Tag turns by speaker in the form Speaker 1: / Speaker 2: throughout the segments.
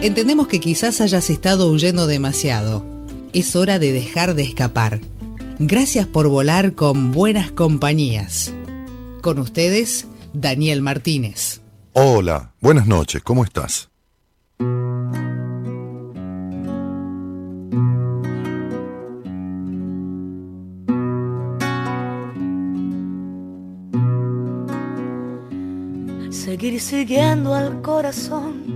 Speaker 1: Entendemos que quizás hayas estado huyendo demasiado. Es hora de dejar de escapar. Gracias por volar con buenas compañías. Con ustedes, Daniel Martínez.
Speaker 2: Hola, buenas noches, ¿cómo estás?
Speaker 3: Seguir siguiendo al corazón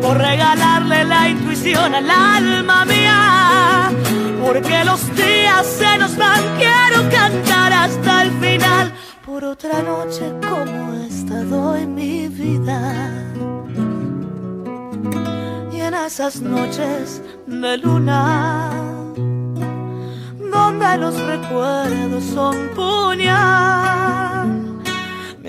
Speaker 3: por regalarle la intuición al alma mía. Porque los días se nos van, quiero cantar otra noche como esta doy mi vida. Y en esas noches de luna, donde los recuerdos son puñal,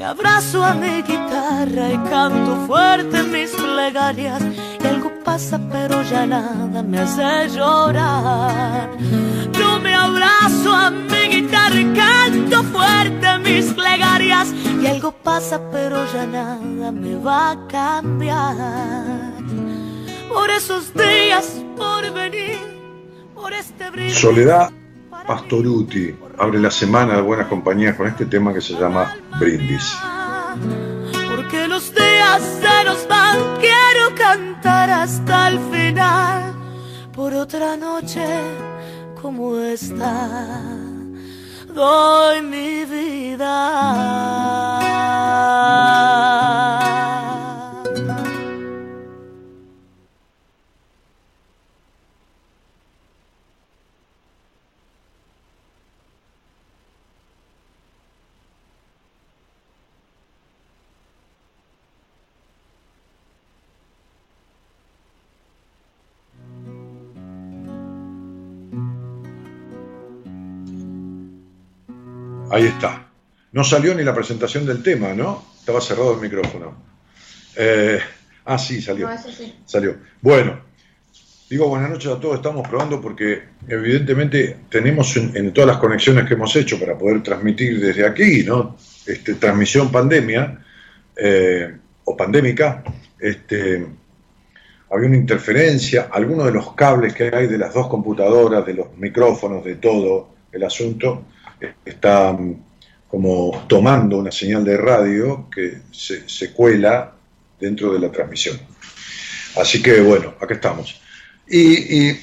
Speaker 3: me abrazo a mi guitarra y canto fuerte mis plegarias. Y algo pasa, pero ya nada me hace llorar. Yo me abrazo a mi guitarra y canto fuerte mis plegarias. Y algo pasa, pero ya nada me va a cambiar. Por esos días, por venir, por este brillo.
Speaker 2: Soledad Pastoruti abre la semana de Buenas Compañías con este tema que se llama Brindis.
Speaker 3: Porque los días se nos van, quiero cantar hasta el final. Por otra noche como esta, doy mi vida.
Speaker 2: Ahí está. No salió ni la presentación del tema, ¿no? Estaba cerrado el micrófono. Eh, ah, sí, salió. Salió. Bueno, digo buenas noches a todos. Estamos probando porque evidentemente tenemos en, todas las conexiones que hemos hecho para poder transmitir desde aquí, ¿no? Este, transmisión pandemia eh, o pandémica, este, había una interferencia, algunos de los cables que hay de las dos computadoras, de los micrófonos, de todo el asunto, está mm, como tomando una señal de radio que se, cuela dentro de la transmisión. Así que bueno, acá estamos. Y,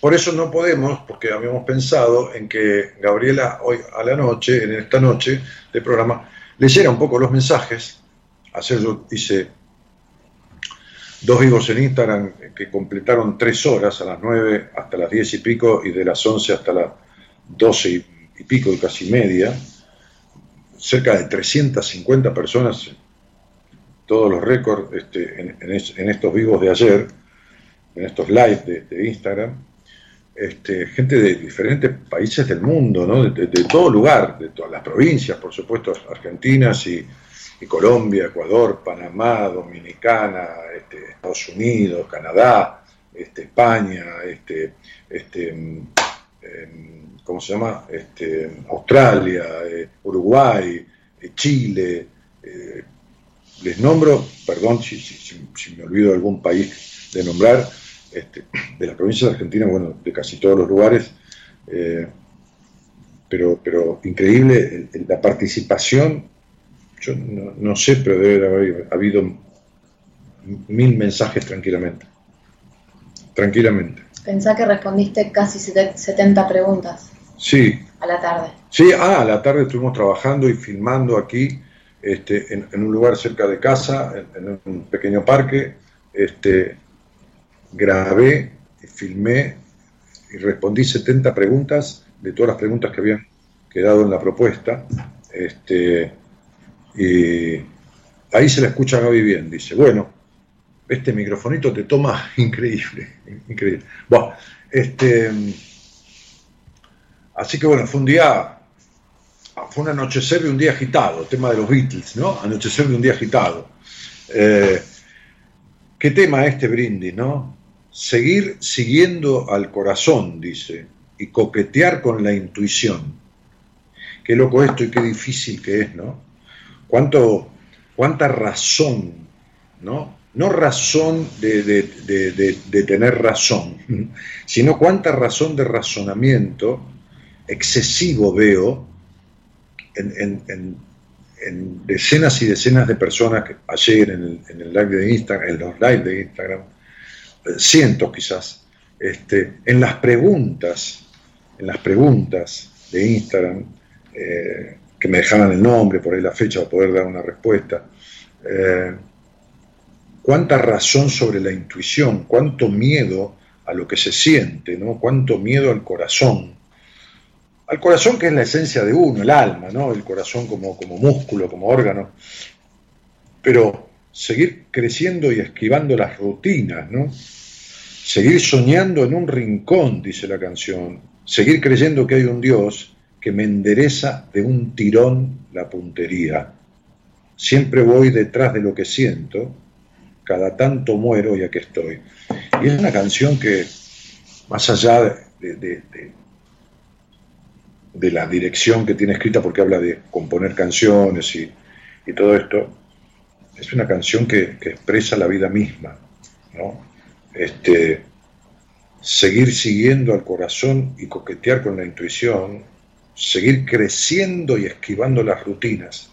Speaker 2: por eso no podemos, porque habíamos pensado en que Gabriela hoy a la noche, en esta noche de programa, leyera un poco los mensajes. Ayer yo hice dos vivos en Instagram que completaron tres horas, a las nueve hasta las diez y pico y de las once hasta las doce y y pico, y casi media, cerca de 350 personas, todos los récords este, en, estos vivos de ayer, en estos live de, Instagram, este, gente de diferentes países del mundo, ¿no? de, todo lugar, de todas las provincias, por supuesto, argentinas y, Colombia, Ecuador, Panamá, Dominicana, este, Estados Unidos, Canadá, este, España, este, este, em, ¿cómo se llama? Este, Australia, eh, Uruguay, eh, Chile. Eh, les nombro, perdón si, me olvido de algún país de nombrar, este, de la provincia de Argentina, bueno, de casi todos los lugares, pero, pero increíble la participación, yo no, sé, pero debe haber habido mil mensajes tranquilamente, tranquilamente.
Speaker 4: Pensá que respondiste casi 70 preguntas.
Speaker 2: Sí.
Speaker 4: A la tarde.
Speaker 2: Sí, ah, a la tarde estuvimos trabajando y filmando aquí, este, en, un lugar cerca de casa, en, un pequeño parque. Este, grabé, filmé y respondí 70 preguntas de todas las preguntas que habían quedado en la propuesta. Este, y ahí se la escucha Gaby bien, dice, bueno, este microfonito te toma increíble, increíble. Bueno, este, Así que bueno, fue un día, fue un anochecer de un día agitado, tema de los Beatles, ¿no? Anochecer de un día agitado. Eh, ¿Qué tema este brindis, no? Seguir siguiendo al corazón, dice, y coquetear con la intuición. Qué loco esto y qué difícil que es, ¿no? Cuánto, cuánta razón, ¿no? No razón de, de tener razón, sino cuánta razón de razonamiento excesivo veo en, decenas y decenas de personas que ayer en el, live de Instagram, en los live de Instagram, eh, cientos quizás, este, en las preguntas, en las preguntas de Instagram, eh, que me dejaban el nombre, por ahí la fecha para poder dar una respuesta. Eh, cuánta razón sobre la intuición, cuánto miedo a lo que se siente, ¿no? cuánto miedo al corazón, al corazón que es la esencia de uno, el alma, ¿no? El corazón como, como músculo, como órgano. Pero seguir creciendo y esquivando las rutinas, ¿no? Seguir soñando en un rincón, dice la canción. Seguir creyendo que hay un Dios que me endereza de un tirón la puntería. Siempre voy detrás de lo que siento, cada tanto muero y aquí estoy. Y es una canción que, más allá de, de, la dirección que tiene escrita, porque habla de componer canciones y, todo esto, es una canción que, que, expresa la vida misma, ¿no? Este, seguir siguiendo al corazón y coquetear con la intuición, seguir creciendo y esquivando las rutinas,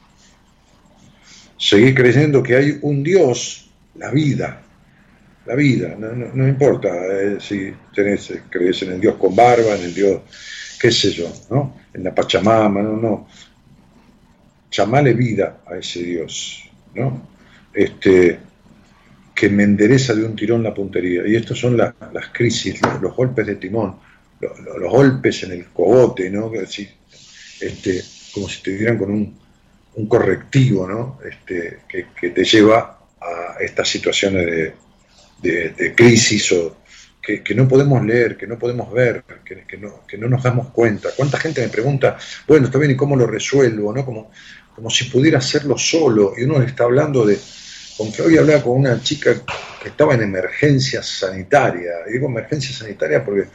Speaker 2: seguir creyendo que hay un Dios, la vida, la vida, no, importa eh, si tenés, crees en el Dios con barba, en el Dios, qué sé yo, ¿no? en la Pachamama, no, no. Chamale vida a ese Dios, ¿no? Este, que me endereza de un tirón la puntería. Y estas son las crisis, los, golpes de timón, los, golpes en el cogote, ¿no? Este, como si te dieran con un, correctivo, ¿no? Este, que, te lleva a estas situaciones de, crisis o que, no podemos leer, que no podemos ver, que, no, nos damos cuenta. ¿Cuánta gente me pregunta, bueno, está bien, ¿y cómo lo resuelvo? ¿no? Como, como si pudiera hacerlo solo. Y uno le está hablando de, con que hoy hablaba con una chica que estaba en emergencia sanitaria. Y digo emergencia sanitaria porque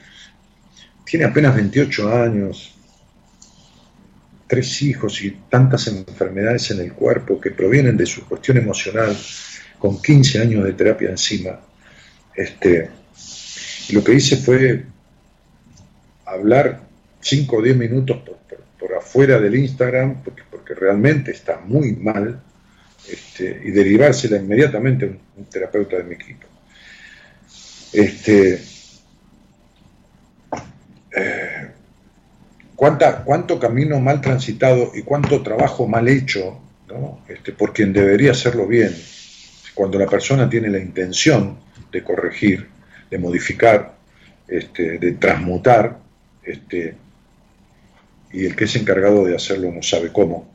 Speaker 2: tiene apenas 28 años, tres hijos y tantas enfermedades en el cuerpo que provienen de su cuestión emocional, con 15 años de terapia encima. Este, y lo que hice fue hablar 5 o 10 minutos por, afuera del Instagram, porque, porque realmente está muy mal, este, y derivársela inmediatamente a un, terapeuta de mi equipo. Este, eh, ¿Cuánto camino mal transitado y cuánto trabajo mal hecho este, por quien debería hacerlo bien? Cuando la persona tiene la intención de corregir, de modificar, este, de transmutar, este, y el que es encargado de hacerlo no sabe cómo,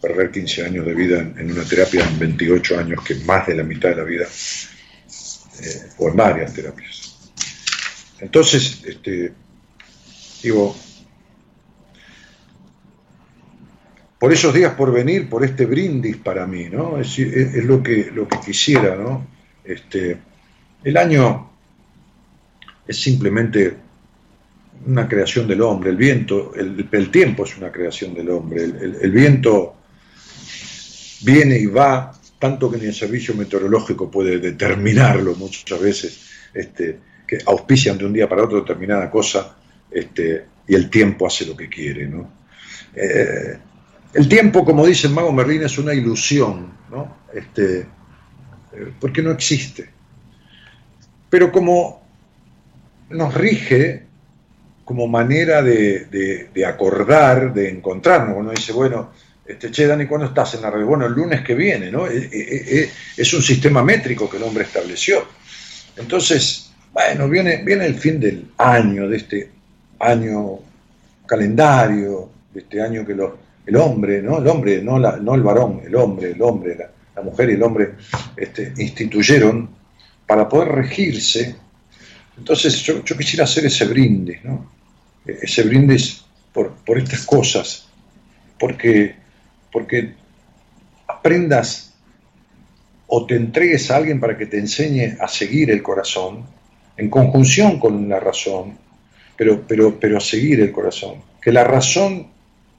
Speaker 2: perder 15 años de vida en, una terapia en 28 años, que es más de la mitad de la vida, eh, o en varias terapias. Entonces, este, digo, por esos días por venir, por este brindis para mí, ¿no? Es, lo, que, lo que quisiera, ¿no? El año es simplemente una creación del hombre, el viento, el, tiempo es una creación del hombre, el viento viene y va, tanto que ni el servicio meteorológico puede determinarlo muchas veces, este, que auspician de un día para otro determinada cosa este, y el tiempo hace lo que quiere. ¿no? Eh, el tiempo, como dice el mago Merlín, es una ilusión, ¿no? este, eh, porque no existe. Pero como nos rige como manera de, acordar, de encontrarnos, uno dice, bueno, este, che, Dani, ¿cuándo estás en la red? Bueno, el lunes que viene, ¿no? Eh, eh, eh, es un sistema métrico que el hombre estableció. Entonces, bueno, viene, viene el fin del año, de este año calendario, de este año que el hombre, ¿no? El hombre, no, la, no el varón, el hombre, el hombre, la, mujer y el hombre este, instituyeron para poder regirse. Entonces, yo, quisiera hacer ese brindis, ¿no? Ese brindis por, por estas cosas, porque porque aprendas o te entregues a alguien para que te enseñe a seguir el corazón, en conjunción con la razón, pero, pero, pero a seguir el corazón. Que la razón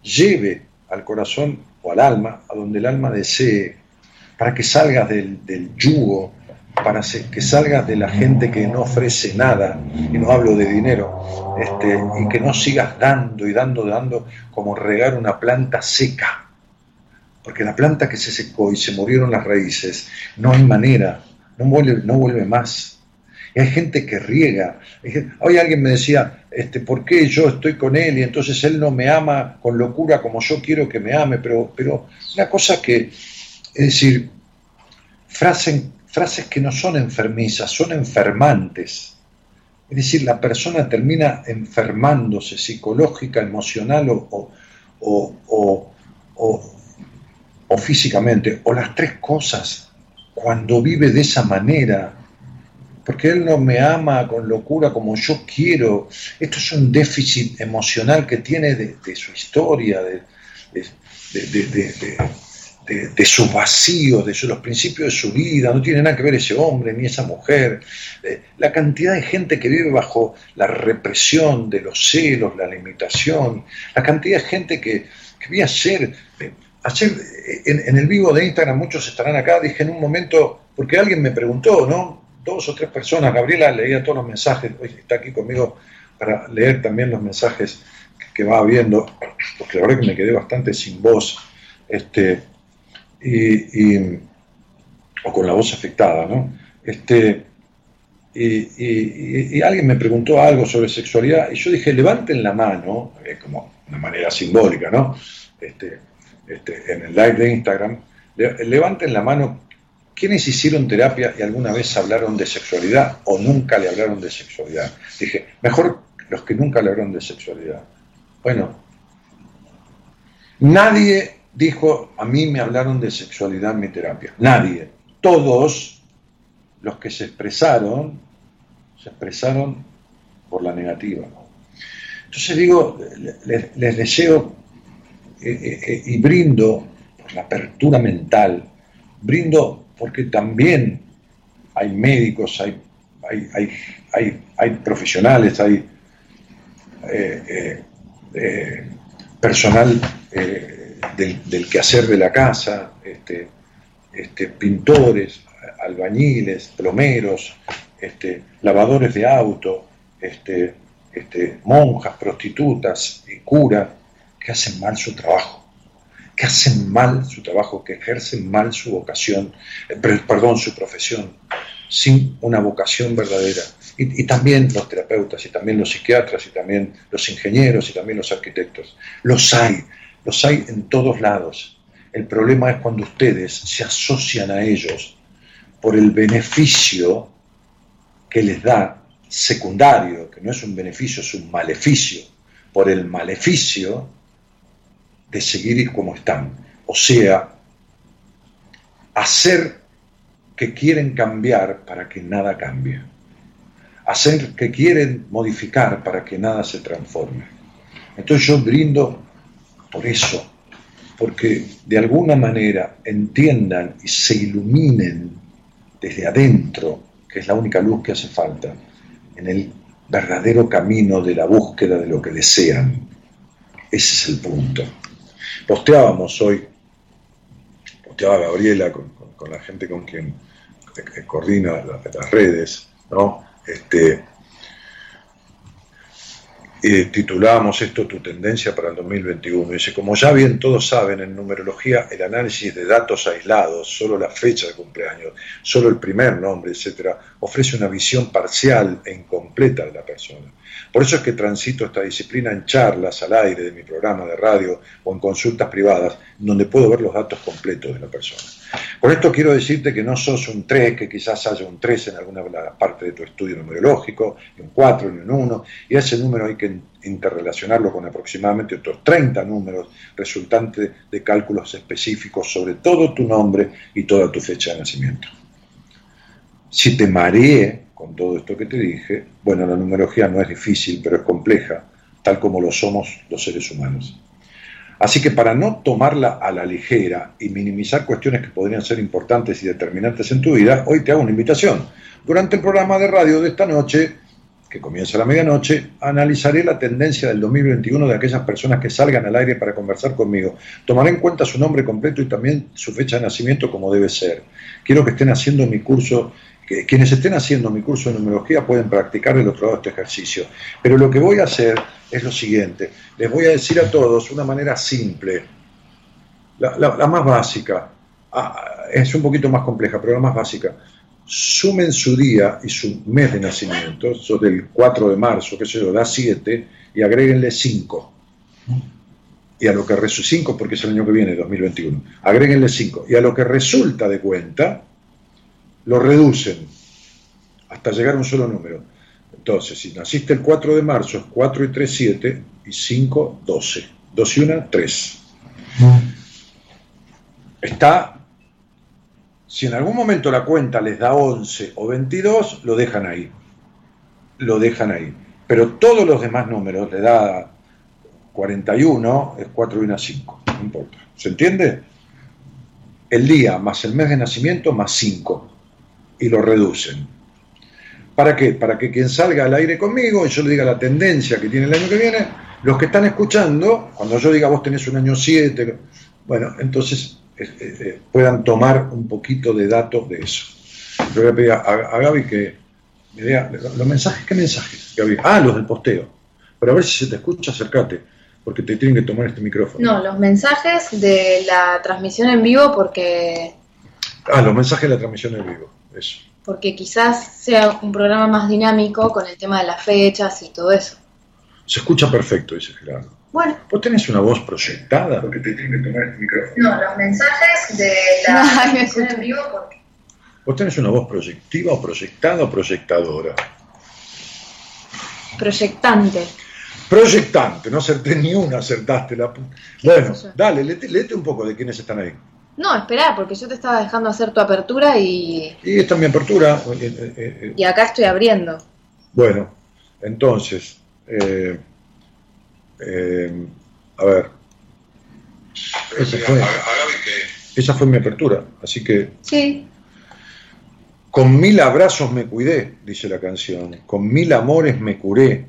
Speaker 2: lleve al corazón o al alma a donde el alma desee, para que salgas del, del yugo, para que salgas de la gente que no ofrece nada, y no hablo de dinero, este, y que no sigas dando y dando, dando como regar una planta seca porque la planta que se secó y se murieron las raíces, no hay manera, no vuelve, no vuelve más. Y hay gente que riega. Hoy alguien me decía, este, ¿por qué yo estoy con él y entonces él no me ama con locura como yo quiero que me ame? Pero, pero una cosa que, es decir, frases, frases que no son enfermizas, son enfermantes. Es decir, la persona termina enfermándose psicológica, emocional o, físicamente, o las tres cosas, cuando vive de esa manera, porque él no me ama con locura como yo quiero. Esto es un déficit emocional que tiene de, su historia, de, vacío, de los principios de su vida, no tiene nada que ver ese hombre ni esa mujer. Eh, la cantidad de gente que vive bajo la represión de los celos, la limitación, la cantidad de gente que, que vi ayer, eh, ayer eh, en, el vivo de Instagram, muchos estarán acá, dije en un momento, porque alguien me preguntó, ¿no? Dos o tres personas, Gabriela leía todos los mensajes, está aquí conmigo para leer también los mensajes que, va viendo, porque la verdad que me quedé bastante sin voz. Este, y, o con la voz afectada, ¿no? Este, y, alguien me preguntó algo sobre sexualidad y yo dije, levanten la mano, es como una manera simbólica, ¿no? Este, este, en el live de Instagram, levanten la mano quienes hicieron terapia y alguna vez hablaron de sexualidad o nunca le hablaron de sexualidad. Dije, mejor los que nunca le hablaron de sexualidad. Bueno, nadie dijo, a mí me hablaron de sexualidad en mi terapia. Nadie. Todos los que se expresaron, se expresaron por la negativa. Entonces digo, les, deseo eh, eh, eh, y brindo por la apertura mental, brindo porque también hay médicos, hay, hay, hay, profesionales, hay personal del, quehacer de la casa, este, este, pintores, albañiles, plomeros, este, lavadores de auto, este, este, monjas, prostitutas y curas que hacen mal su trabajo, que hacen mal su trabajo, que ejercen mal su vocación, eh, perdón, su profesión, sin una vocación verdadera. Y, y, también los terapeutas, y también los psiquiatras, y también los ingenieros, y también los arquitectos. Los hay, los hay en todos lados. El problema es cuando ustedes se asocian a ellos por el beneficio que les da secundario, que no es un beneficio, es un maleficio, por el maleficio de seguir como están. O sea, hacer que quieren cambiar para que nada cambie. Hacer que quieren modificar para que nada se transforme. Entonces yo brindo por eso, porque de alguna manera entiendan y se iluminen desde adentro, que es la única luz que hace falta, en el verdadero camino de la búsqueda de lo que desean. Ese es el punto. Posteábamos hoy, posteaba Gabriela con, la gente con quien coordina las redes, ¿no? Este, y titulamos esto Tu tendencia para el 2021. Dice, como ya bien todos saben, en numerología el análisis de datos aislados, solo la fecha de cumpleaños, solo el primer nombre, etcétera, ofrece una visión parcial e incompleta de la persona. Por eso es que transito esta disciplina en charlas al aire de mi programa de radio o en consultas privadas, donde puedo ver los datos completos de la persona. Con esto quiero decirte que no sos un 3, que quizás haya un 3 en alguna parte de tu estudio numerológico, un 4, ni un 1, y ese número hay que interrelacionarlo con aproximadamente otros 30 números resultantes de cálculos específicos sobre todo tu nombre y toda tu fecha de nacimiento. Si te mareé con todo esto que te dije, bueno, la numerología no es difícil, pero es compleja, tal como lo somos los seres humanos. Así que para no tomarla a la ligera y minimizar cuestiones que podrían ser importantes y determinantes en tu vida, hoy te hago una invitación. Durante el programa de radio de esta noche, que comienza a la medianoche, analizaré la tendencia del 2021 de aquellas personas que salgan al aire para conversar conmigo. Tomaré en cuenta su nombre completo y también su fecha de nacimiento como debe ser. Quiero que estén haciendo mi curso quienes estén haciendo mi curso de numerología pueden practicar el otro lado este ejercicio. Pero lo que voy a hacer es lo siguiente. Les voy a decir a todos una manera simple, la, más básica. Ah, es un poquito más compleja, pero la más básica. Sumen su día y su mes de nacimiento, eso del 4 de marzo, que se lo da 7, y agréguenle 5. Y a lo que resulta, 5 porque es el año que viene, 2021, agréguenle 5. Y a lo que resulta de cuenta, lo reducen hasta llegar a un solo número. Entonces, si naciste el 4 de marzo, es 4 y 3, 7 y 5, 12. 2 y 1, 3. Está, si en algún momento la cuenta les da 11 o 22, lo dejan ahí. Lo dejan ahí. Pero todos los demás números le da 41, es 4 y 1, 5. No importa. ¿Se entiende? El día más el mes de nacimiento más 5. Y lo reducen. ¿Para qué? Para que quien salga al aire conmigo y yo le diga la tendencia que tiene el año que viene, los que están escuchando, cuando yo diga vos tenés un año 7, bueno, entonces eh, eh, eh, puedan tomar un poquito de datos de eso. Yo voy a pedir a, Gaby que me diga los mensajes, ¿qué mensajes, Gaby? Ah, los del posteo. Pero a ver si se te escucha, acércate, porque te tienen que tomar este micrófono.
Speaker 4: No, los mensajes de la transmisión en vivo porque...
Speaker 2: Ah, los mensajes de la transmisión en vivo, eso
Speaker 4: porque quizás sea un programa más dinámico con el tema de las fechas y todo eso.
Speaker 2: Se escucha perfecto, dice Gerardo.
Speaker 4: Bueno.
Speaker 2: ¿Vos tenés una voz proyectada? Porque te tiene que tomar este
Speaker 4: micrófono. No, los mensajes de la transmisión en vivo porque...
Speaker 2: ¿Vos tenés una voz proyectiva o proyectada o proyectadora?
Speaker 4: Proyectante.
Speaker 2: Proyectante, no acerté ni una, acertaste la... Bueno, dale, léete un poco de quiénes están ahí.
Speaker 4: No, espera, porque yo te estaba dejando hacer tu apertura y...
Speaker 2: Y esta es mi apertura.
Speaker 4: Eh, eh, eh, y acá estoy abriendo.
Speaker 2: Bueno, entonces, a ver. esa fue mi apertura, así que...
Speaker 4: Sí.
Speaker 2: Con mil abrazos me cuidé, dice la canción. Con mil amores me curé.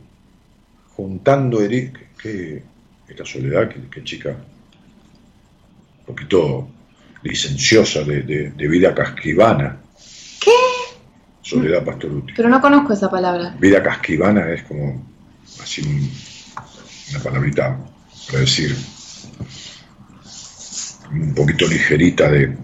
Speaker 2: Juntando heridas. Qué, qué, soledad, qué, chica. Un poquito licenciosa de, vida casquivana.
Speaker 4: ¿Qué?
Speaker 2: Soledad Pastoruti.
Speaker 4: Pero no conozco esa palabra.
Speaker 2: Vida casquivana es como así una palabrita para decir un poquito ligerita de...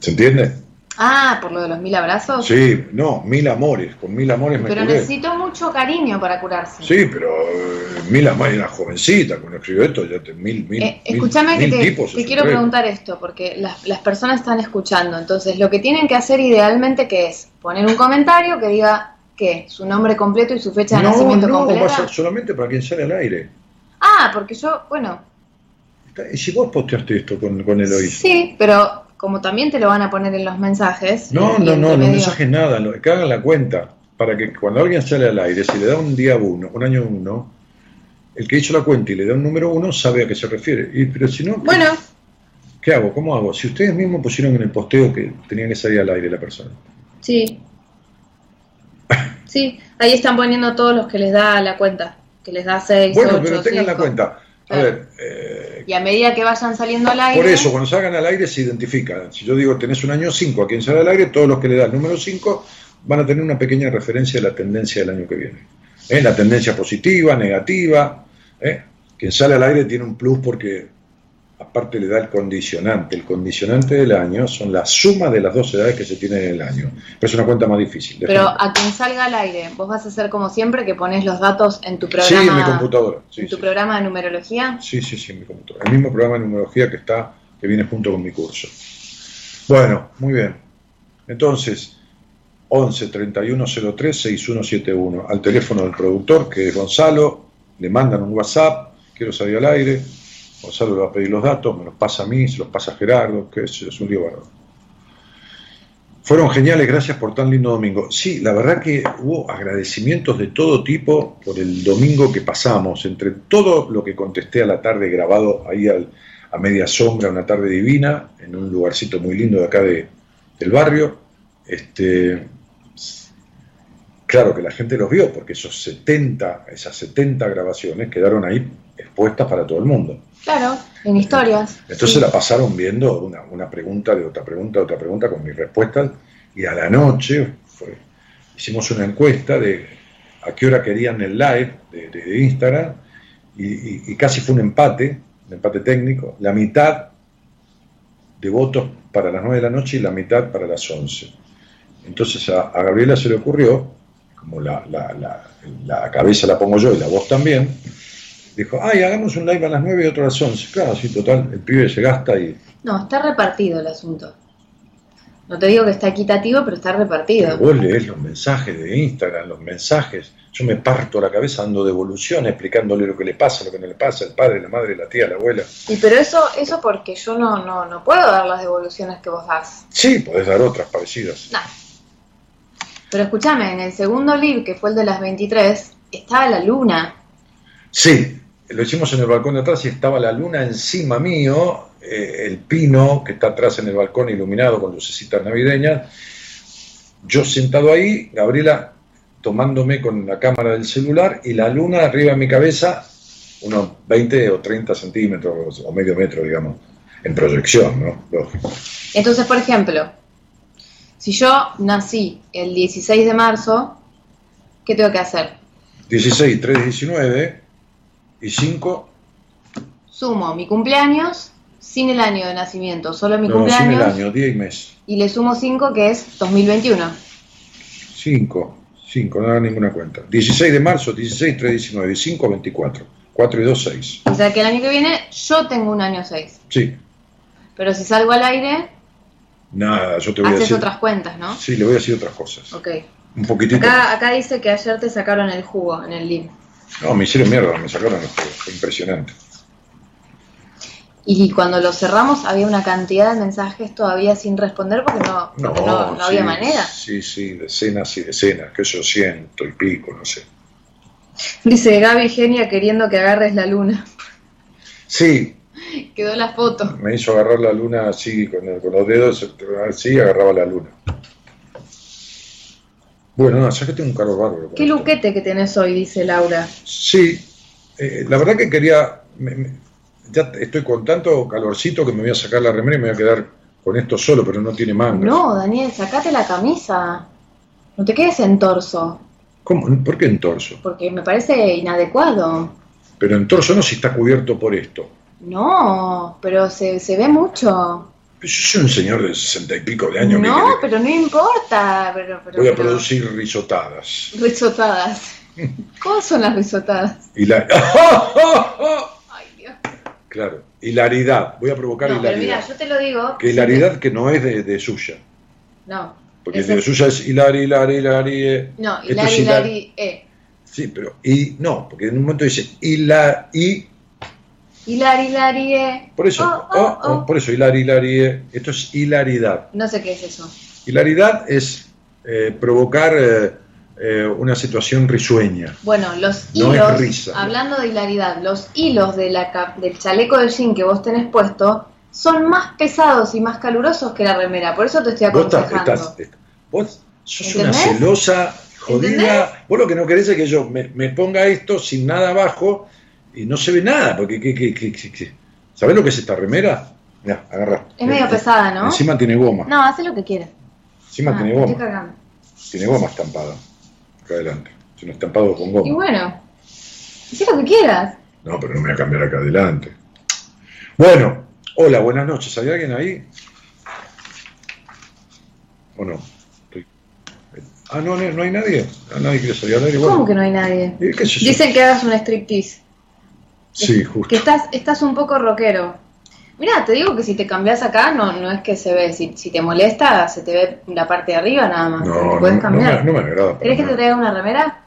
Speaker 2: ¿Se entiende?
Speaker 4: Ah, por lo de los mil abrazos.
Speaker 2: Sí, no, mil amores, con mil amores me
Speaker 4: Pero necesito mucho cariño para curarse.
Speaker 2: Sí, pero eh, mil amores, una jovencita cuando escribió esto, ya te, mil, mil.
Speaker 4: Eh, escúchame que te, quiero preguntar esto, porque las, las, personas están escuchando. Entonces, lo que tienen que hacer idealmente, que es poner un comentario que diga que su nombre completo y su fecha de nacimiento
Speaker 2: no,
Speaker 4: completa.
Speaker 2: No, solamente para quien sale al aire.
Speaker 4: Ah, porque yo, bueno.
Speaker 2: ¿Y si vos posteaste esto con, con Eloís?
Speaker 4: Sí, pero como también te lo van a poner en los mensajes.
Speaker 2: No, no, no, los mensajes nada, que hagan la cuenta, para que cuando alguien sale al aire, si le da un día uno, un año uno, el que hizo la cuenta y le da un número uno sabe a qué se refiere. Y, pero si no,
Speaker 4: bueno.
Speaker 2: ¿qué hago? ¿Cómo hago? Si ustedes mismos pusieron en el posteo que tenían que salir al aire la persona.
Speaker 4: Sí. sí, ahí están poniendo todos los que les da la cuenta, que les da seis.
Speaker 2: Bueno, pero tengan la cuenta. A ver,
Speaker 4: eh, y a medida que vayan saliendo al aire.
Speaker 2: Por eso, cuando salgan al aire se identifica. Si yo digo tenés un año 5 a quien sale al aire, todos los que le da el número 5 van a tener una pequeña referencia de la tendencia del año que viene. ¿Eh? La tendencia positiva, negativa. ¿eh? Quien sale al aire tiene un plus porque aparte le da el condicionante. El condicionante del año son la suma de las dos edades que se tienen en el año. Pero es una cuenta más difícil.
Speaker 4: Pero a quien salga al aire, vos vas a hacer como siempre que pones los datos en tu programa.
Speaker 2: Sí, en mi computadora.
Speaker 4: ¿En tu programa de numerología?
Speaker 2: Sí, sí, sí, en mi computadora. El mismo programa de numerología que está, que viene junto con mi curso. Bueno, muy bien. Entonces, 11 3103 6171 al teléfono del productor que es Gonzalo, le mandan un WhatsApp, quiero salir al aire, Gonzalo le va a pedir los datos, me los pasa a mí, se los pasa a Gerardo, que es, es un lío bárbaro. Fueron geniales, gracias por tan lindo domingo. Sí, la verdad que hubo agradecimientos de todo tipo por el domingo que pasamos, entre todo lo que contesté a la tarde grabado ahí a media sombra, una tarde divina, en un lugarcito muy lindo de acá de, del barrio. Este, claro que la gente los vio, porque esos 70, esas 70 grabaciones quedaron ahí expuestas para todo el mundo.
Speaker 4: Claro, en historias.
Speaker 2: Entonces la pasaron viendo una, una, pregunta de otra pregunta, de otra pregunta con mis respuestas y a la noche hicimos una encuesta de a qué hora querían el live de, Instagram y, casi fue un empate, un empate técnico, la mitad de votos para las 9 de la noche y la mitad para las 11. Entonces a, Gabriela se le ocurrió, como la, la, la cabeza la pongo yo y la voz también, dijo, ay, hagamos un live a las 9 y otro a las 11. Claro, sí, total, el pibe se gasta y...
Speaker 4: No, está repartido el asunto. No te digo que está equitativo, pero está repartido.
Speaker 2: Pero vos lees los mensajes de Instagram, los mensajes. Yo me parto la cabeza dando devoluciones, explicándole lo que le pasa, lo que no le pasa, el padre, la madre, la tía, la abuela.
Speaker 4: Y pero eso, eso porque yo no, no, no puedo dar las devoluciones que vos das.
Speaker 2: Sí, podés dar otras parecidas.
Speaker 4: No. Pero escúchame, en el segundo libro, que fue el de las 23, estaba la luna.
Speaker 2: Sí, lo hicimos en el balcón de atrás y estaba la luna encima mío, eh, el pino que está atrás en el balcón iluminado con lucecitas navideñas. Yo sentado ahí, Gabriela tomándome con la cámara del celular y la luna arriba de mi cabeza, unos 20 o 30 centímetros o medio metro, digamos, en proyección, ¿no? Lógico.
Speaker 4: Entonces, por ejemplo, si yo nací el 16 de marzo, ¿qué tengo que hacer?
Speaker 2: 16, 3, 19 y 5.
Speaker 4: Sumo mi cumpleaños sin el año de nacimiento, solo mi cumpleaños.
Speaker 2: Sin el año, día y mes.
Speaker 4: Y le sumo 5, que es 2021.
Speaker 2: 5. 5, no da ninguna cuenta. 16 de marzo, 16, 3, 19, 5, 24. 4 y 2, 6.
Speaker 4: O sea que el año que viene yo tengo un año 6.
Speaker 2: Sí.
Speaker 4: Pero si salgo al aire.
Speaker 2: Nada, yo te voy a decir.
Speaker 4: Haces otras cuentas, ¿no?
Speaker 2: Sí, le voy a decir otras cosas.
Speaker 4: Ok.
Speaker 2: Un poquitito.
Speaker 4: Acá, acá dice que ayer te sacaron el jugo en el libro.
Speaker 2: No, me hicieron mierda, me sacaron el jugo. Fue impresionante.
Speaker 4: Y cuando lo cerramos había una cantidad de mensajes todavía sin responder porque no, no, no, había manera.
Speaker 2: Sí, sí, decenas y decenas, que yo siento y pico, no sé.
Speaker 4: Dice Gaby Genia queriendo que agarres la luna.
Speaker 2: Sí.
Speaker 4: Quedó la foto.
Speaker 2: Me hizo agarrar la luna así, con, los dedos, así agarraba la luna. Bueno, no, ya que tengo un calor bárbaro.
Speaker 4: Qué luquete que tenés hoy, dice Laura.
Speaker 2: Sí, eh, la verdad que quería ya estoy con tanto calorcito que me voy a sacar la remera y me voy a quedar con esto solo, pero no tiene mangas.
Speaker 4: No, Daniel, sacate la camisa. No te quedes en torso.
Speaker 2: ¿Cómo? ¿Por qué en torso?
Speaker 4: Porque me parece inadecuado.
Speaker 2: Pero en torso no si está cubierto por esto.
Speaker 4: No, pero se, se ve mucho.
Speaker 2: Yo soy un señor de sesenta y pico de años.
Speaker 4: No, pero no importa.
Speaker 2: Voy a producir risotadas.
Speaker 4: Risotadas. ¿Cómo son las risotadas?
Speaker 2: Y la... Claro, hilaridad. Voy a provocar
Speaker 4: no,
Speaker 2: hilaridad.
Speaker 4: Pero mira, yo te lo digo.
Speaker 2: Que hilaridad que no es de, suya.
Speaker 4: No.
Speaker 2: Porque de suya es hilari, hilari, hilari.
Speaker 4: Eh. No, hilari, hilari, eh.
Speaker 2: Sí, pero y no, porque en un momento dice hila, y.
Speaker 4: Hilari, hilari, eh.
Speaker 2: Por eso,
Speaker 4: oh, oh,
Speaker 2: oh, por eso hilari, hilari, eh. Esto es hilaridad.
Speaker 4: No sé qué es eso.
Speaker 2: Hilaridad es eh, provocar eh, eh, una situación risueña.
Speaker 4: Bueno, los hilos, hablando de hilaridad, los hilos de la, del chaleco de jean que vos tenés puesto son más pesados y más calurosos que la remera, por eso te estoy aconsejando.
Speaker 2: Vos, sos una celosa, jodida. Vos lo que no querés es que yo me, ponga esto sin nada abajo y no se ve nada, porque ¿qué, sabés lo que es esta remera? Mira, agarra.
Speaker 4: Es medio pesada, ¿no?
Speaker 2: Encima tiene goma.
Speaker 4: No, hace lo que quieras.
Speaker 2: Encima ah, tiene goma. Tiene goma estampada adelante. Es un estampado con goma.
Speaker 4: Y bueno, haz lo que quieras.
Speaker 2: No, pero no me voy a cambiar acá adelante. Bueno, hola, buenas noches. ¿Hay alguien ahí? ¿O no? Ah, no, no, hay nadie. Ah, nadie quiere salir al aire.
Speaker 4: ¿Cómo que no hay nadie? Dicen que hagas un striptease.
Speaker 2: Sí, justo.
Speaker 4: Que estás, estás un poco rockero. Mira, te digo que si te cambias acá, no, no es que se ve. Si, si, te molesta, se te ve la parte de arriba nada más.
Speaker 2: No,
Speaker 4: puedes
Speaker 2: no,
Speaker 4: cambiar.
Speaker 2: No me, agrada.
Speaker 4: ¿Querés que te traiga una remera?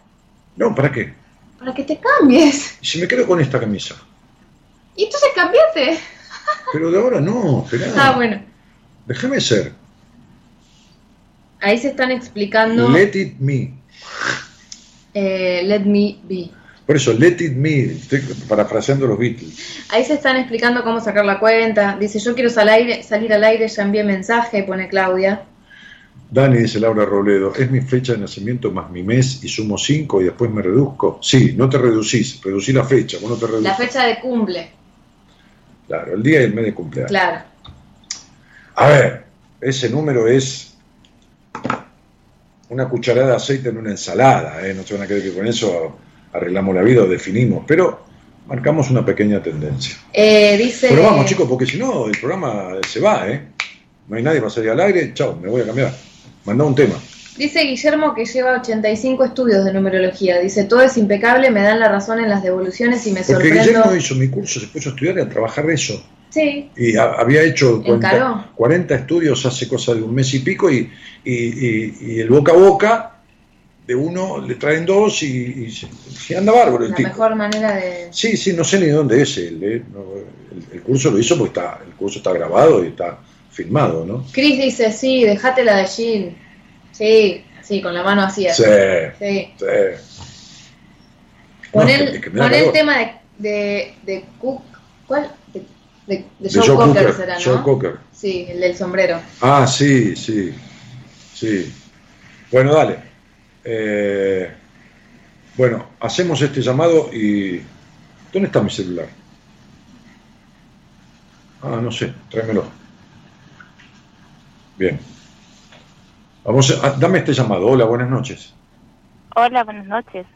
Speaker 2: No, ¿para qué?
Speaker 4: Para que te cambies.
Speaker 2: ¿Y si me quedo con esta camisa?
Speaker 4: Y entonces cambiate.
Speaker 2: Pero de ahora no, esperá.
Speaker 4: Ah, bueno.
Speaker 2: Déjame ser.
Speaker 4: Ahí se están explicando.
Speaker 2: Let it me.
Speaker 4: Eh, let me be.
Speaker 2: Por eso, let it me, estoy parafraseando los Beatles.
Speaker 4: Ahí se están explicando cómo sacar la cuenta. Dice, yo quiero salir al aire, ya envié mensaje, pone Claudia.
Speaker 2: Dani, dice Laura Robledo, es mi fecha de nacimiento más mi mes y sumo 5 y después me reduzco. Sí, no te reducís, reducí la fecha, vos no te
Speaker 4: La fecha de cumple.
Speaker 2: Claro, el día y el mes de cumpleaños.
Speaker 4: Claro.
Speaker 2: A ver, ese número es una cucharada de aceite en una ensalada, ¿eh? no se van a creer que con eso arreglamos la vida o definimos, pero marcamos una pequeña tendencia.
Speaker 4: Eh, dice...
Speaker 2: Pero vamos chicos, porque si no el programa se va, ¿eh? No hay nadie para salir al aire, chao, me voy a cambiar. Manda un tema.
Speaker 4: Dice Guillermo que lleva 85 estudios de numerología. Dice, todo es impecable, me dan la razón en las devoluciones y me
Speaker 2: Porque
Speaker 4: sorprendo...
Speaker 2: Guillermo hizo mi curso, se puso a estudiar y a trabajar eso.
Speaker 4: Sí.
Speaker 2: Y había hecho 40, estudios hace cosa de un mes y pico y, y, el boca a boca de uno le traen dos y, anda bárbaro.
Speaker 4: La mejor manera de...
Speaker 2: Sí, sí, no sé ni dónde es él. ¿eh? el, curso lo hizo porque está, el curso está grabado y está filmado, ¿no?
Speaker 4: Chris dice, sí, dejate la de Jill. Sí, sí, con la mano así.
Speaker 2: Sí, sí.
Speaker 4: Pon, el, tema de, de, de Cook, ¿cuál? De, de, Joe, Cocker, será, ¿no?
Speaker 2: Cocker.
Speaker 4: Sí, el del sombrero.
Speaker 2: Ah, sí, sí, sí. Bueno, dale. Eh, bueno, hacemos este llamado y... ¿Dónde está mi celular? Ah, no sé, tráemelo. Bien. Vamos a, dame este llamado. Hola, buenas noches.
Speaker 5: Hola, buenas noches.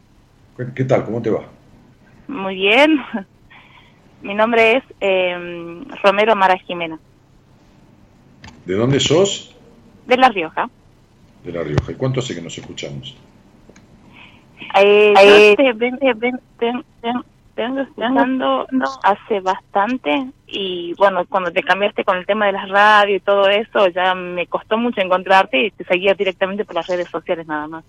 Speaker 2: ¿Qué, tal? ¿Cómo te va?
Speaker 5: Muy bien. Mi nombre es em, Romero Mara Jimena.
Speaker 2: ¿De dónde sos?
Speaker 5: De La Rioja.
Speaker 2: De La Rioja. ¿Y cuánto hace que nos escuchamos?
Speaker 5: Eh, eh, vengo escuchando hace bastante y bueno, cuando te cambiaste con el tema de las radios y todo eso, ya me costó mucho encontrarte y te seguía directamente por las redes sociales nada más.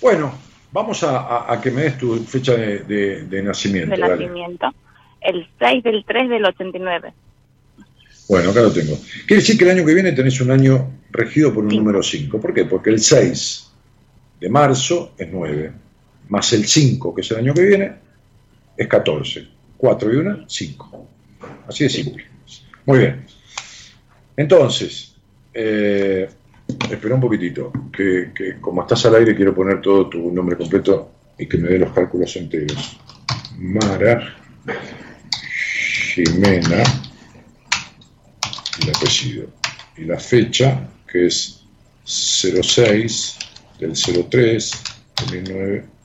Speaker 2: Bueno, vamos a, que me des tu fecha de, nacimiento.
Speaker 5: De nacimiento, el 6 del 3 del 89.
Speaker 2: Bueno, acá lo tengo. Quiere decir que el año que viene tenés un año regido por un número 5. ¿Por qué? Porque el 6 de marzo es 9, más el 5, que es el año que viene, es 14. 4 y 1, 5. Así de simple. Muy bien. Entonces, eh, espera un poquitito, que, como estás al aire quiero poner todo tu nombre completo y que me dé los cálculos enteros. Mara Jimena, el apellido, y la fecha, que es 06 del 03 de 19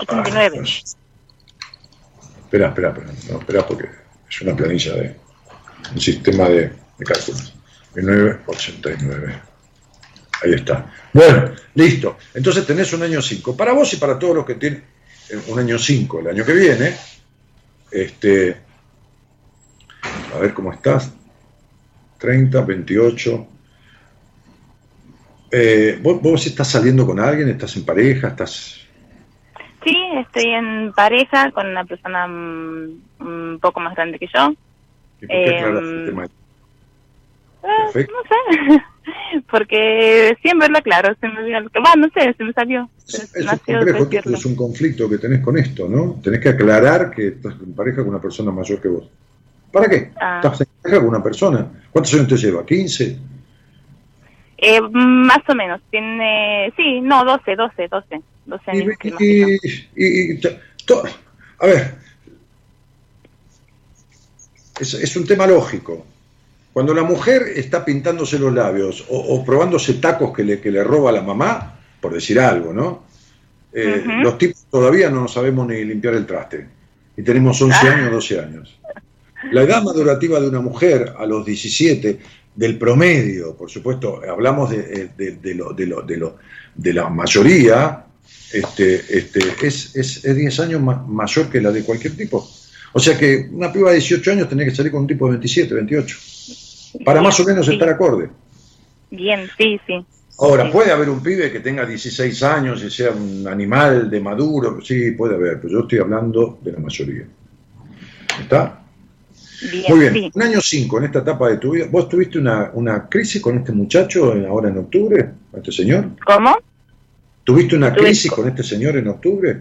Speaker 5: 89.
Speaker 2: espera, espera, espera, no, espera porque es una planilla de un sistema de, de cálculos. 1989. Ahí está. Bueno, listo. Entonces tenés un año 5. Para vos y para todos los que tienen un año 5 el año que viene, este, a ver cómo estás. 30, 28. Eh, ¿vos, ¿Vos estás saliendo con alguien? ¿Estás en pareja? ¿Estás
Speaker 5: Sí, estoy en pareja con una persona mm, un poco más grande que yo.
Speaker 2: ¿Y por qué em,
Speaker 5: eh, no sé, porque siempre lo aclaro, se me bueno, no sé, se me salió.
Speaker 2: Es, es un conflicto que tenés con esto, ¿no? Tenés que aclarar que estás en pareja con una persona mayor que vos. ¿Para qué? Ah. Estás en pareja con una persona. ¿Cuántos años te lleva? ¿15?
Speaker 5: Eh, más o menos, tiene, sí, no, 12, 12, 12. 12 años.
Speaker 2: Y, a ver, es, un tema lógico. Cuando la mujer está pintándose los labios o, probándose tacos que le, que le roba la mamá, por decir algo, ¿no? Eh, los tipos todavía no sabemos ni limpiar el traste. Y tenemos 11 ah. años, 12 años. La edad madurativa de una mujer a los 17, del promedio, por supuesto, hablamos de, de, lo, de, lo, de, lo, de la mayoría, este, este, es, es, 10 años mayor que la de cualquier tipo. O sea que una piba de 18 años tenía que salir con un tipo de 27, 28, para más o menos estar acorde.
Speaker 5: Bien, sí, sí.
Speaker 2: Ahora, puede haber un pibe que tenga 16 años y sea un animal de maduro, sí, puede haber, pero yo estoy hablando de la mayoría. ¿Está? Muy bien, un año 5 en esta etapa de tu vida. ¿Vos tuviste una, una crisis con este muchacho ahora en octubre, este señor?
Speaker 5: ¿Cómo?
Speaker 2: ¿Tuviste una crisis con este señor en octubre?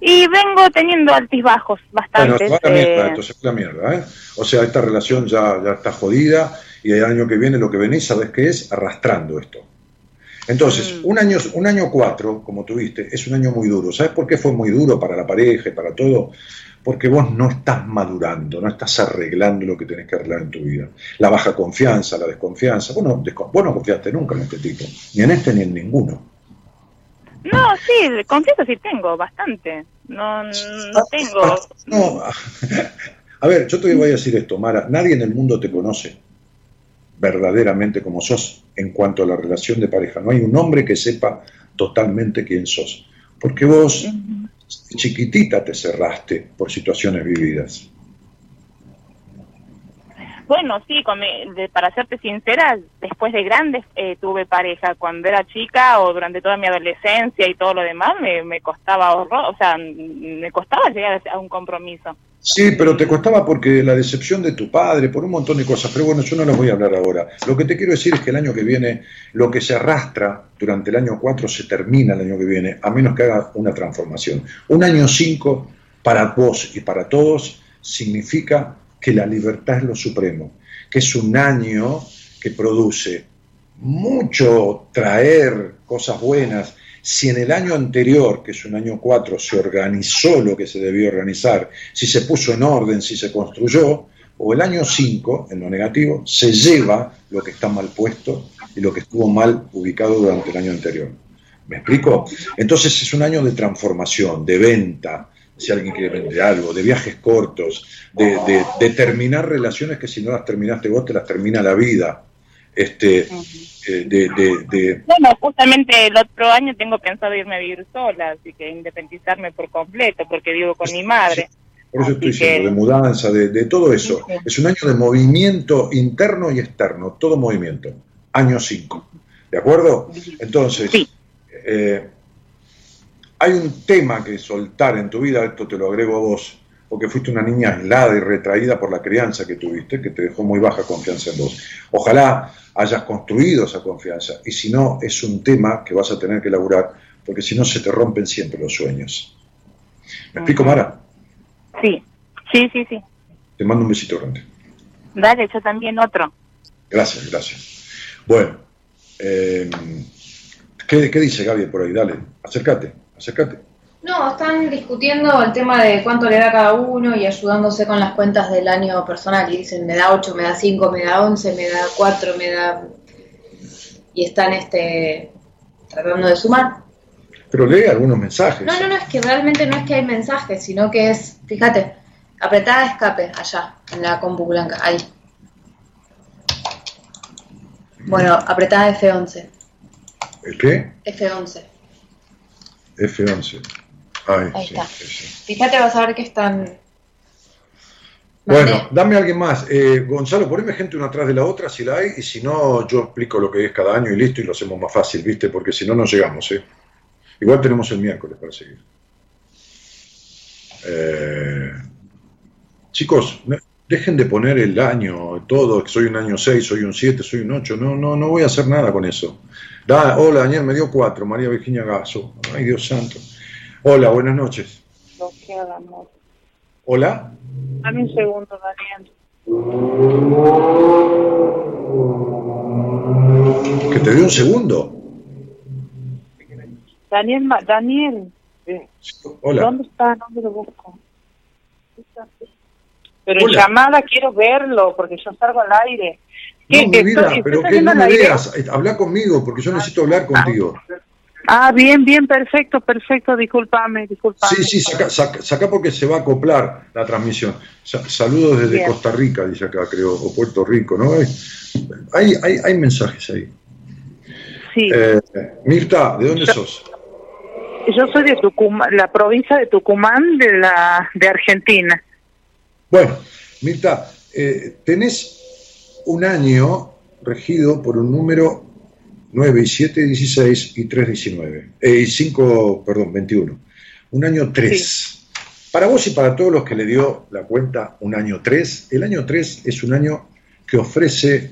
Speaker 5: Y vengo teniendo altibajos bastante.
Speaker 2: Bueno, la mierda, eh. entonces la mierda, ¿eh? O sea, esta relación ya, ya está jodida y el año que viene lo que venís, ¿sabes qué es? Arrastrando esto. Entonces, mm. un, año, un año cuatro, como tuviste, es un año muy duro. ¿Sabes por qué fue muy duro para la pareja y para todo? Porque vos no estás madurando, no estás arreglando lo que tenés que arreglar en tu vida. La baja confianza, la desconfianza. Vos no, vos no confiaste nunca en este tipo, ni en este ni en ninguno.
Speaker 5: No, sí, confieso sí tengo, bastante. No, no tengo. No.
Speaker 2: A ver, yo te voy a decir esto, Mara. Nadie en el mundo te conoce verdaderamente como sos en cuanto a la relación de pareja. No hay un hombre que sepa totalmente quién sos. Porque vos chiquitita te cerraste por situaciones vividas.
Speaker 6: Bueno, sí, para serte sincera, después de grande eh, tuve pareja. Cuando era chica o durante toda mi adolescencia y todo lo demás, me, costaba ahorrar, o sea, me costaba llegar a un compromiso.
Speaker 2: Sí, pero te costaba porque la decepción de tu padre, por un montón de cosas. Pero bueno, yo no las voy a hablar ahora. Lo que te quiero decir es que el año que viene, lo que se arrastra durante el año 4 se termina el año que viene, a menos que haga una transformación. Un año 5 para vos y para todos significa que la libertad es lo supremo, que es un año que produce mucho traer cosas buenas. Si en el año anterior, que es un año 4, se organizó lo que se debió organizar, si se puso en orden, si se construyó, o el año 5, en lo negativo, se lleva lo que está mal puesto y lo que estuvo mal ubicado durante el año anterior. ¿Me explico? Entonces es un año de transformación, de venta, si alguien quiere vender algo, de viajes cortos, de, terminar relaciones que si no las terminaste vos, te las termina la vida. Este, eh, de,
Speaker 6: Bueno, justamente el otro año tengo pensado irme a vivir sola, así que independizarme por completo, porque vivo con mi madre.
Speaker 2: Por eso estoy diciendo, de mudanza, de, todo eso. Es un año de movimiento interno y externo, todo movimiento. Año 5. ¿De acuerdo? Entonces, eh, hay un tema que soltar en tu vida, esto te lo agrego a vos, porque fuiste una niña aislada y retraída por la crianza que tuviste, que te dejó muy baja confianza en vos. Ojalá hayas construido esa confianza, y si no, es un tema que vas a tener que elaborar, porque si no se te rompen siempre los sueños. ¿Me explico, Mara?
Speaker 6: Sí, sí, sí, sí.
Speaker 2: Te mando un besito grande.
Speaker 6: Dale, yo también otro.
Speaker 2: Gracias, gracias. Bueno, eh, ¿qué, ¿qué dice Gaby por ahí? Dale, acércate. Acércate.
Speaker 4: No, están discutiendo el tema de cuánto le da cada uno y ayudándose con las cuentas del año personal. Y dicen, me da 8, me da 5, me da 11, me da 4, me da... Y están este, tratando de sumar.
Speaker 2: Pero lee algunos mensajes.
Speaker 4: No, no, no, es que realmente no es que hay mensajes, sino que es, fíjate, apretada escape allá, en la compu blanca, ahí. Bueno, apretada F11.
Speaker 2: ¿El qué?
Speaker 4: F11.
Speaker 2: F11.
Speaker 4: Ahí, está. Fíjate, vas a ver que están.
Speaker 2: Bueno, dame a alguien más. Eh, Gonzalo, poneme gente una atrás de la otra si la hay, y si no, yo explico lo que es cada año y listo, y lo hacemos más fácil, ¿viste? Porque si no, no llegamos, ¿eh? Igual tenemos el miércoles para seguir. Eh, chicos, dejen de poner el año, todo, que soy un año 6, soy un 7, soy un 8. No, no, no voy a hacer nada con eso hola, Daniel, me dio cuatro, María Virginia Gaso. Ay, Dios santo. Hola, buenas noches.
Speaker 6: Lo que hagamos.
Speaker 2: Hola.
Speaker 6: Dame un segundo, Daniel.
Speaker 2: ¿Que te dio un segundo?
Speaker 6: Daniel, Daniel.
Speaker 2: Hola.
Speaker 6: ¿Dónde está? ¿Dónde lo busco? Pero en llamada quiero verlo, porque yo salgo al aire.
Speaker 2: No, mi vida, pero que no me veas, habla conmigo, porque yo necesito hablar contigo.
Speaker 6: Ah, bien, bien, perfecto, perfecto, discúlpame, discúlpame.
Speaker 2: Sí, sí, saca, saca, porque se va a acoplar la transmisión. saludos desde Costa Rica, dice acá, creo, o Puerto Rico, ¿no? Hay, hay, hay mensajes ahí.
Speaker 6: Sí.
Speaker 2: Eh, Mirta, ¿de dónde sos?
Speaker 6: Yo soy de Tucumán, la provincia de Tucumán, de, la, de Argentina.
Speaker 2: Bueno, Mirta, eh, tenés un año regido por un número 9 y 7, 16 y 3, 19. Eh, y 5, perdón, 21. Un año 3. Para vos y para todos los que le dio la cuenta un año 3, el año 3 es un año que ofrece,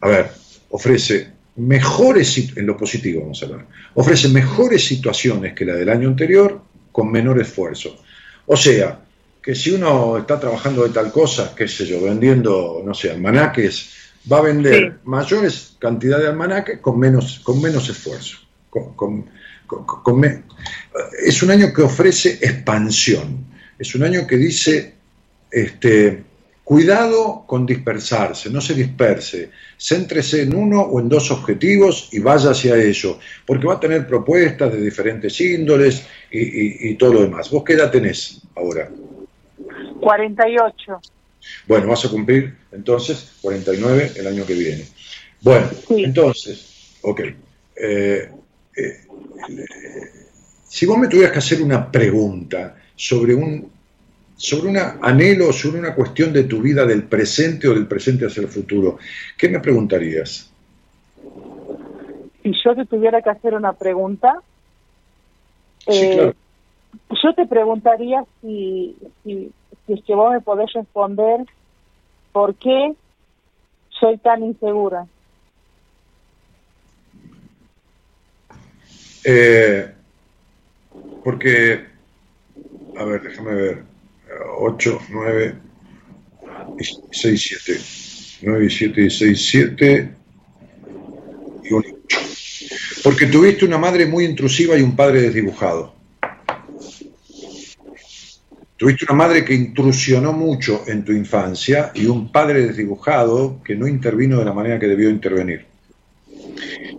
Speaker 2: a ver, ofrece mejores, en lo positivo vamos a hablar, ofrece mejores situaciones que la del año anterior con menor esfuerzo. O sea, que si uno está trabajando de tal cosa, qué sé yo, vendiendo, no sé, almanaques, va a vender mayores cantidades de almanaques con menos, con menos esfuerzo. es un año que ofrece expansión, es un año que dice, este, cuidado con dispersarse, no se disperse, céntrese en uno o en dos objetivos y vaya hacia ello, porque va a tener propuestas de diferentes índoles y, y todo lo demás. ¿Vos qué edad tenés ahora?
Speaker 6: 48.
Speaker 2: Bueno, vas a cumplir entonces 49 el año que viene. Bueno, entonces, ok. Eh, eh, si vos me tuvieras que hacer una pregunta sobre un sobre un anhelo, sobre una cuestión de tu vida del presente o del presente hacia el futuro, ¿qué me preguntarías?
Speaker 7: Si yo te tuviera que hacer una pregunta, eh, yo te preguntaría si, si, si es que vos me podés responder por qué soy tan insegura.
Speaker 2: Eh, porque, a ver, déjame ver, 8, 9, 6, 7, 9, 7, 6, 7 y 1, 8. Porque tuviste una madre muy intrusiva y un padre desdibujado. Tuviste una madre que intrusionó mucho en tu infancia y un padre desdibujado que no intervino de la manera que debió intervenir.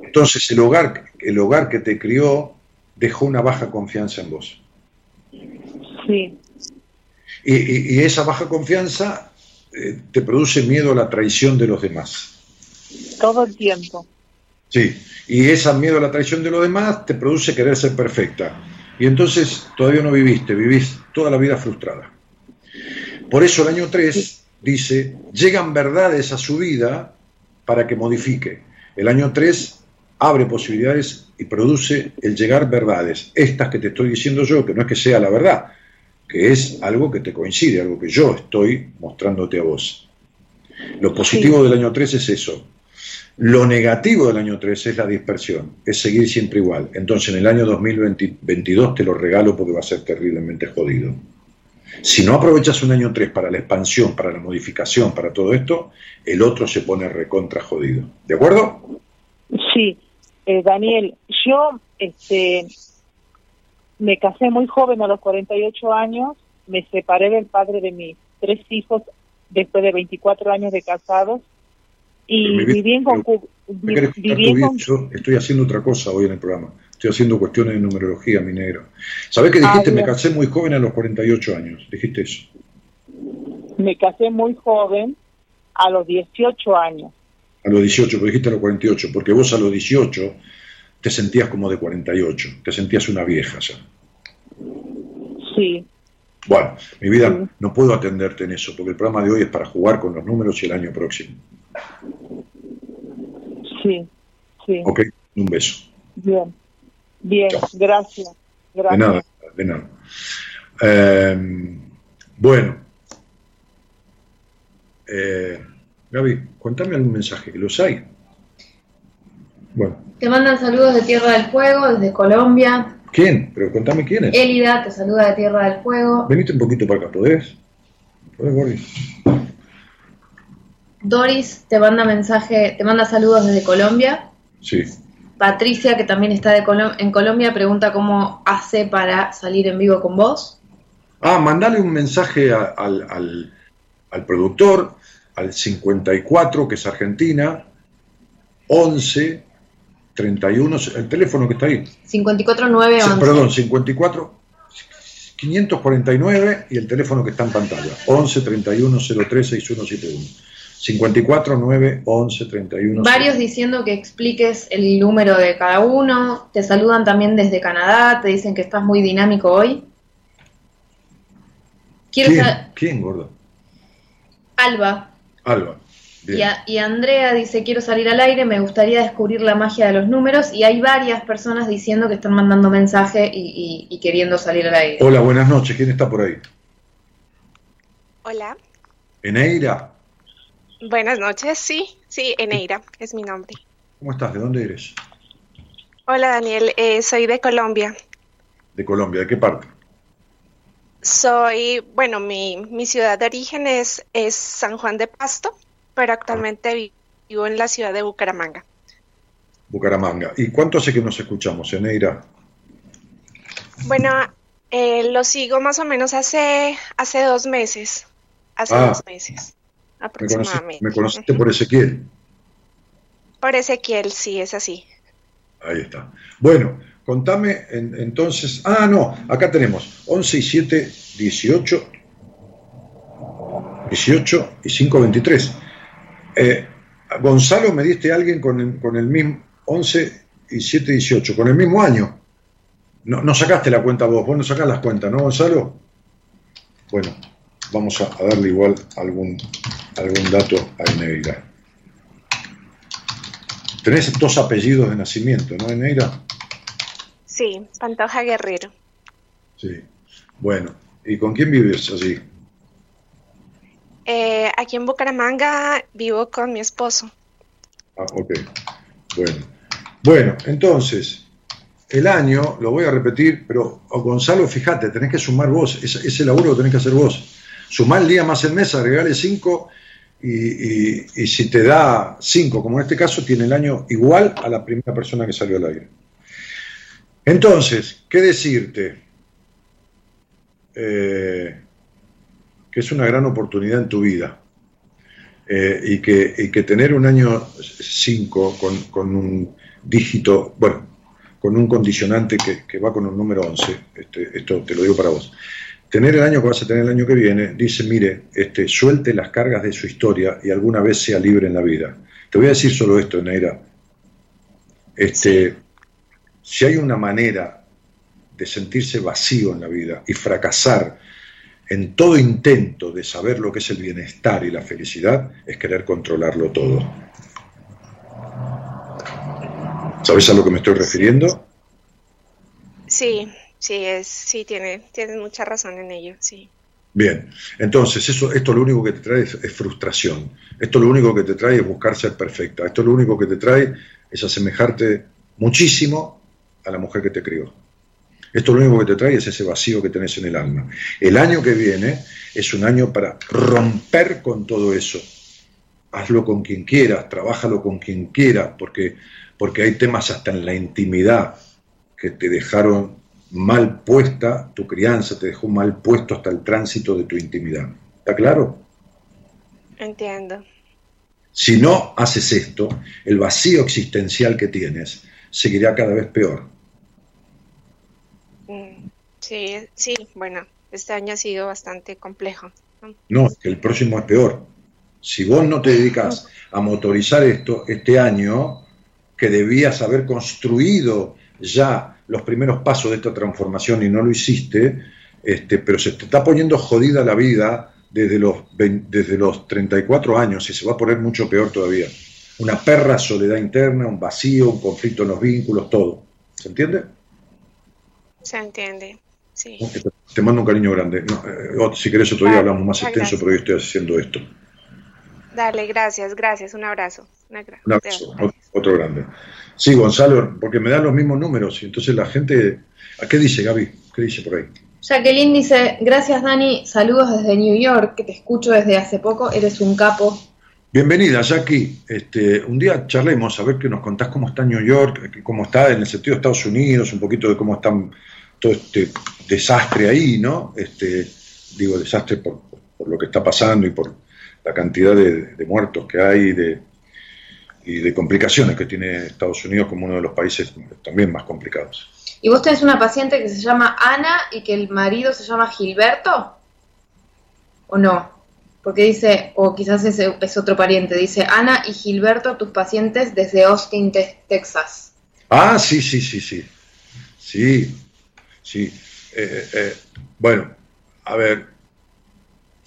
Speaker 2: Entonces el hogar, el hogar que te crió dejó una baja confianza en vos.
Speaker 7: Sí.
Speaker 2: Y, esa baja confianza eh, te produce miedo a la traición de los demás.
Speaker 7: Todo el tiempo.
Speaker 2: Sí, y ese miedo a la traición de los demás te produce querer ser perfecta. Y entonces todavía no viviste, vivís toda la vida frustrada. Por eso el año 3 dice, llegan verdades a su vida para que modifique. El año 3 abre posibilidades y produce el llegar verdades. Estas que te estoy diciendo yo, que no es que sea la verdad, que es algo que te coincide, algo que yo estoy mostrándote a vos. Lo positivo del año 3 es eso, lo negativo del año 3 es la dispersión, es seguir siempre igual. Entonces en el año 2022 te lo regalo porque va a ser terriblemente jodido. Si no aprovechas un año 3 para la expansión, para la modificación, para todo esto, el otro se pone recontra jodido. ¿De acuerdo?
Speaker 7: Sí, eh, Daniel, yo este, me casé muy joven a los 48 años, me separé del padre de mis tres hijos después de 24 años de casados y viví en
Speaker 2: Yo estoy haciendo otra cosa hoy en el programa. Estoy haciendo cuestiones de numerología, mi negro. ¿Sabés que dijiste, me casé muy joven a los 48 años? Dijiste eso.
Speaker 7: Me casé muy joven a los 18 años.
Speaker 2: A los 18, pero dijiste a los 48, porque vos a los 18 te sentías como de 48, te sentías una vieja ya.
Speaker 7: Sí.
Speaker 2: Bueno, mi vida, no puedo atenderte en eso, porque el programa de hoy es para jugar con los números y el año próximo.
Speaker 7: Sí, sí.
Speaker 2: Ok, un beso.
Speaker 7: Bien, bien, gracias. gracias.
Speaker 2: De nada, de nada. Em, bueno, eh, Gaby, contame algún mensaje, que los hay.
Speaker 4: Bueno. Te mandan saludos de Tierra del Fuego, desde Colombia.
Speaker 2: ¿Quién? Pero contame quién es.
Speaker 4: Elida te saluda de Tierra del Fuego.
Speaker 2: Venite un poquito para acá, ¿podés? ¿Podés, Boris?
Speaker 4: Doris te manda mensaje, te manda saludos desde Colombia.
Speaker 2: Sí.
Speaker 4: Patricia, que también está en Colombia, pregunta cómo hace para salir en vivo con vos.
Speaker 2: Ah, mandale un mensaje al, productor, al 54, que es Argentina, 11 31, el teléfono que está ahí.
Speaker 4: 54911.
Speaker 2: Perdón, 54 549 y el teléfono que está en pantalla. 11 31 03 6171. 54 9 11 31.
Speaker 4: Varios diciendo que expliques el número de cada uno. Te saludan también desde Canadá. Te dicen que estás muy dinámico hoy.
Speaker 2: ¿Quién? ¿Quién, gordo?
Speaker 4: Alba.
Speaker 2: Alba.
Speaker 4: Y, Andrea dice, quiero salir al aire, me gustaría descubrir la magia de los números. Y hay varias personas diciendo que están mandando mensaje y, y queriendo salir al aire.
Speaker 2: Hola, buenas noches. ¿Quién está por ahí?
Speaker 8: Hola.
Speaker 2: Eneira.
Speaker 8: Buenas noches, sí, sí, Eneira es mi nombre.
Speaker 2: ¿Cómo estás? ¿De dónde eres?
Speaker 8: Hola Daniel, eh, soy de Colombia.
Speaker 2: ¿De Colombia? ¿De qué parte?
Speaker 8: Soy, bueno, mi, mi ciudad de origen es, es San Juan de Pasto, pero actualmente vivo en la ciudad de Bucaramanga.
Speaker 2: Bucaramanga. ¿Y cuánto hace que nos escuchamos, Eneira?
Speaker 8: Bueno, eh, lo sigo más o menos hace, hace dos meses. Hace ah. dos meses.
Speaker 2: ¿Me conociste, por Ezequiel?
Speaker 8: Por Ezequiel, sí, es así.
Speaker 2: Ahí está. Bueno, contame entonces. Ah, no, acá tenemos 11 y 7, 18. 18 y 5, 23. Eh, Gonzalo, me diste a alguien con el, con el mismo 11 y 7, 18, con el mismo año. No, no sacaste la cuenta vos, vos no sacás las cuentas, ¿no, Gonzalo? Bueno, vamos a, darle igual algún, algún dato a Eneira. Tenés dos apellidos de nacimiento, ¿no, Eneira?
Speaker 8: Sí, Pantoja Guerrero.
Speaker 2: Sí. Bueno, ¿y con quién vives allí?
Speaker 8: Eh, aquí en Bucaramanga vivo con mi esposo.
Speaker 2: Ah, ok. Bueno. Bueno, entonces, el año, lo voy a repetir, pero Gonzalo, fíjate, tenés que sumar vos, ese, ese laburo lo tenés que hacer vos. Sumar el día más el mes, agregale 5 y, y, si te da 5, como en este caso, tiene el año igual a la primera persona que salió al aire. Entonces, ¿qué decirte? Eh, que es una gran oportunidad en tu vida eh, y, que, tener un año 5 con, un dígito, bueno, con un condicionante que, que va con un número 11, este, esto te lo digo para vos, tener el año que vas a tener el año que viene, dice, mire, este, suelte las cargas de su historia y alguna vez sea libre en la vida. Te voy a decir solo esto, Neira. Este, si hay una manera de sentirse vacío en la vida y fracasar en todo intento de saber lo que es el bienestar y la felicidad, es querer controlarlo todo. ¿Sabes a lo que me estoy refiriendo?
Speaker 8: Sí, sí, es, sí, tiene, mucha razón en ello, sí.
Speaker 2: Bien, entonces eso, esto lo único que te trae es, frustración. Esto lo único que te trae es buscar ser perfecta. Esto lo único que te trae es asemejarte muchísimo a la mujer que te crió. Esto lo único que te trae es ese vacío que tenés en el alma. El año que viene es un año para romper con todo eso. Hazlo con quien quieras, trabájalo con quien quieras, porque, porque hay temas hasta en la intimidad que te dejaron mal puesta, tu crianza te dejó mal puesto hasta el tránsito de tu intimidad. ¿Está claro?
Speaker 8: Entiendo.
Speaker 2: Si no haces esto, el vacío existencial que tienes seguirá cada vez peor
Speaker 8: Sí, sí, bueno, este año ha sido bastante complejo.
Speaker 2: No, el próximo es peor. Si vos no te dedicas a motorizar esto este año, que debías haber construido ya los primeros pasos de esta transformación y no lo hiciste, este, pero se te está poniendo jodida la vida desde los, desde los 34 años y se va a poner mucho peor todavía. Una perra soledad interna, un vacío, un conflicto en los vínculos, todo. ¿Se entiende?
Speaker 8: Se entiende.
Speaker 2: Te, mando un cariño grande. Eh, si querés otro día hablamos más extenso, pero yo estoy haciendo esto.
Speaker 8: Dale, gracias, gracias. Un abrazo.
Speaker 2: Un abrazo, otro grande. Sí, Gonzalo, porque me dan los mismos números y entonces la gente... ¿A qué dice Gaby? ¿Qué dice por ahí?
Speaker 4: Jacqueline dice, gracias Dani, saludos desde New York, que te escucho desde hace poco, eres un capo.
Speaker 2: Bienvenida, Jackie. Este, un día charlemos a ver que nos contás cómo está New York, cómo está en el sentido de Estados Unidos, un poquito de cómo están todo este desastre ahí, ¿no? Este, digo, desastre por, lo que está pasando y por la cantidad de, muertos que hay de, y de complicaciones que tiene Estados Unidos como uno de los países también más complicados.
Speaker 4: ¿Y vos tenés una paciente que se llama Ana y que el marido se llama Gilberto? ¿O no? Porque dice, o quizás es, es otro pariente, dice Ana y Gilberto, tus pacientes desde Austin, Texas.
Speaker 2: Ah, sí, sí, sí, sí. Sí, Sí, eh, eh, bueno, a ver.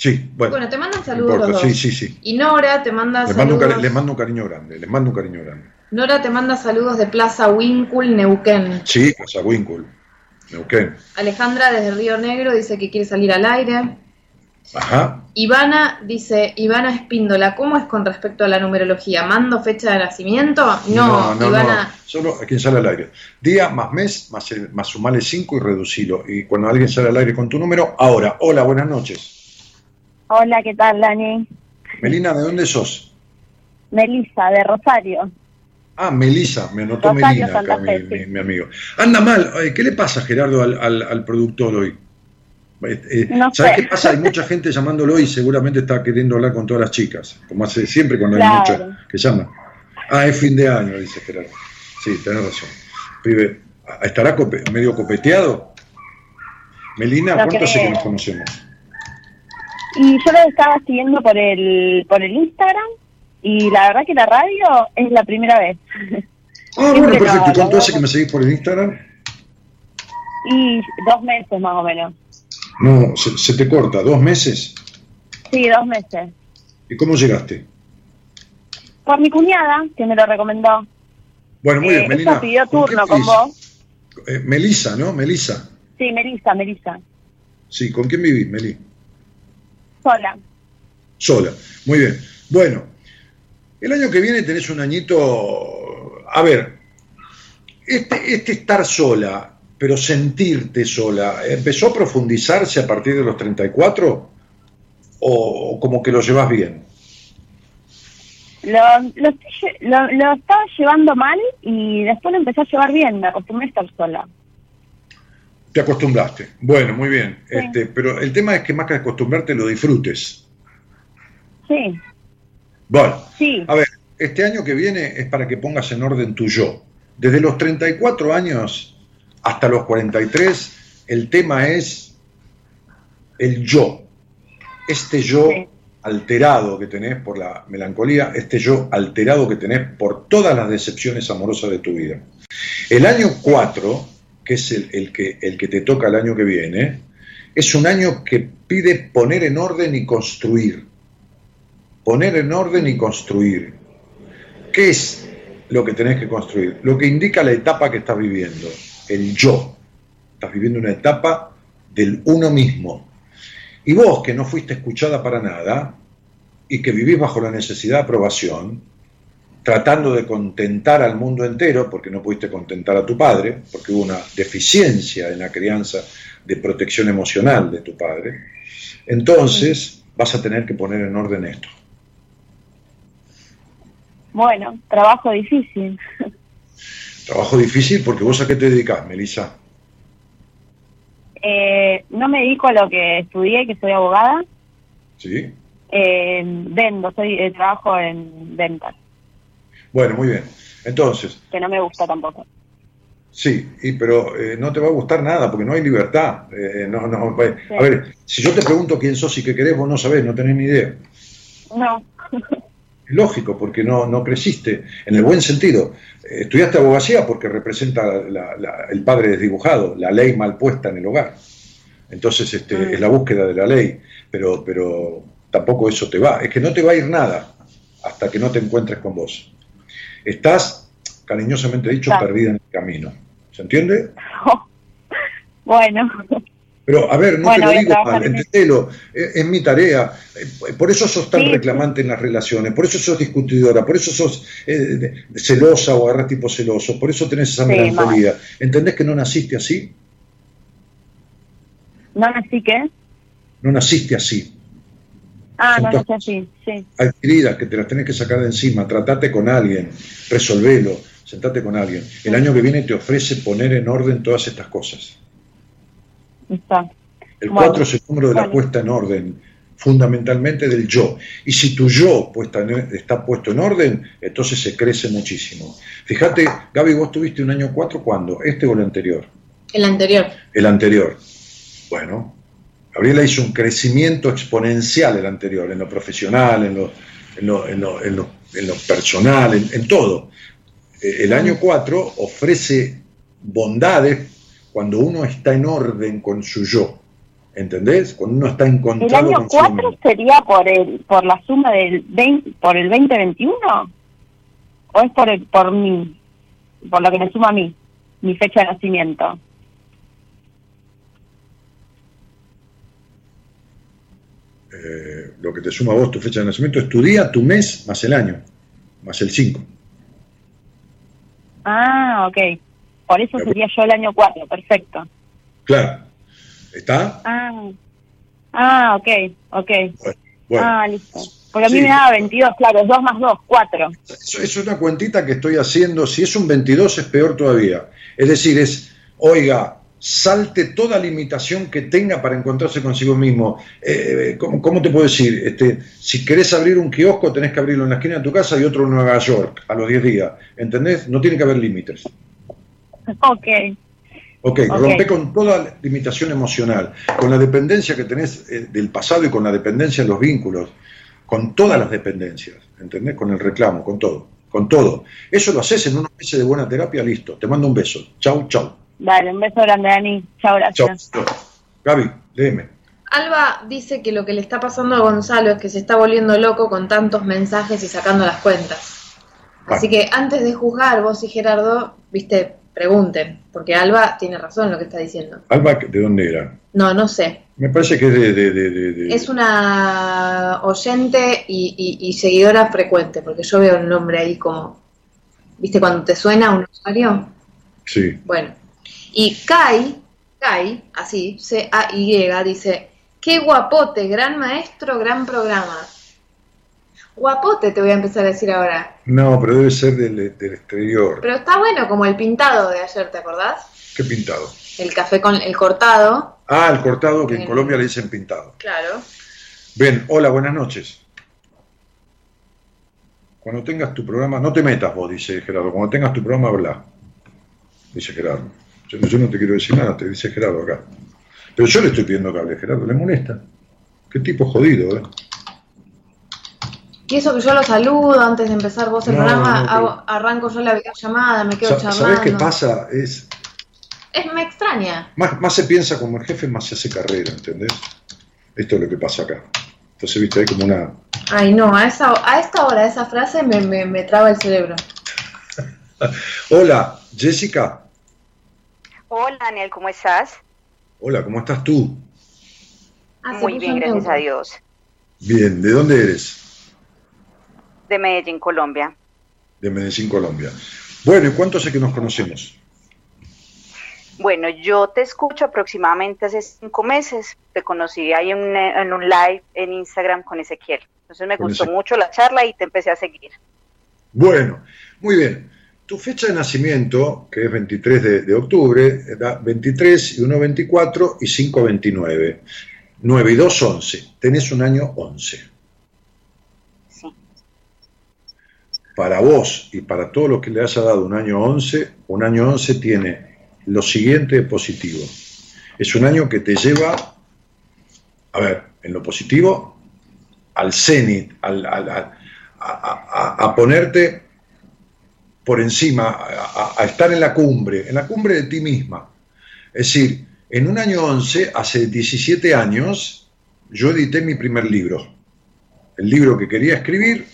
Speaker 2: Sí, bueno.
Speaker 4: Bueno, te mandan saludos los dos.
Speaker 2: Sí, sí, sí.
Speaker 4: Y Nora te manda
Speaker 2: les
Speaker 4: saludos.
Speaker 2: Mando les mando un cariño grande, les mando un cariño grande.
Speaker 4: Nora te manda saludos de Plaza Winkul, Neuquén.
Speaker 2: Sí, Plaza Winkul, Neuquén.
Speaker 4: Alejandra desde Río Negro dice que quiere salir al aire.
Speaker 2: Ajá.
Speaker 4: Ivana dice, Ivana Espíndola, ¿cómo es con respecto a la numerología? ¿Mando fecha de nacimiento? No, no, Ivana. No,
Speaker 2: solo a quien sale al aire. Día más mes, más, el, más sumale 5 y reducilo. Y cuando alguien sale al aire con tu número, ahora. Hola, buenas noches.
Speaker 5: Hola, ¿qué tal, Dani?
Speaker 2: Melina, ¿de dónde sos?
Speaker 5: Melisa, de Rosario.
Speaker 2: Ah, Melisa, me anotó Melina acá, mi, amigo. Anda mal, ¿qué le pasa, Gerardo, al, al, al productor hoy? Eh, ¿Sabes qué pasa? Hay mucha gente llamándolo y seguramente está queriendo hablar con todas las chicas, como hace siempre cuando hay muchas que llaman. Ah, es fin de año, dice Gerardo. Sí, tenés razón. Pibe, ¿estará medio copeteado? Melina, ¿cuánto hace que nos conocemos?
Speaker 5: Y yo lo estaba siguiendo por el, por el Instagram y la verdad que la radio es la primera vez.
Speaker 2: Ah, bueno, perfecto. ¿Cuánto hace que me seguís por el Instagram?
Speaker 5: Y dos meses más o menos.
Speaker 2: No, se, te corta, ¿dos meses?
Speaker 5: Sí, dos meses.
Speaker 2: ¿Y cómo llegaste?
Speaker 5: Por mi cuñada, que me lo recomendó.
Speaker 2: Bueno, muy bien, eh, Melina.
Speaker 5: pidió turno con, vos.
Speaker 2: Eh, Melisa, ¿no? Melisa.
Speaker 5: Sí, Melisa, Melisa.
Speaker 2: Sí, ¿con quién vivís, Meli?
Speaker 5: Sola.
Speaker 2: Sola, muy bien. Bueno, el año que viene tenés un añito... A ver, este, este estar sola, pero sentirte sola, ¿empezó a profundizarse a partir de los 34 o, como que lo llevas bien?
Speaker 5: Lo, lo, estaba llevando mal y después lo empecé a llevar bien, me acostumbré a estar sola.
Speaker 2: Te acostumbraste. Bueno, muy bien. Este, pero el tema es que más que acostumbrarte lo disfrutes.
Speaker 5: Sí.
Speaker 2: Bueno, sí. a ver, este año que viene es para que pongas en orden tu yo. Desde los 34 años hasta los 43, el tema es el yo. Este yo alterado que tenés por la melancolía, este yo alterado que tenés por todas las decepciones amorosas de tu vida. El año 4, que es el, que, el que te toca el año que viene, es un año que pide poner en orden y construir. Poner en orden y construir. ¿Qué es lo que tenés que construir? Lo que indica la etapa que estás viviendo, el yo. Estás viviendo una etapa del uno mismo, y vos, que no fuiste escuchada para nada y que vivís bajo la necesidad de aprobación, tratando de contentar al mundo entero, porque no pudiste contentar a tu padre, porque hubo una deficiencia en la crianza de protección emocional de tu padre, entonces vas a tener que poner en orden esto.
Speaker 5: Bueno, trabajo difícil.
Speaker 2: Trabajo difícil porque vos a qué te dedicas, Melissa.
Speaker 5: Eh, no me dedico a lo que estudié, que soy abogada.
Speaker 2: Sí.
Speaker 5: Eh, vendo, soy eh, trabajo en ventas.
Speaker 2: Bueno, muy bien. Entonces.
Speaker 5: Que no me gusta tampoco.
Speaker 2: Sí, y, pero no te va a gustar nada porque no hay libertad. no, no, A ver, si yo te pregunto quién sos y qué querés, vos no sabés, no tenés ni idea.
Speaker 5: No.
Speaker 2: lógico, porque no, no creciste, en el buen sentido. Eh, estudiaste abogacía porque representa el padre desdibujado, la ley mal puesta en el hogar. Entonces este, mm. es la búsqueda de la ley, pero, pero tampoco eso te va. Es que no te va a ir nada hasta que no te encuentres con vos. Estás, cariñosamente dicho, perdida en el camino. ¿Se entiende?
Speaker 5: bueno.
Speaker 2: Pero, a ver, no te lo digo mal, entendelo, es, mi tarea. Eh, por eso sos tan reclamante en las relaciones, por eso sos discutidora, por eso sos eh, celosa o agarras tipo celoso, por eso tenés esa melancolía. ¿Entendés que no naciste así?
Speaker 5: ¿No nací qué?
Speaker 2: No naciste así.
Speaker 5: Ah, no nací así, sí.
Speaker 2: Adquiridas que te las tenés que sacar de encima, tratate con alguien, resolvelo, sentate con alguien. El año que viene te ofrece poner en orden todas estas cosas. El 4 es el número de la puesta en orden, fundamentalmente del yo. Y si tu yo puesta está puesto en orden, entonces se crece muchísimo. Fíjate, Gaby, vos tuviste un año 4 ¿cuándo? ¿Este o el anterior?
Speaker 4: El anterior.
Speaker 2: El anterior. Bueno, Gabriela hizo un crecimiento exponencial el anterior, en lo profesional, en lo, en lo, en lo, personal, en, todo. Eh, el año 4 ofrece bondades cuando uno está en orden con su yo. ¿Entendés? Cuando uno está encontrado
Speaker 5: ¿El año 4 sería por el por la suma del 20, por el 2021? ¿O es por el, por mí? Por lo que me suma a mí, mi fecha de nacimiento.
Speaker 2: Eh, lo que te suma a vos tu fecha de nacimiento es tu día, tu mes, más el año, más el 5.
Speaker 5: Ah, ok. Por eso sería yo el año 4, perfecto.
Speaker 2: Claro. ¿Está?
Speaker 5: Ah, ah ok, ok. Ah, listo. Porque a mí me da 22, claro, 2 más 2, 4.
Speaker 2: Eso es una cuentita que estoy haciendo. Si es un 22 es peor todavía. Es decir, es, oiga, salte toda limitación que tenga para encontrarse consigo mismo. Eh, ¿cómo, te puedo decir? Este, si querés abrir un kiosco, tenés que abrirlo en la esquina de tu casa y otro en Nueva York a los 10 días. ¿Entendés? No tiene que haber límites.
Speaker 5: Ok.
Speaker 2: Ok, rompe con toda limitación emocional, con la dependencia que tenés eh, del pasado y con la dependencia en los vínculos, con todas las dependencias, ¿entendés? Con el reclamo, con todo, con todo. Eso lo haces en unos meses de buena terapia, listo. Te mando un beso. Chau, chau.
Speaker 5: Dale, un beso grande, Dani. Chao, gracias.
Speaker 2: Gaby, léeme.
Speaker 4: Alba dice que lo que le está pasando a Gonzalo es que se está volviendo loco con tantos mensajes y sacando las cuentas. Así que antes de juzgar, vos y Gerardo, viste, pregunten, porque Alba tiene razón en lo que está diciendo.
Speaker 2: ¿Alba de dónde era?
Speaker 4: No, no sé.
Speaker 2: Me parece que es de... de, de, de
Speaker 4: es una oyente y, y, y, seguidora frecuente, porque yo veo el nombre ahí como... ¿Viste cuando te suena un usuario?
Speaker 2: Sí.
Speaker 4: Bueno. Y Kai, Kai, así, C-A-Y, dice, qué guapote, gran maestro, gran programa. Guapote te voy a empezar a decir ahora.
Speaker 2: No, pero debe ser del, del exterior.
Speaker 4: Pero está bueno como el pintado de ayer, ¿te acordás?
Speaker 2: ¿Qué pintado?
Speaker 4: El café con el cortado.
Speaker 2: Ah, el cortado que en, en Colombia le dicen pintado.
Speaker 4: Claro.
Speaker 2: Ven, hola, buenas noches. Cuando tengas tu programa, no te metas vos, dice Gerardo. Cuando tengas tu programa, habla. Dice Gerardo. Yo, yo no te quiero decir nada, te dice Gerardo acá. Pero yo le estoy pidiendo que hable, Gerardo. ¿Le molesta? Qué tipo jodido, ¿eh?
Speaker 4: Y eso que yo lo saludo antes de empezar vos el no, programa, no, hago, arranco yo la videollamada, me quedo charlando.
Speaker 2: ¿Sabés qué pasa? Es,
Speaker 4: es me extraña.
Speaker 2: Más, más se piensa como el jefe, más se hace carrera, ¿entendés? Esto es lo que pasa acá. Entonces, viste, hay como una...
Speaker 4: Ay, no, a, esa, a esta hora esa frase me, me, me traba el cerebro.
Speaker 2: Hola, Jessica.
Speaker 9: Hola, Daniel, ¿cómo estás?
Speaker 2: Hola, ¿cómo estás tú?
Speaker 9: Ah, Muy bien, gracias a Dios.
Speaker 2: Bien, ¿de dónde eres?
Speaker 9: De Medellín, Colombia.
Speaker 2: De Medellín, Colombia. Bueno, ¿y cuánto hace que nos conocemos?
Speaker 9: Bueno, yo te escucho aproximadamente hace cinco meses. Te conocí ahí en, en un live en Instagram con Ezequiel. Entonces me
Speaker 2: Con
Speaker 9: gustó
Speaker 2: Ezequiel.
Speaker 9: mucho la charla y te empecé a seguir.
Speaker 2: Bueno, muy bien. Tu fecha de nacimiento, que es 23 de, de octubre, da 23 y 1, 24 y 5, 29. 9 y 2, 11. Tenés un año 11.
Speaker 9: Sí.
Speaker 2: Para vos y para todo lo que le haya dado un año 11, un año 11 tiene lo siguiente de positivo. Es un año que te lleva, a ver, en lo positivo, al cenit, al- al- a, a- a ponerte por encima, a, a estar en la cumbre, en la cumbre de ti misma. Es decir, en un año 11, hace 17 años, yo edité mi primer libro. El libro que quería escribir,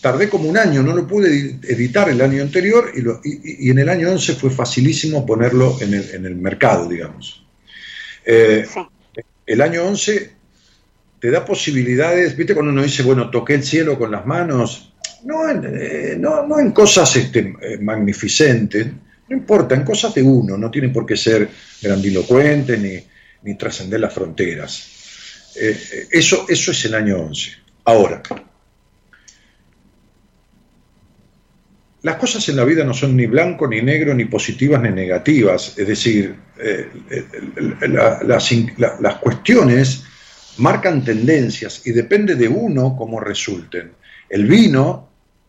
Speaker 2: tardé como un año, no lo pude edi- editar el año anterior y, lo- y- y en el año 11 fue facilísimo ponerlo en el, en el mercado, digamos. Eh, el año 11 te da posibilidades, viste cuando uno dice, bueno, toqué el cielo con las manos, no en, eh, no, no en cosas este, eh, magnificentes, no importa, en cosas de uno, no tiene por qué ser grandilocuente ni, ni trascender las fronteras. Eh, eso, eso es el año 11. Ahora, las cosas en la vida no son ni blanco, ni negro, ni positivas, ni negativas. Es decir, la- las, la- las cuestiones marcan tendencias y depende de uno cómo resulten. El vino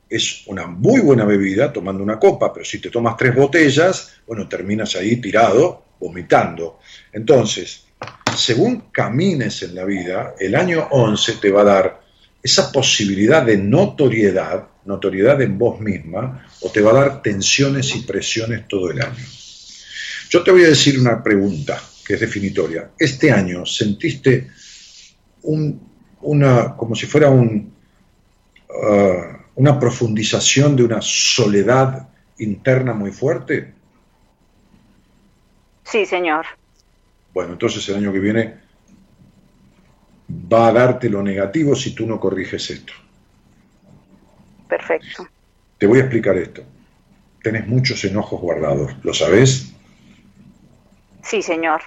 Speaker 2: es una muy buena bebida tomando una copa, pero si te tomas tres botellas, bueno, terminas ahí tirado, vomitando. Entonces, según camines en la vida, el año 11 te va a dar esa posibilidad de notoriedad, notoriedad en vos misma, o te va a dar tensiones y presiones todo el año. Yo te voy a decir una pregunta que es definitoria. Este año sentiste un, una, como si fuera un, ah, una profundización de una soledad interna muy fuerte.
Speaker 9: Sí, señor.
Speaker 2: Bueno, entonces el año que viene va a darte lo negativo si tú no corriges esto.
Speaker 9: Perfecto.
Speaker 2: Te voy a explicar esto. Tenés muchos enojos guardados, ¿lo sabés?
Speaker 9: Sí, señor.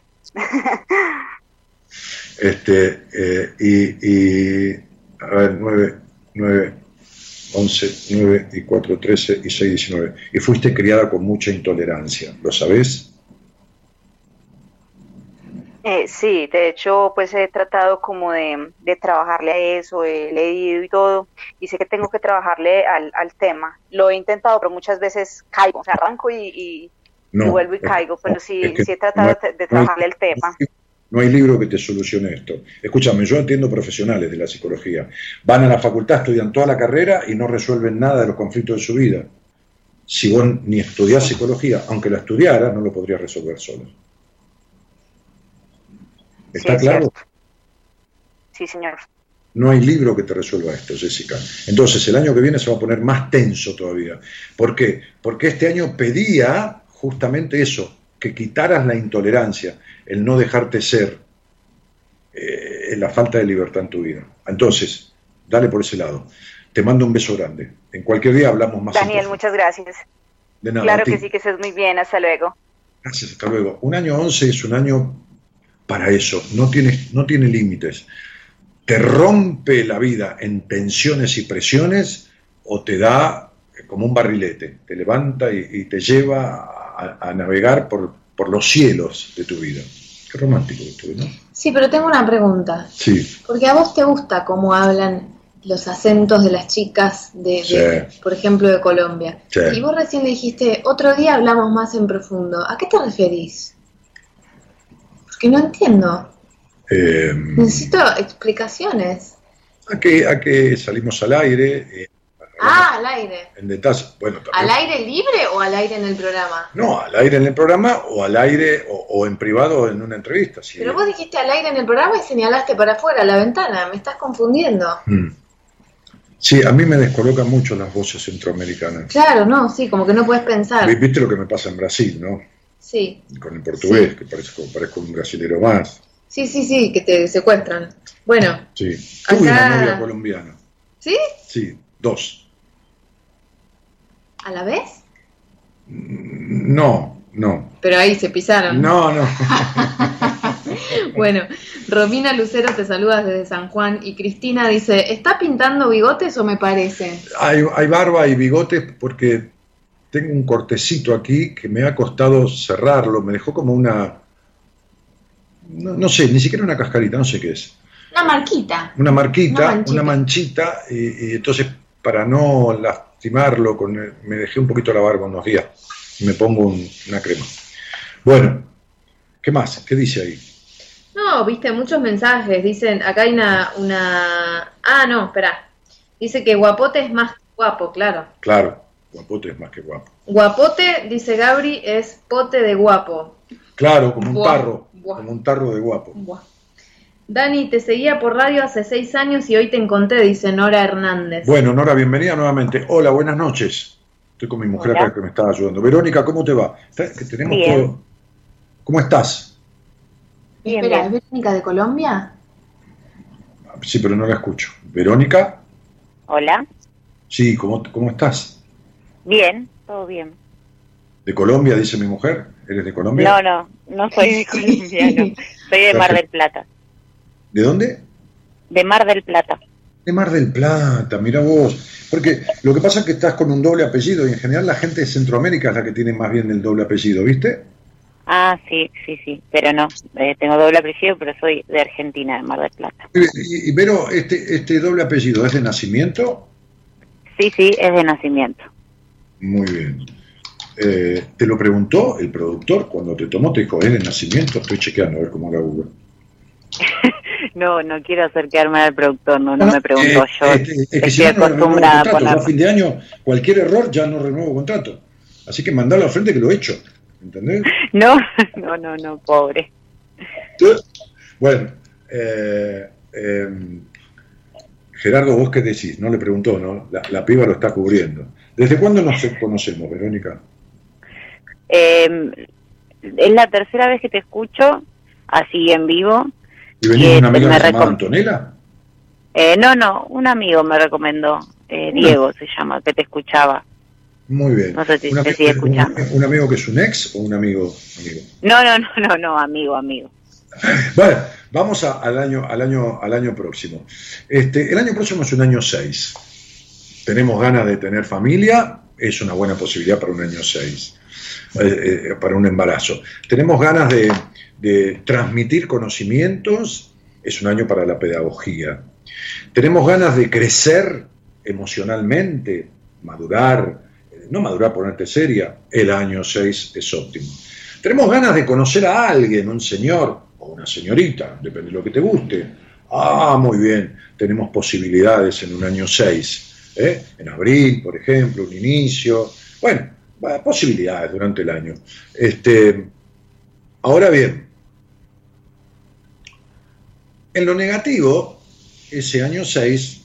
Speaker 2: Este, eh, y, y, a ver, 9, 9, 11, 9 y 4, 13 y 6, 19. Y fuiste criada con mucha intolerancia, ¿lo sabés?
Speaker 9: Eh, sí, de hecho, pues he tratado como de, de trabajarle a eso, he leído y todo, y sé que tengo que trabajarle al, al tema. Lo he intentado, pero muchas veces caigo, o sea, arranco y, y- y
Speaker 2: No,
Speaker 9: vuelvo y
Speaker 2: no,
Speaker 9: caigo, pero
Speaker 2: no,
Speaker 9: sí,
Speaker 2: es que
Speaker 9: sí he tratado
Speaker 2: no
Speaker 9: de,
Speaker 2: no
Speaker 9: trabajarle el tema.
Speaker 2: No hay libro que te solucione esto. Escúchame, yo entiendo profesionales de la psicología. Van a la facultad, estudian toda la carrera y no resuelven nada de los conflictos de su vida. si vos ni estudiás psicología, aunque la estudiara, no lo podrías resolver solo. ¿Está claro?
Speaker 9: Sí, señor.
Speaker 2: No hay libro que te resuelva esto, Jessica. Entonces, el año que viene se va a poner más tenso todavía. ¿Por qué? Porque este año pedía justamente eso, que quitaras la intolerancia, el no dejarte ser, eh, la falta de libertad en tu vida. Entonces, dale por ese lado. Te mando un beso grande. En cualquier día hablamos más.
Speaker 9: Daniel, muchas gracias.
Speaker 2: De nada,
Speaker 9: claro que sí, que estés muy bien. Hasta luego.
Speaker 2: Gracias, hasta luego. Un año 11 es un año para eso, no tiene, no tiene límites. Te rompe la vida en tensiones y presiones o te da como un barrilete, te levanta y, te lleva a, navegar por, por, los cielos de tu vida. Qué romántico esto, ¿no?
Speaker 4: Sí, pero tengo una pregunta.
Speaker 2: Sí.
Speaker 4: Porque a vos te gusta cómo hablan los acentos de las chicas de, por ejemplo, de Colombia. Y vos recién dijiste, otro día hablamos más en profundo. ¿A qué te referís? Porque no entiendo.
Speaker 2: Eh,
Speaker 4: Necesito explicaciones.
Speaker 2: A que, a que salimos al aire.
Speaker 4: Eh, ah, al aire.
Speaker 2: En detalle. Bueno,
Speaker 4: ¿Al aire libre o al aire en el programa?
Speaker 2: No, al aire en el programa o al aire o, en privado en una entrevista.
Speaker 4: Pero vos dijiste al aire en el programa y señalaste para afuera, la ventana. Me estás confundiendo.
Speaker 2: Mm. Sí, a mí me descolocan mucho las voces centroamericanas.
Speaker 4: Claro, no, sí, como que no puedes pensar.
Speaker 2: Viste lo que me pasa en Brasil, ¿no?
Speaker 4: Sí.
Speaker 2: Con el portugués, que parezco, parezco un brasilero más.
Speaker 4: Sí, sí, sí, que te secuestran. Bueno.
Speaker 2: Sí. Tuve una novia colombiana.
Speaker 4: ¿Sí?
Speaker 2: Sí, dos.
Speaker 4: ¿A la vez?
Speaker 2: No, no.
Speaker 4: Pero ahí se pisaron.
Speaker 2: No, no.
Speaker 4: bueno, Romina Lucero te saluda desde San Juan y Cristina dice, ¿está pintando bigotes o me parece?
Speaker 2: Hay, hay barba y bigotes porque tengo un cortecito aquí que me ha costado cerrarlo, me dejó como una, no, sé, ni siquiera una cascarita, no sé qué es.
Speaker 4: Una marquita.
Speaker 2: Una marquita, una manchita, y, entonces para no lastimarlo, con me dejé un poquito la barba unos días me pongo una crema. Bueno, ¿qué más? ¿Qué dice ahí?
Speaker 4: No, viste, muchos mensajes. Dicen, acá hay una, una... Ah, no, espera. Dice que guapote es más guapo, claro.
Speaker 2: Claro, guapote es más que guapo.
Speaker 4: Guapote, dice Gabri, es pote de guapo.
Speaker 2: Claro, como un tarro, como un tarro de guapo.
Speaker 4: Dani, te seguía por radio hace seis años y hoy te encontré, dice Nora Hernández.
Speaker 2: Bueno, Nora, bienvenida nuevamente. Hola, buenas noches. Estoy con mi mujer acá que me está ayudando. Verónica, ¿cómo te va? tenemos todo... ¿Cómo estás?
Speaker 4: Espera, ¿es Verónica de Colombia?
Speaker 2: Sí, pero no la escucho. ¿Verónica?
Speaker 9: Hola.
Speaker 2: Sí, ¿cómo, cómo estás?
Speaker 9: Bien, todo bien.
Speaker 2: ¿De Colombia, dice mi mujer? ¿Eres de Colombia?
Speaker 9: No, no, no soy de Colombia, Soy de Mar del Plata.
Speaker 2: ¿De dónde?
Speaker 9: De Mar del Plata.
Speaker 2: De Mar del Plata, mira vos. Porque lo que pasa es que estás con un doble apellido y en general la gente de Centroamérica es la que tiene más bien el doble apellido, ¿viste?
Speaker 9: Ah, sí, sí, sí, pero no, eh, tengo doble apellido, pero soy de Argentina, de Mar del Plata.
Speaker 2: Y, pero este, este doble apellido es de nacimiento?
Speaker 9: Sí, sí, es de nacimiento.
Speaker 2: Muy bien. Eh, ¿Te lo preguntó el productor cuando te tomó? Te dijo, ¿es de nacimiento? Estoy chequeando a ver cómo la Google.
Speaker 9: no, no quiero acercarme al productor, no, no, me preguntó
Speaker 2: eh, yo. Es, que, si no, acostumbrada no a fin de año, cualquier error ya no renuevo contrato. Así que mandalo al frente que lo he hecho. ¿entendés?
Speaker 9: No, no, no, no, pobre.
Speaker 2: Bueno, eh, em, Gerardo, vos qué decís, no le preguntó, ¿no? La, piba lo está cubriendo. ¿Desde cuándo nos conocemos, Verónica?
Speaker 9: Em, es la tercera vez que te escucho, así en vivo.
Speaker 2: ¿Y venía una amiga llamada Antonella?
Speaker 9: Eh, no, no, un amigo me recomendó, eh, Diego se llama, que te escuchaba.
Speaker 2: Muy bien.
Speaker 9: No sé si un, sigue escuchando.
Speaker 2: Un, amigo que es un ex o un amigo amigo?
Speaker 9: No, no, no, no, no, amigo, amigo.
Speaker 2: Bueno, vamos al año al año al año próximo. Este, el año próximo es un año 6. Tenemos ganas de tener familia, es una buena posibilidad para un año 6, eh, eh, para un embarazo. Tenemos ganas de, transmitir conocimientos, es un año para la pedagogía. Tenemos ganas de crecer emocionalmente, madurar, no madurar, ponerte seria, el año 6 es óptimo. Tenemos ganas de conocer a alguien, un señor o una señorita, depende de lo que te guste. Ah, muy bien, tenemos posibilidades en un año 6. ¿eh? En abril, por ejemplo, un inicio, Bueno, posibilidades durante el año. Este, ahora bien, en lo negativo, ese año 6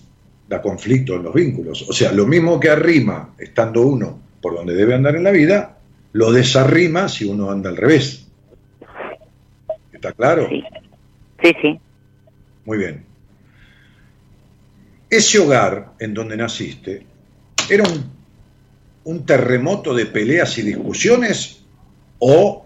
Speaker 2: da conflicto en los vínculos. O sea, lo mismo que arrima estando uno por donde debe andar en la vida, lo desarrima si uno anda al revés. ¿Está claro?
Speaker 9: Sí, sí. sí.
Speaker 2: Muy bien. Ese hogar en donde naciste era un, un terremoto de peleas y discusiones o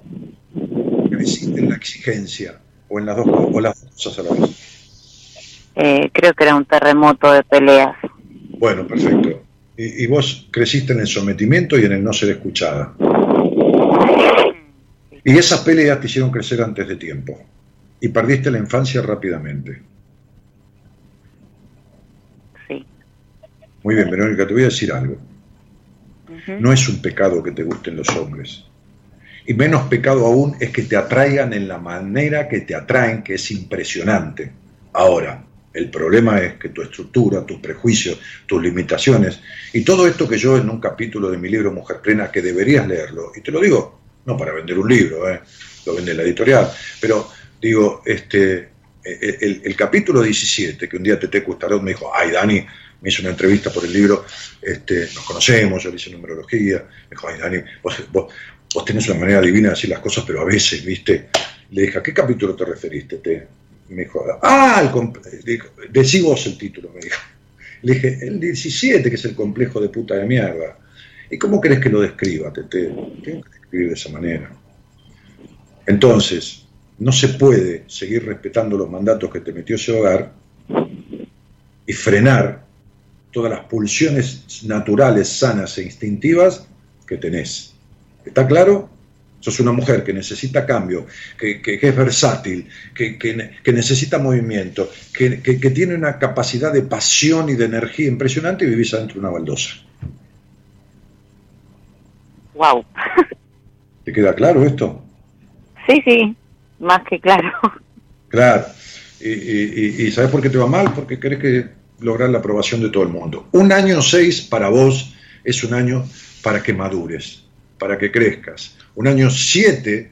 Speaker 2: creciste en la exigencia o en las dos, o las dos cosas a la vez.
Speaker 9: Eh, creo que era un terremoto de peleas.
Speaker 2: Bueno, perfecto. Y, vos creciste en el sometimiento y en el no ser escuchada. Y esas peleas te hicieron crecer antes de tiempo. Y perdiste la infancia rápidamente.
Speaker 9: Sí.
Speaker 2: Muy bien, Verónica, te voy a decir algo. No es un pecado que te gusten los hombres. Y menos pecado aún es que te atraigan en la manera que te atraen, que es impresionante. Ahora, el problema es que tu estructura, tus prejuicios, tus limitaciones, y todo esto que yo en un capítulo de mi libro Mujer Plena, que deberías leerlo, y te lo digo, no para vender un libro, ¿eh? lo vende la editorial, pero digo, este, e, e, el, capítulo 17, que un día Tete Custarot me dijo, ay Dani, me hizo una entrevista por el libro, este, nos conocemos, yo le hice numerología, me dijo, ay Dani, vos, vos, tenés una manera divina de decir las cosas, pero a veces, viste, le dije, ¿a qué capítulo te referiste? Te, me dijo, ah, el decí vos el título, me dijo. Le dije, el 17, que es el complejo de puta de mierda. ¿Y cómo crees que lo describa, Tete? Tengo que describir de esa manera. Entonces, no se puede seguir respetando los mandatos que te metió ese hogar y frenar todas las pulsiones naturales, sanas e instintivas que tenés. ¿Está claro? Sos una mujer que necesita cambio, que, es versátil, que, necesita movimiento, que, tiene una capacidad de pasión y de energía impresionante y vivís adentro de una baldosa.
Speaker 9: Wow.
Speaker 2: ¿Te queda claro esto?
Speaker 9: Sí, sí, más que claro.
Speaker 2: Claro. Y, y, ¿sabes por qué te va mal? Porque querés que lograr la aprobación de todo el mundo. Un año seis para vos es un año para que madures, para que crezcas, un año 7,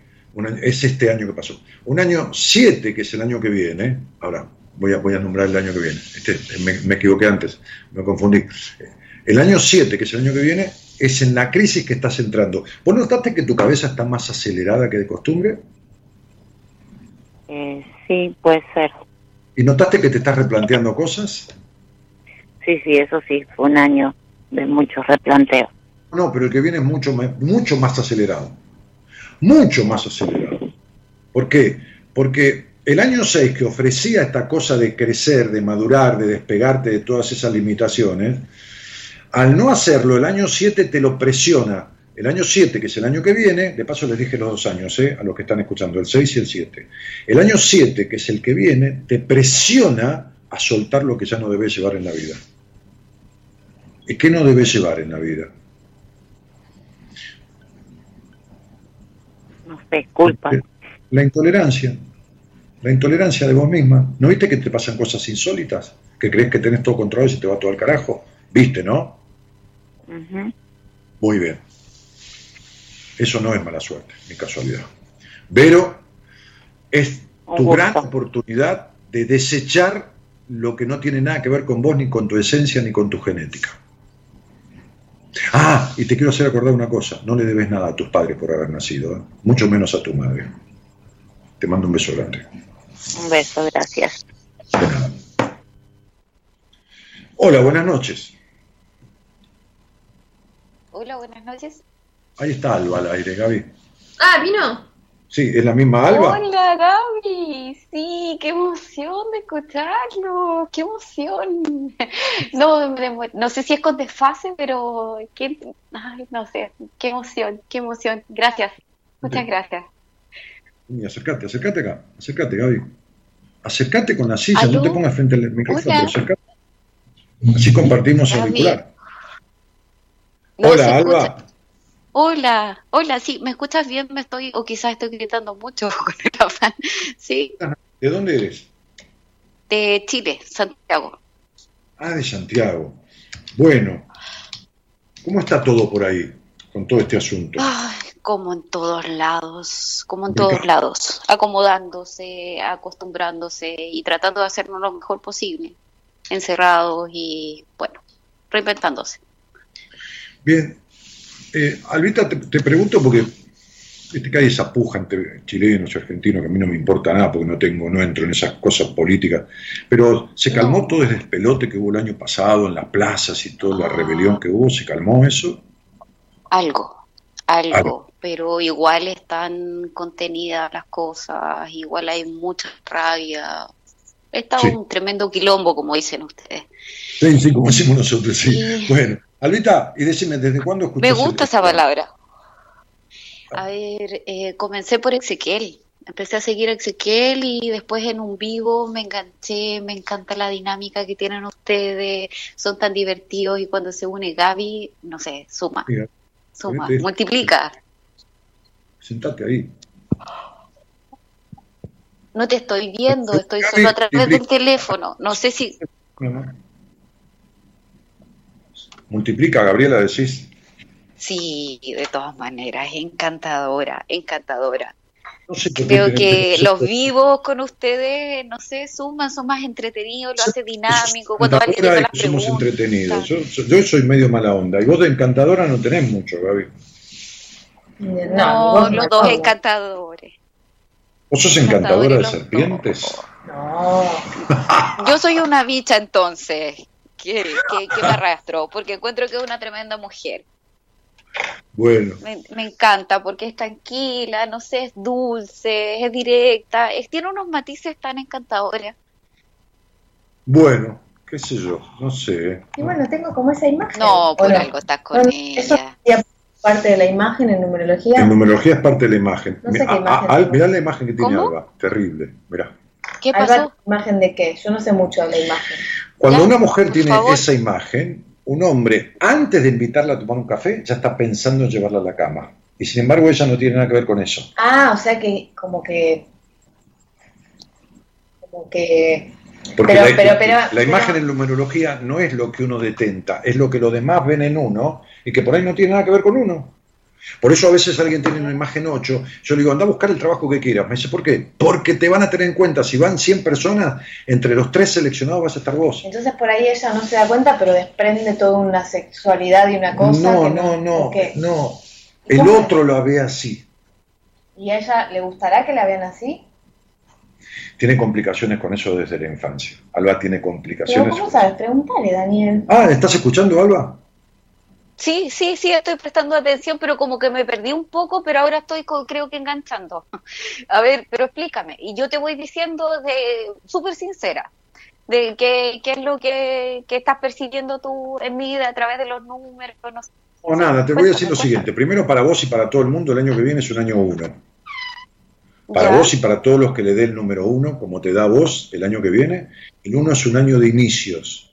Speaker 2: es este año que pasó, un año 7, que es el año que viene, ahora voy a, voy a nombrar el año que viene, este, me, equivoqué antes, me confundí. El año 7, que es el año que viene, es en la crisis que estás entrando. ¿Vos notaste que tu cabeza está más acelerada que de costumbre?
Speaker 9: Eh, sí, puede ser.
Speaker 2: ¿Y notaste que te estás replanteando cosas?
Speaker 9: Sí, sí, eso sí, fue un año de muchos replanteos.
Speaker 2: No, pero el que viene es mucho, mucho más acelerado mucho más acelerado. ¿Por qué? Porque el año 6 que ofrecía esta cosa de crecer, de madurar, de despegarte de todas esas limitaciones, al no hacerlo, el año 7 te lo presiona. El año 7, que es el año que viene, de paso les dije los dos años, ¿eh? a los que están escuchando, el 6 y el 7. El año 7, que es el que viene, te presiona a soltar lo que ya no debes llevar en la vida. ¿Y qué no debes llevar en la vida?
Speaker 9: Disculpa.
Speaker 2: La intolerancia. La intolerancia de vos misma. ¿No viste que te pasan cosas insólitas? Que crees que tenés todo controlado y se te va todo al carajo. ¿Viste, no? Muy bien. Eso no es mala suerte, ni casualidad. Pero es tu gran oportunidad de desechar lo que no tiene nada que ver con vos, ni con tu esencia, ni con tu genética. Ah, y te quiero hacer acordar una cosa, no le debes nada a tus padres por haber nacido, ¿eh? mucho menos a tu madre. Te mando un beso grande.
Speaker 9: Un beso, gracias.
Speaker 2: Hola, buenas noches.
Speaker 10: Hola, buenas noches.
Speaker 2: Ahí está Alba al aire, Gaby.
Speaker 10: Ah, ¿vino?
Speaker 2: Sí, es la misma Alba.
Speaker 10: Hola Gaby, sí, qué emoción de escucharlo, qué emoción. No, no sé si es con desfase, pero qué, ay, no sé, qué emoción, qué emoción. Gracias, muchas gracias.
Speaker 2: Y acércate, acércate acá, acércate Gaby. Acércate con la silla, no te pongas frente al micrófono, pero acércate. Así compartimos el auricular. Hola Alba.
Speaker 10: Hola, hola, sí, ¿me escuchas bien? Me estoy, o quizás estoy gritando mucho con el afán. Sí.
Speaker 2: ¿De dónde eres?
Speaker 10: De Chile, Santiago.
Speaker 2: Ah, de Santiago. Bueno, ¿cómo está todo por ahí? con todo este asunto?
Speaker 10: como en todos lados, como en todos lados, acomodándose, acostumbrándose y tratando de hacernos lo mejor posible, encerrados y, bueno, reinventándose.
Speaker 2: Bien, eh, Albita, te, pregunto porque este, que hay esa puja entre chilenos y argentinos que a mí no me importa nada porque no tengo, no entro en esas cosas políticas, pero se calmó todo el despelote que hubo el año pasado en las plazas y toda la ah. rebelión que hubo, ¿se calmó eso?
Speaker 10: Algo, algo, pero igual están contenidas las cosas, igual hay mucha rabia. Está un tremendo quilombo, como dicen ustedes.
Speaker 2: Sí, sí, como decimos nosotros, sí. Bueno, Albita, y decime, ¿desde cuándo escuchas?
Speaker 10: Me gusta esa palabra. A ver, eh, comencé por Ezequiel. Empecé a seguir a Ezequiel y después en un vivo me enganché, me encanta la dinámica que tienen ustedes, son tan divertidos y cuando se une Gaby, no sé, suma, suma, multiplica.
Speaker 2: Sentate ahí.
Speaker 10: No te estoy viendo, estoy solo a través del teléfono. No sé si...
Speaker 2: Multiplica, Gabriela, decís.
Speaker 10: Sí, de todas maneras, encantadora, encantadora. No Creo que los vivos con ustedes, no sé, suman, son más entretenidos, lo hace dinámico. Cuando
Speaker 2: las somos entretenidos. Yo, yo, soy medio mala onda. Y vos de encantadora no tenés mucho, Gaby.
Speaker 10: No, los dos encantadores.
Speaker 2: ¿Vos sos encantadora de serpientes?
Speaker 10: No. Yo soy una bicha entonces. ¿Qué, me arrastro? Porque encuentro que es una tremenda mujer.
Speaker 2: Bueno.
Speaker 10: Me, encanta porque es tranquila, no sé, es dulce, es directa, tiene unos matices tan encantadores.
Speaker 2: Bueno, qué sé yo, no sé.
Speaker 4: Y bueno, tengo como esa imagen.
Speaker 10: No, por algo estás con ella. Eso
Speaker 4: es parte de la imagen en numerología.
Speaker 2: En numerología es parte de la imagen. No mirá, la imagen que tiene Alba, terrible, mirá.
Speaker 10: ¿Qué pasó?
Speaker 4: ¿Imagen de qué? Yo no sé mucho de la imagen.
Speaker 2: Cuando una mujer tiene esa imagen, un hombre, antes de invitarla a tomar un café, ya está pensando en llevarla a la cama. Y sin embargo, ella no tiene nada que ver con eso.
Speaker 4: Ah, o sea que, como que. Como que.
Speaker 2: Porque la, la, imagen en numerología no es lo que uno detenta, es lo que los demás ven en uno y que por ahí no tiene nada que ver con uno. Por eso a veces alguien tiene una imagen 8, yo le digo, anda a buscar el trabajo que quieras. Me dice, ¿por qué? Porque te van a tener en cuenta, si van 100 personas, entre los tres seleccionados vas a estar vos.
Speaker 4: Entonces por ahí ella no se da cuenta, pero desprende toda una sexualidad y una cosa.
Speaker 2: No, no, no, no. El otro lo ve así.
Speaker 4: ¿Y a ella le gustará que la vean así?
Speaker 2: Tiene complicaciones con eso desde la infancia. Alba tiene complicaciones.
Speaker 4: ¿Cómo sabes? Pregúntale, Daniel.
Speaker 2: Ah, ¿estás escuchando, Alba?
Speaker 10: Sí, sí, sí, estoy prestando atención, pero como que me perdí un poco, pero ahora estoy creo que enganchando. A ver, pero explícame. Y yo te voy diciendo de súper sincera, de qué, qué es lo que, estás percibiendo tú en mi vida a través de los números. No
Speaker 2: O nada, te voy a decir lo siguiente. Primero, para vos y para todo el mundo, el año que viene es un año uno. Para vos y para todos los que le dé el número uno, como te da vos el año que viene, el uno es un año de inicios.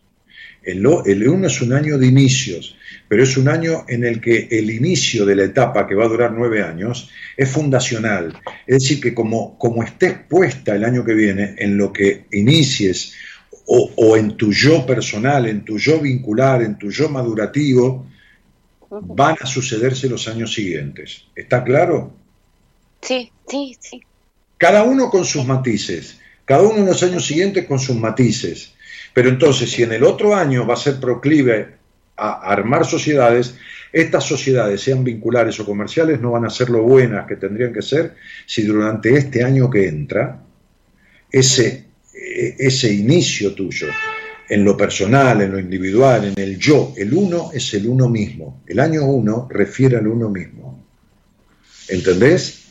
Speaker 2: El, el uno es un año de inicios pero es un año en el que el inicio de la etapa, que va a durar nueve años, es fundacional. Es decir, que como, como estés puesta el año que viene en lo que inicies o, en tu yo personal, en tu yo vincular, en tu yo madurativo, van a sucederse los años siguientes. ¿Está claro?
Speaker 10: Sí, sí, sí.
Speaker 2: Cada uno con sus matices, cada uno en los años siguientes con sus matices. Pero entonces, si en el otro año va a ser proclive a armar sociedades, estas sociedades, sean vinculares o comerciales, no van a ser lo buenas que tendrían que ser si durante este año que entra, ese, ese inicio tuyo, en lo personal, en lo individual, en el yo, el uno es el uno mismo. El año uno refiere al uno mismo. ¿Entendés?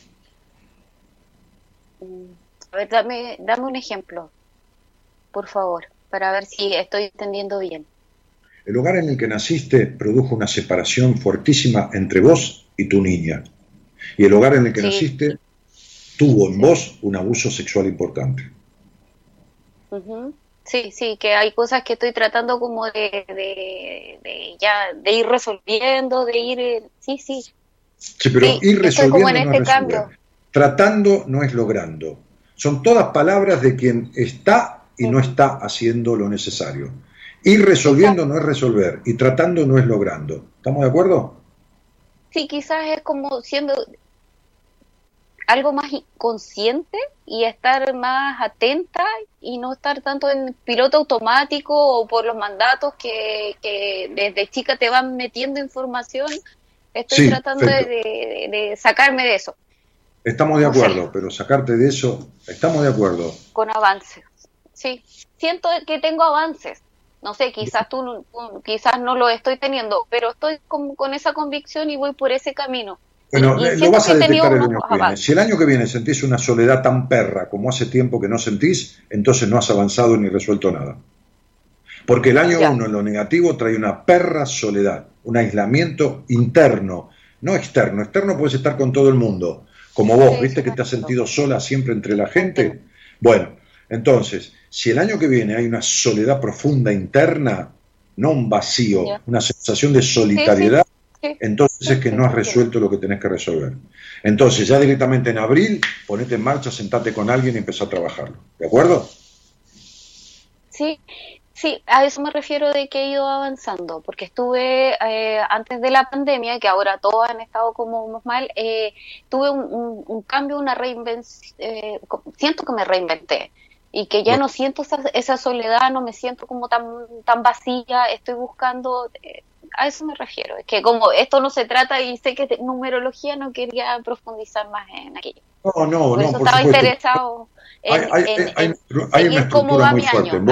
Speaker 10: A ver, dame, dame un ejemplo, por favor, para ver si estoy entendiendo bien.
Speaker 2: El hogar en el que naciste produjo una separación fuertísima entre vos y tu niña. Y el hogar en el que naciste tuvo en vos un abuso sexual importante.
Speaker 10: Sí, sí, que hay cosas que estoy tratando como de, ya de ir resolviendo, de ir, eh, sí, sí.
Speaker 2: Sí, pero ir resolviendo no es este Tratando no es logrando. Son todas palabras de quien está y no está haciendo lo necesario. Ir resolviendo no es resolver y tratando no es logrando. ¿Estamos de acuerdo?
Speaker 10: sí, quizás es como siendo algo más consciente y estar más atenta y no estar tanto en piloto automático o por los mandatos que, desde chica te van metiendo información. Estoy tratando de, sacarme de eso.
Speaker 2: Estamos de acuerdo, pero sacarte de eso, estamos de acuerdo.
Speaker 10: Con avances, sí. Siento que tengo avances. No sé, quizás tú, quizás no lo estoy teniendo, pero estoy con, con esa convicción y voy por ese camino.
Speaker 2: Bueno, lo vas a detectar el año que viene. Si el año que viene sentís una soledad tan perra como hace tiempo que no sentís, entonces no has avanzado ni resuelto nada. Porque el año uno en lo negativo trae una perra soledad, un aislamiento interno, no externo. Externo puedes estar con todo el mundo, como vos, ¿viste que te has sentido sola siempre entre la gente? Bueno, entonces, si el año que viene hay una soledad profunda interna, no un vacío, una sensación de solitariedad, entonces es que no has resuelto lo que tenés que resolver. Entonces, ya directamente en abril, ponete en marcha, sentate con alguien y empezá a trabajarlo. ¿De acuerdo?
Speaker 10: Sí, sí, a eso me refiero de que he ido avanzando, porque estuve eh, antes de la pandemia, que ahora todos han estado como mal, eh, tuve un, cambio, una reinvención, eh, siento que me reinventé y que ya no siento esa, esa, soledad, no me siento como tan, tan vacía, estoy buscando a eso me refiero. Es que como esto no se trata y sé que de numerología no quería profundizar más en aquello.
Speaker 2: No, no,
Speaker 10: por
Speaker 2: no.
Speaker 10: Eso estaba interesado en,
Speaker 2: hay, hay, hay, una estructura muy fuerte.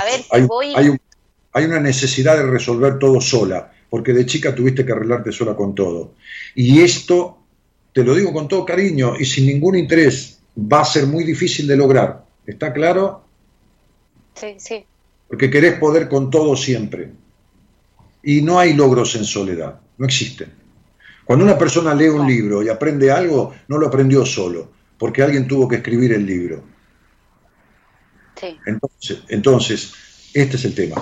Speaker 2: hay, una necesidad de resolver todo sola, porque de chica tuviste que arreglarte sola con todo. Y esto, te lo digo con todo cariño y sin ningún interés, va a ser muy difícil de lograr. ¿Está claro?
Speaker 10: Sí, sí.
Speaker 2: Porque querés poder con todo siempre. Y no hay logros en soledad, no existen. Cuando una persona lee un libro y aprende algo, no lo aprendió solo, porque alguien tuvo que escribir el libro. Entonces, entonces, este es el tema.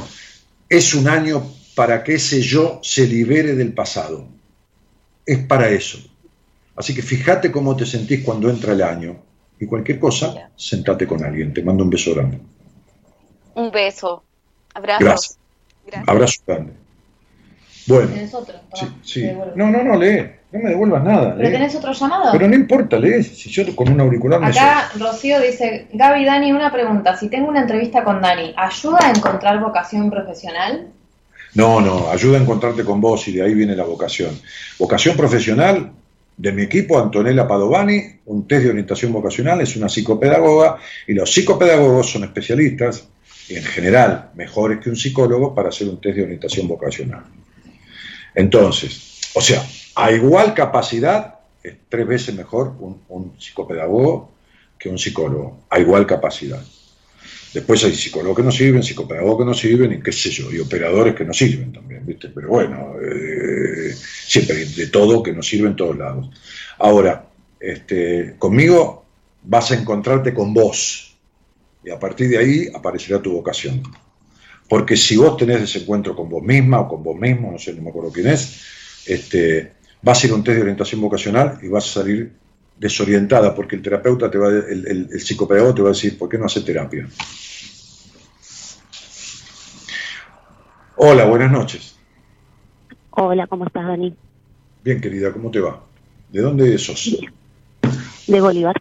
Speaker 2: Es un año para que ese yo se libere del pasado. Es para eso. Así que fíjate cómo te sentís cuando entra el año. Y cualquier cosa, sentate con alguien. Te mando un beso grande.
Speaker 10: Un beso. Abrazo.
Speaker 2: Gracias. Abrazo grande. Bueno. ¿Tenés otro? Sí, sí. No, no, no, lee. No me devuelvas nada.
Speaker 4: ¿Pero tenés otro llamado?
Speaker 2: Pero no importa, lee. Si yo con un auricular
Speaker 4: me Acá Rocío dice, Gaby, Dani, una pregunta. Si tengo una entrevista con Dani, ¿ayuda a encontrar vocación profesional?
Speaker 2: No, no, ayuda a encontrarte con vos y de ahí viene la vocación. Vocación profesional de mi equipo, Antonella Padovani, un test de orientación vocacional, es una psicopedagoga y los psicopedagogos son especialistas, en general mejores que un psicólogo, para hacer un test de orientación vocacional. Entonces, o sea, a igual capacidad, es tres veces mejor un, psicopedagogo que un psicólogo, a igual capacidad. Después hay psicólogos que no sirven, psicopedagogos que no sirven, y qué sé yo, y operadores que no sirven también, ¿viste? Pero bueno, eh, siempre de todo que no sirve en todos lados. Ahora, este, conmigo vas a encontrarte con vos, y a partir de ahí aparecerá tu vocación. Porque si vos tenés ese encuentro con vos misma o con vos mismo, no sé, no me acuerdo quién es, este, vas a ir a un test de orientación vocacional y vas a salir desorientada porque el terapeuta te va, el, el, el psicopedagogo te va a decir, ¿por qué no hace terapia? Hola, buenas noches.
Speaker 11: Hola, ¿cómo estás, Dani?
Speaker 2: Bien, querida, ¿cómo te va? ¿De dónde sos?
Speaker 11: De Bolívar.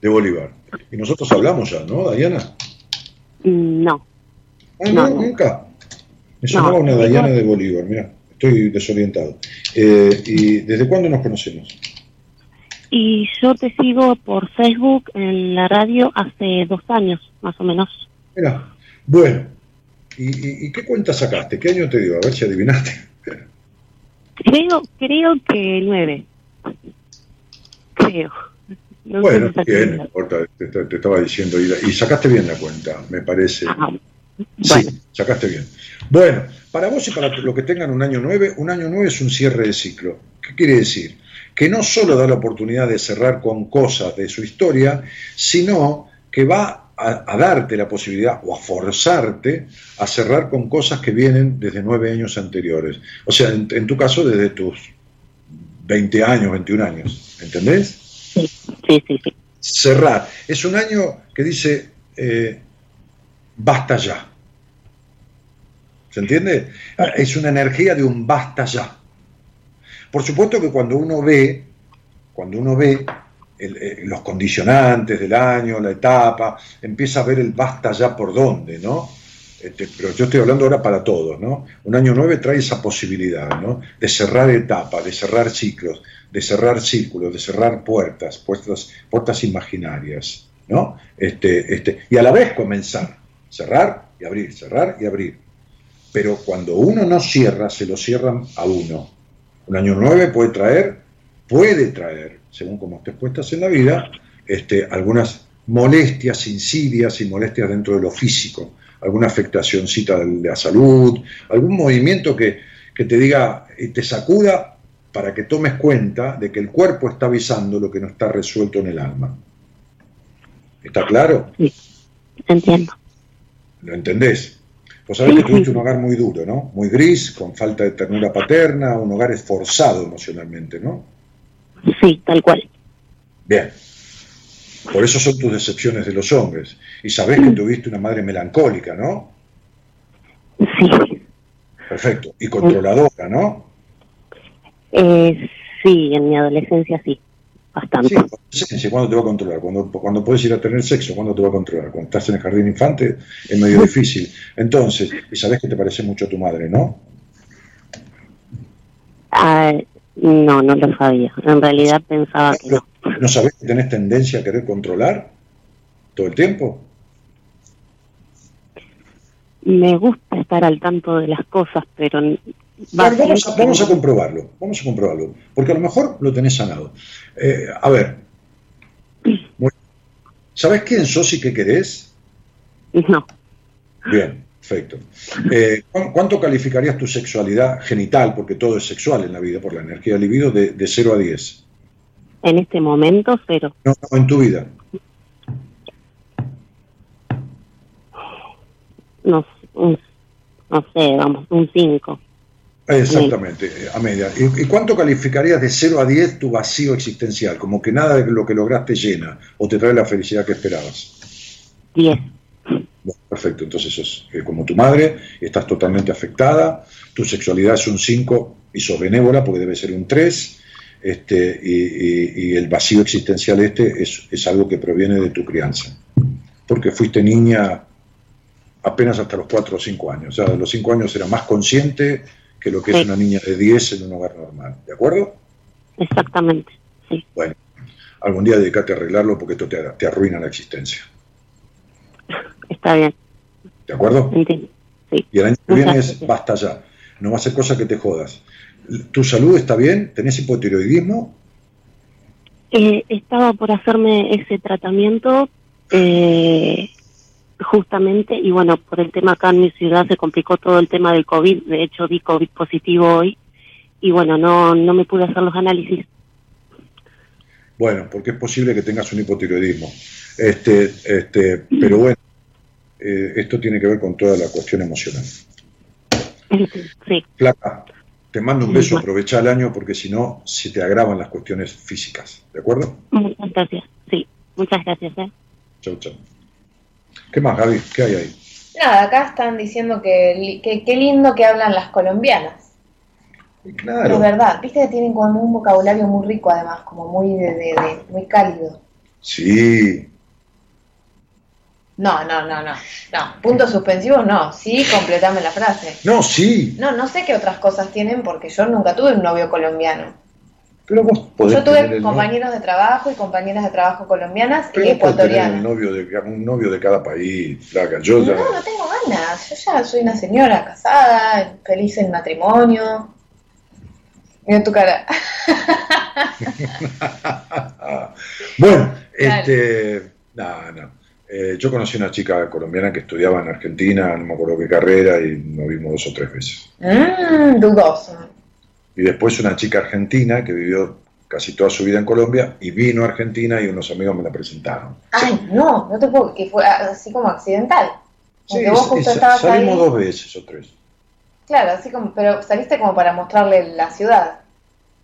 Speaker 2: De Bolívar. Y nosotros hablamos ya, ¿no, Diana?
Speaker 11: Mm, no.
Speaker 2: Ah, no, nunca. Me sonaba una Dayana de Bolívar, mira, estoy desorientado. Eh, ¿Y desde cuándo nos conocemos?
Speaker 11: Y yo te sigo por Facebook en la radio hace dos años, más o menos.
Speaker 2: Mira, bueno. ¿Y, qué cuenta sacaste? ¿Qué año te dio? A ver si adivinaste.
Speaker 11: Creo, creo que nueve. Creo.
Speaker 2: Bueno, bien, no importa, te, estaba diciendo. Y, sacaste bien la cuenta, me parece. Sí, sacaste bien. Bueno, para vos y para los que tengan un año 9, un año 9 es un cierre de ciclo. ¿Qué quiere decir? Que no solo da la oportunidad de cerrar con cosas de su historia, sino que va a, darte la posibilidad o a forzarte a cerrar con cosas que vienen desde nueve años anteriores. O sea, en, tu caso, desde tus 20 años, 21 años. ¿Entendés? Cerrar. Es un año que dice, eh, basta ya. ¿Se entiende? Es una energía de un basta ya. Por supuesto que cuando uno ve, cuando uno ve eh, los condicionantes del año, la etapa, empieza a ver el basta ya por dónde, ¿no? Este, pero yo estoy hablando ahora para todos, ¿no? Un año 9 trae esa posibilidad, ¿no? De cerrar etapas, de cerrar ciclos, de cerrar círculos, de cerrar puertas, puertas, puertas imaginarias, ¿no? Este, este, y a la vez comenzar, cerrar y abrir, cerrar y abrir. Pero cuando uno no cierra, se lo cierran a uno. Un año 9 puede traer, puede traer, según como estés puestas en la vida, este, algunas molestias, insidias y molestias dentro de lo físico alguna afectacióncita de la salud, algún movimiento que, te diga y te sacuda para que tomes cuenta de que el cuerpo está avisando lo que no está resuelto en el alma. ¿Está claro?
Speaker 11: Sí, entiendo.
Speaker 2: ¿Lo entendés? Vos sabés que tuviste un hogar muy duro, ¿no? Muy gris, con falta de ternura paterna, un hogar esforzado emocionalmente, ¿no?
Speaker 11: Sí, tal cual.
Speaker 2: Bien. Por eso son tus decepciones de los hombres. Y sabés que tuviste una madre melancólica, ¿no?
Speaker 11: Sí.
Speaker 2: Perfecto. Y controladora, ¿no?
Speaker 11: Eh, sí, en mi adolescencia sí. Bastante.
Speaker 2: Sí, ¿cuándo te va a controlar? Cuando, cuando puedes ir a tener sexo, ¿cuándo te va a controlar? Cuando estás en el jardín infante es medio difícil. Entonces, y sabés que te parece mucho a tu madre, ¿no?
Speaker 11: Ah, no, no lo sabía. En realidad pensaba que no.
Speaker 2: ¿No sabés que tenés tendencia a querer controlar todo el tiempo?
Speaker 11: Me gusta estar al tanto de las cosas, pero...
Speaker 2: vamos, a, comprobarlo, vamos a comprobarlo, porque a lo mejor lo tenés sanado. Eh, a ver, ¿sabés quién sos y qué querés?
Speaker 11: No.
Speaker 2: Bien, perfecto. Eh, ¿Cuánto calificarías tu sexualidad genital, porque todo es sexual en la vida, por la energía del libido, de, de 0 a 10?
Speaker 11: En este momento, cero.
Speaker 2: No, en tu vida.
Speaker 11: No, no sé, vamos, un 5.
Speaker 2: Exactamente, a media. ¿Y, cuánto calificarías de 0 a 10 tu vacío existencial? Como que nada de lo que lograste llena o te trae la felicidad que esperabas.
Speaker 11: 10.
Speaker 2: perfecto, entonces sos eh, como tu madre, estás totalmente afectada, tu sexualidad es un 5 y sos benévola porque debe ser un 3, este, y, el vacío existencial este es, algo que proviene de tu crianza, porque fuiste niña apenas hasta los 4 o 5 años, o sea, a los 5 años era más consciente que lo que es una niña de 10 en un hogar normal, ¿de acuerdo?
Speaker 11: Exactamente, sí.
Speaker 2: Bueno, algún día dedicate a arreglarlo porque esto te, te arruina la existencia.
Speaker 11: Está bien.
Speaker 2: ¿De acuerdo?
Speaker 11: Sí.
Speaker 2: Y el año que viene es basta ya. No va a ser cosa que te jodas. ¿Tu salud está bien? ¿Tenés hipotiroidismo?
Speaker 11: Eh, estaba por hacerme ese tratamiento eh, justamente y bueno, por el tema acá en mi ciudad se complicó todo el tema del COVID, de hecho vi COVID positivo hoy y bueno, no, no me pude hacer los análisis.
Speaker 2: Bueno, porque es posible que tengas un hipotiroidismo. Este, este, pero bueno, eh, esto tiene que ver con toda la cuestión emocional.
Speaker 11: Sí.
Speaker 2: Placa, te mando un beso, aprovecha el año porque si no, se te agravan las cuestiones físicas. ¿De acuerdo?
Speaker 11: Muchas gracias. Sí, muchas gracias. ¿eh?
Speaker 2: Chau, chau. ¿Qué más, Gaby? ¿Qué hay ahí?
Speaker 4: Nada, acá están diciendo que qué lindo que hablan las colombianas.
Speaker 2: Claro.
Speaker 4: Es verdad, viste que tienen como un vocabulario muy rico además, como muy, de, muy cálido.
Speaker 2: Sí,
Speaker 4: no, no, no, no. No, puntos suspensivos no. Sí, completame la frase.
Speaker 2: No, sí.
Speaker 4: No, no sé qué otras cosas tienen porque yo nunca tuve un novio colombiano.
Speaker 2: Pero vos podés
Speaker 4: Yo tuve compañeros de trabajo y compañeras de trabajo colombianas y ecuatorianas.
Speaker 2: Novio, de, un novio de cada país, flaca. Yo
Speaker 4: no, no tengo ganas. Yo ya soy una señora casada, feliz en matrimonio. Mira tu cara.
Speaker 2: bueno, este. No, no. Eh, yo conocí una chica colombiana que estudiaba en Argentina, no me acuerdo qué carrera, y nos vimos dos o tres veces.
Speaker 4: Mmm, dudoso.
Speaker 2: Y después una chica argentina que vivió casi toda su vida en Colombia y vino a Argentina y unos amigos me la presentaron.
Speaker 4: Ay, no, no te puedo, que fue así como accidental.
Speaker 2: Sí, salimos dos veces o tres.
Speaker 4: Claro, así como, pero saliste como para mostrarle la ciudad.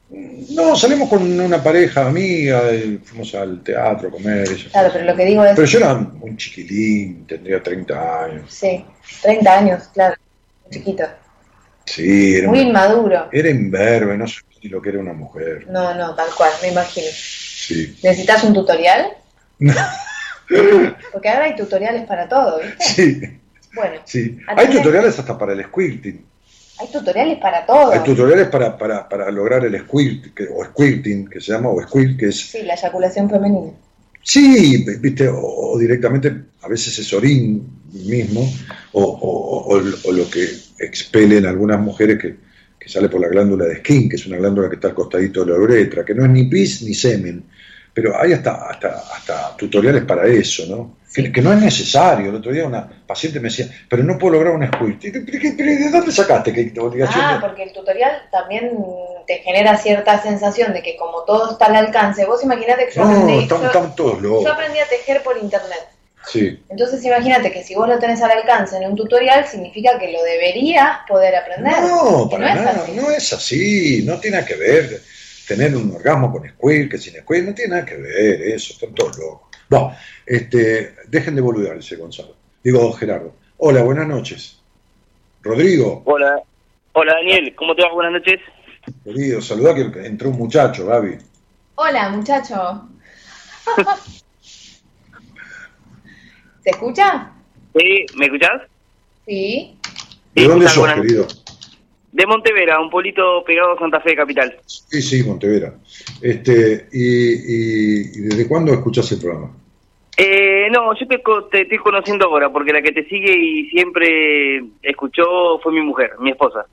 Speaker 2: No, salimos con una pareja amiga, fuimos al teatro a comer.
Speaker 4: Claro, pero lo que digo es.
Speaker 2: Pero yo era un chiquilín, tendría 30 años.
Speaker 4: Sí, 30 años, claro, chiquito.
Speaker 2: Sí, era
Speaker 4: Muy
Speaker 2: una-
Speaker 4: inmaduro.
Speaker 2: Era imberbe, no sé ni lo que era una mujer.
Speaker 4: No, no, tal cual, me imagino.
Speaker 2: Sí.
Speaker 4: ¿Necesitas un tutorial? Porque ahora hay tutoriales para todo, ¿viste?
Speaker 2: Sí,
Speaker 4: Bueno,
Speaker 2: sí.
Speaker 4: ¿A
Speaker 2: Hay tutoriales hasta para el squirting.
Speaker 4: Hay tutoriales para todo.
Speaker 2: Hay tutoriales para, para, para lograr el squirt, que- o squirting, que se llama, o squirt, que es
Speaker 4: Sí, la eyaculación femenina.
Speaker 2: Sí, viste, o, o directamente a veces es orín mismo, o, o- o- o lo que expelen algunas mujeres que, que sale por la glándula de skin, que es una glándula que está al costadito de la uretra, que no es ni pis ni semen, pero hay hasta, hasta, hasta tutoriales para eso, ¿no? Que, que no es necesario. El otro día una paciente me decía, pero no puedo lograr un squirt. Y, ¿Pero, qué- pero ¿De dónde sacaste que te?
Speaker 4: Ah, porque el tutorial también te genera cierta sensación de que como todo está al alcance, vos imaginate que yo
Speaker 2: No,
Speaker 4: aprendí,
Speaker 2: están,
Speaker 4: yo-
Speaker 2: están todos
Speaker 4: yo
Speaker 2: locos.
Speaker 4: aprendí a tejer por internet.
Speaker 2: Sí.
Speaker 4: Entonces imagínate que si vos lo tenés al alcance en un tutorial, significa que lo deberías poder aprender.
Speaker 2: No, para
Speaker 4: es
Speaker 2: nada, no es así, no tiene que ver tener un orgasmo con squirt que sin squirt, no tiene nada que ver eso, están todos locos. Bueno, este, dejen de boludarse, Gonzalo. Digo, Gerardo. Hola, buenas noches. Rodrigo,
Speaker 12: Hola, hola Daniel, ¿cómo te va? Buenas noches.
Speaker 2: querido, saluda que entró un muchacho, Gaby.
Speaker 4: Hola, muchacho. ¿Se escucha?
Speaker 12: Sí, ¿me escuchás?
Speaker 4: Sí.
Speaker 2: ¿De dónde sos,
Speaker 12: Buenas
Speaker 2: querido?
Speaker 12: De Montevera, un pueblito pegado a Santa Fe, capital.
Speaker 2: Sí, sí, Montevera. Este, y, y- y desde cuándo escuchas el programa?
Speaker 12: Eh, no, yo te, te estoy conociendo ahora, porque la que te sigue y siempre escuchó fue mi mujer, mi esposa.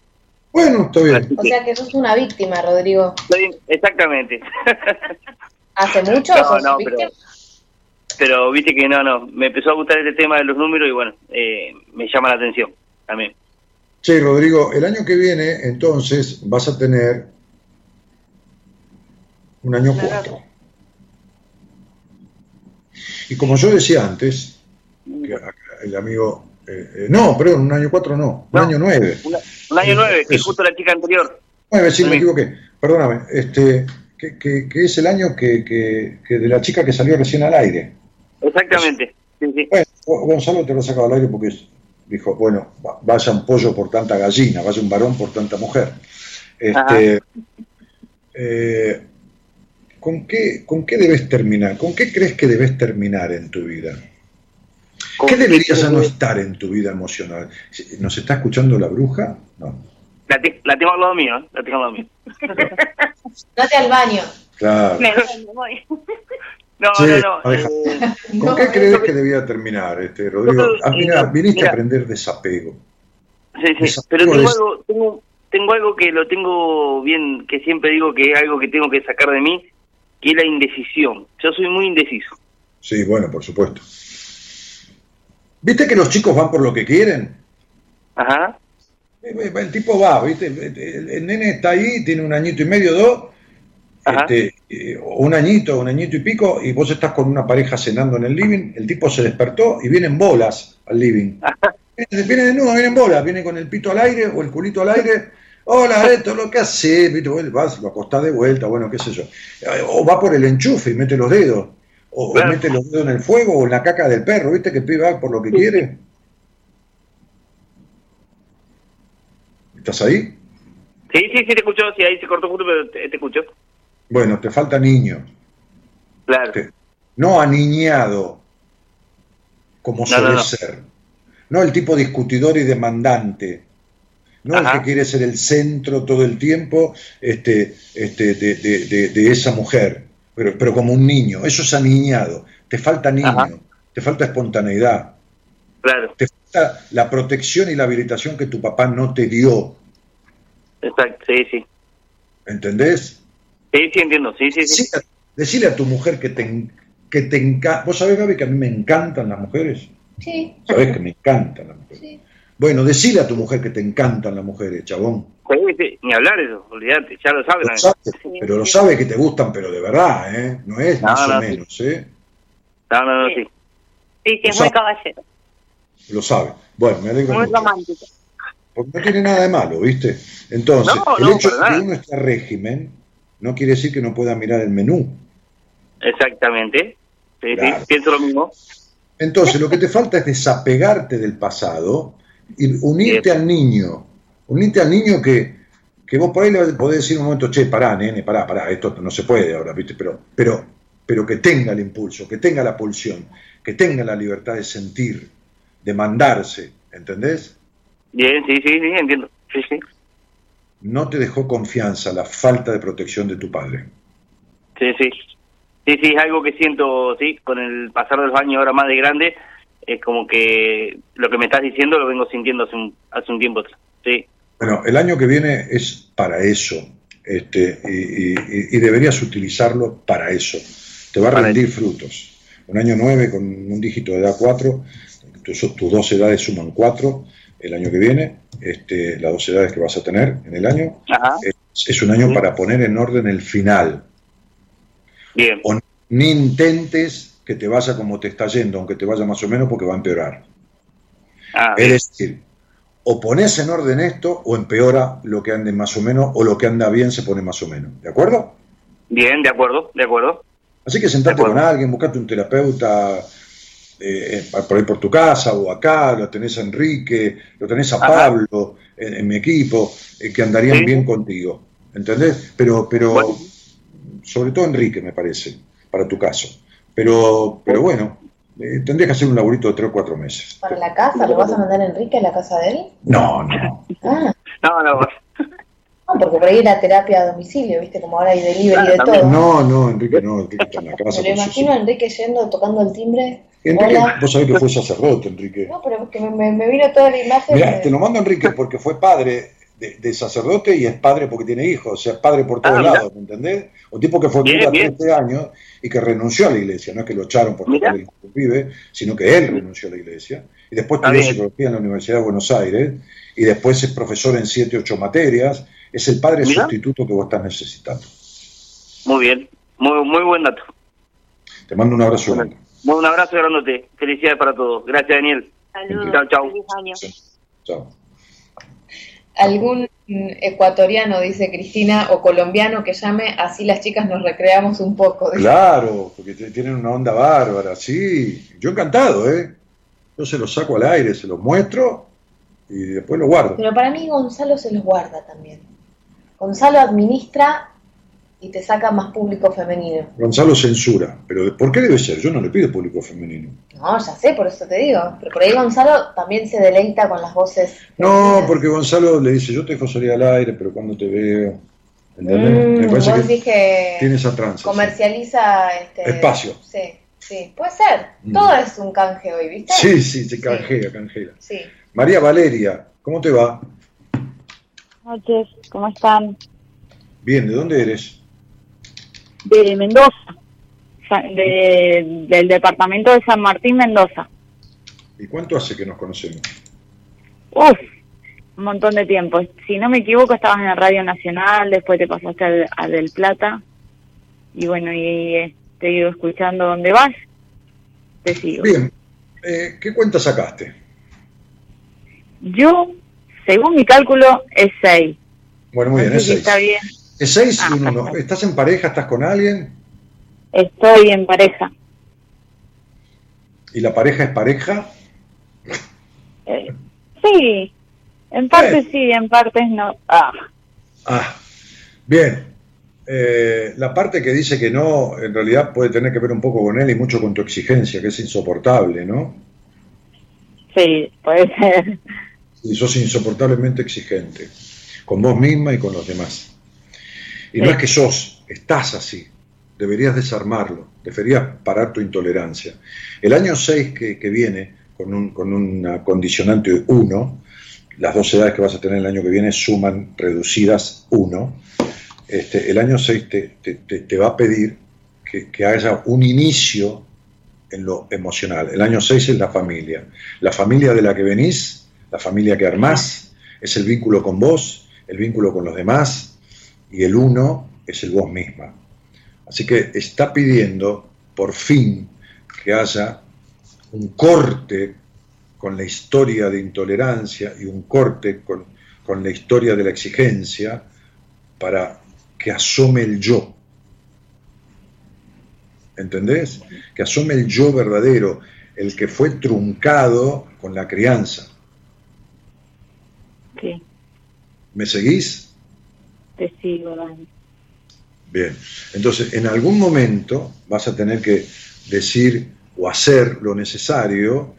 Speaker 2: Bueno, está bien.
Speaker 4: O sea que sos una víctima, Rodrigo.
Speaker 12: Estoy- exactamente.
Speaker 4: ¿Hace mucho
Speaker 12: No,
Speaker 4: sos
Speaker 12: no,
Speaker 4: víctima?
Speaker 12: pero, pero viste que no, no, me empezó a gustar este tema de los números y bueno, eh, me llama la atención también.
Speaker 2: Che, Rodrigo, el año que viene, entonces, vas a tener un año cuatro. Y como yo decía antes, que acá el amigo... eh, eh, no, perdón, un año cuatro no, un año nueve.
Speaker 12: Un año nueve, que
Speaker 2: Eso.
Speaker 12: justo la chica anterior.
Speaker 2: Nueve, sí, me equivoqué. Perdóname. Este, que, que- que es el año que, que- de la chica que salió recién al aire.
Speaker 12: Exactamente. Sí, sí.
Speaker 2: Bueno, Go- Gonzalo te lo ha sacado al aire porque es- dijo, bueno, va- vaya un pollo por tanta gallina, vaya un varón por tanta mujer. Este, eh, ¿con, qué, ¿Con qué debes terminar? ¿Con qué crees que debes terminar en tu vida? ¿Qué deberías ya no estar en tu vida emocional? ¿Nos está escuchando la bruja? No.
Speaker 12: La, te- la tengo al lado mío, ¿eh? La tengo al lado mío.
Speaker 4: Date al baño.
Speaker 2: Claro.
Speaker 10: Me voy, me voy.
Speaker 12: No,
Speaker 2: Sí,
Speaker 12: no, no. eh,
Speaker 2: ¿Con qué crees que debía terminar, este, Rodrigo? Ah, mira, viniste
Speaker 12: Mira.
Speaker 2: a aprender desapego.
Speaker 12: sí, sí.
Speaker 2: Desapego
Speaker 12: Pero tengo algo, tengo, tengo algo que lo tengo bien, que siempre digo que es algo que tengo que sacar de mí, que es la indecisión. Yo soy muy indeciso.
Speaker 2: Sí, bueno, por supuesto. ¿Viste que los chicos van por lo que quieren?
Speaker 12: Ajá.
Speaker 2: Eh, El tipo va, ¿viste? El, el nene está ahí, tiene un añito y medio, dos, este, eh, un añito, un añito y pico, y vos estás con una pareja cenando en el living, el tipo se despertó y vienen bolas al living. Viene, viene desnudo, viene en bolas, viene con el pito al aire o el culito al aire. Hola, esto lo que hace, vas, lo acostás de vuelta, bueno, qué sé yo. O va por el enchufe y mete los dedos. O, mete los dedos en el fuego o en la caca del perro, ¿viste? Que va por lo que quiere. ¿Estás ahí?
Speaker 12: Sí, sí, sí, te escucho. Sí, ahí se cortó justo, pero te, te escucho.
Speaker 2: Bueno, te falta niño.
Speaker 12: Claro.
Speaker 2: No aniñado, como suele
Speaker 12: no, no.
Speaker 2: ser. No el tipo discutidor y demandante. No el que quiere ser el centro todo el tiempo este, este, de, de- de- de esa mujer, pero, pero como un niño. Eso es aniñado. Te falta niño, te falta espontaneidad,
Speaker 12: Claro.
Speaker 2: te falta la protección y la habilitación que tu papá no te dio.
Speaker 12: Exacto. Sí, sí.
Speaker 2: ¿Entendés?
Speaker 12: Sí, sí, entiendo. Sí, sí, sí.
Speaker 2: Decile, a tu mujer que te, que te encanta. ¿Vos sabés, Gaby, que a mí me encantan las mujeres?
Speaker 4: Sí.
Speaker 2: Sabés que me encantan las mujeres. Bueno, decile a tu mujer que te encantan las mujeres, chabón.
Speaker 12: Sí, sí, Ni hablar eso, olvídate, ya lo saben.
Speaker 2: Lo sabe, pero lo sabe que te gustan, pero de verdad, ¿eh? No es
Speaker 12: No,
Speaker 2: más
Speaker 12: no,
Speaker 2: o
Speaker 12: sí.
Speaker 2: menos, ¿eh?
Speaker 12: No, no, no, sí.
Speaker 10: Sí, que es
Speaker 2: Lo
Speaker 10: muy
Speaker 2: sabe.
Speaker 10: caballero.
Speaker 2: Lo sabe. Bueno, me alegro
Speaker 10: Muy
Speaker 2: mucho.
Speaker 10: romántico.
Speaker 2: Porque no tiene nada de malo, ¿viste? Entonces,
Speaker 12: No,
Speaker 2: el
Speaker 12: no,
Speaker 2: hecho de que uno esté a régimen no quiere decir que no pueda mirar el menú.
Speaker 12: Exactamente. Sí,
Speaker 2: Claro.
Speaker 12: sí, pienso lo mismo.
Speaker 2: Entonces, lo que te falta es desapegarte del pasado y unirte al niño. unite al niño que, que vos por ahí le podés decir un momento, che, pará, nene, pará, pará, esto no se puede ahora, ¿viste? Pero, pero, pero que tenga el impulso, que tenga la pulsión, que tenga la libertad de sentir, de mandarse, ¿entendés?
Speaker 12: Bien, sí, sí, sí, entiendo. Sí, sí.
Speaker 2: No te dejó confianza la falta de protección de tu padre.
Speaker 12: Sí, sí. Sí, sí, es algo que siento, sí, con el pasar de los años ahora más de grande, es como que lo que me estás diciendo lo vengo sintiendo hace un, hace un tiempo. Sí.
Speaker 2: Bueno, el año que viene es para eso, este, y, deberías utilizarlo para eso. Te va a rendir frutos. Un año 9 con un dígito de edad 4, tus, tus dos edades suman 4 el año que viene, este, las dos edades que vas a tener en el año, Es, un año para poner en orden el final.
Speaker 12: Bien.
Speaker 2: ni intentes que te vaya como te está yendo, aunque te vaya más o menos, porque va a empeorar. Ah, es decir, o pones en orden esto o empeora lo que ande más o menos, o lo que anda bien se pone más o menos. ¿De acuerdo?
Speaker 12: Bien, de acuerdo, de acuerdo.
Speaker 2: Así que sentarte con alguien, buscate un terapeuta eh, por ahí por tu casa o acá, lo tenés a Enrique, lo tenés a Pablo en, mi equipo, eh, que andarían bien contigo. ¿Entendés? Pero, pero sobre todo Enrique, me parece, para tu caso. Pero, pero bueno, eh, tendrías que hacer un laburito de tres o cuatro meses.
Speaker 4: ¿Para la casa? ¿Lo vas a mandar a Enrique a la casa de él?
Speaker 2: No, no.
Speaker 4: Ah.
Speaker 12: No, no.
Speaker 4: No, porque por ahí la terapia a domicilio, ¿viste? Como ahora hay delivery de todo.
Speaker 2: No, no, Enrique no, Enrique está en la casa.
Speaker 4: Me lo imagino a Enrique yendo, tocando el timbre.
Speaker 2: Enrique, vos sabés que fue sacerdote, Enrique.
Speaker 4: No, pero que me, me vino toda la imagen.
Speaker 2: Mirá, te lo mando Enrique porque fue padre de, sacerdote y es padre porque tiene hijos, o sea, es padre por todos ah, lados, ¿me entendés? Un tipo que fue cura 13 años y que renunció a la iglesia, no es que lo echaron porque el pibe, sino que él renunció a la iglesia. Y después estudió psicología en la Universidad de Buenos Aires y después es profesor en 7, 8 materias. Es el padre sustituto que vos estás necesitando.
Speaker 12: Muy bien, muy, muy buen dato.
Speaker 2: Te mando un abrazo grande.
Speaker 12: Un abrazo grande. Felicidades para todos. Gracias, Daniel.
Speaker 4: Chao, chao. Chao. Algún ecuatoriano, dice Cristina, o colombiano que llame, así las chicas nos recreamos un poco.
Speaker 2: Claro, porque tienen una onda bárbara, sí. Yo encantado, ¿eh? Yo se los saco al aire, se los muestro y después los guardo.
Speaker 4: Pero para mí Gonzalo se los guarda también. Gonzalo administra y te saca más público femenino.
Speaker 2: Gonzalo censura, pero ¿por qué debe ser? Yo no le pido público femenino.
Speaker 4: No, ya sé, por eso te digo. Pero por ahí Gonzalo también se deleita con las voces.
Speaker 2: No, porque Gonzalo le dice, yo te dejo salir al aire, pero cuando te veo...
Speaker 4: ¿Entendés? Me parece
Speaker 2: que tiene esa tranza.
Speaker 4: Comercializa este...
Speaker 2: espacio.
Speaker 4: Sí, sí, puede ser. Mm. Todo es un canje hoy, ¿viste?
Speaker 2: Sí, sí, se canjea, canjea.
Speaker 4: Sí.
Speaker 2: María Valeria, ¿cómo te va?
Speaker 13: Buenas noches, ¿cómo están?
Speaker 2: Bien, ¿de dónde eres?
Speaker 13: De Mendoza, del departamento de San Martín, Mendoza.
Speaker 2: ¿Y cuánto hace que nos conocemos?
Speaker 13: Uf, un montón de tiempo. Si no me equivoco, estabas en la Radio Nacional, después te pasaste al, Del Plata. Y bueno, y eh, te he ido escuchando dónde vas. Te sigo.
Speaker 2: Bien. Eh, ¿Qué cuenta sacaste?
Speaker 13: Yo, según mi cálculo, es 6.
Speaker 2: Bueno, muy bien, es 6.
Speaker 13: Está bien.
Speaker 2: Es 6 y 1. ¿Estás en pareja? ¿Estás con alguien?
Speaker 13: Estoy en pareja.
Speaker 2: ¿Y la pareja es pareja?
Speaker 13: Eh, sí, en parte eh. sí, en partes no. Ah,
Speaker 2: ah. bien. Eh, la parte que dice que no, en realidad puede tener que ver un poco con él y mucho con tu exigencia, que es insoportable, ¿no?
Speaker 13: Sí, puede ser.
Speaker 2: Y sos insoportablemente exigente, con vos misma y con los demás. Y no es que sos, estás así. Deberías desarmarlo, deberías parar tu intolerancia. El año 6 que, viene, con, un, con una condicionante 1, las dos edades que vas a tener el año que viene suman reducidas 1. Este, el año 6 te, te, va a pedir que, que haya un inicio en lo emocional. El año 6 es la familia. La familia de la que venís, la familia que armás, es el vínculo con vos, el vínculo con los demás, y el uno es el vos misma. Así que está pidiendo, por fin, que haya un corte con la historia de intolerancia y un corte con, la historia de la exigencia para que asome el yo. ¿Entendés? Que asome el yo verdadero, el que fue truncado con la crianza.
Speaker 13: Sí.
Speaker 2: ¿Me seguís?
Speaker 13: Dani.
Speaker 2: Bien, entonces en algún momento vas a tener que decir o hacer lo necesario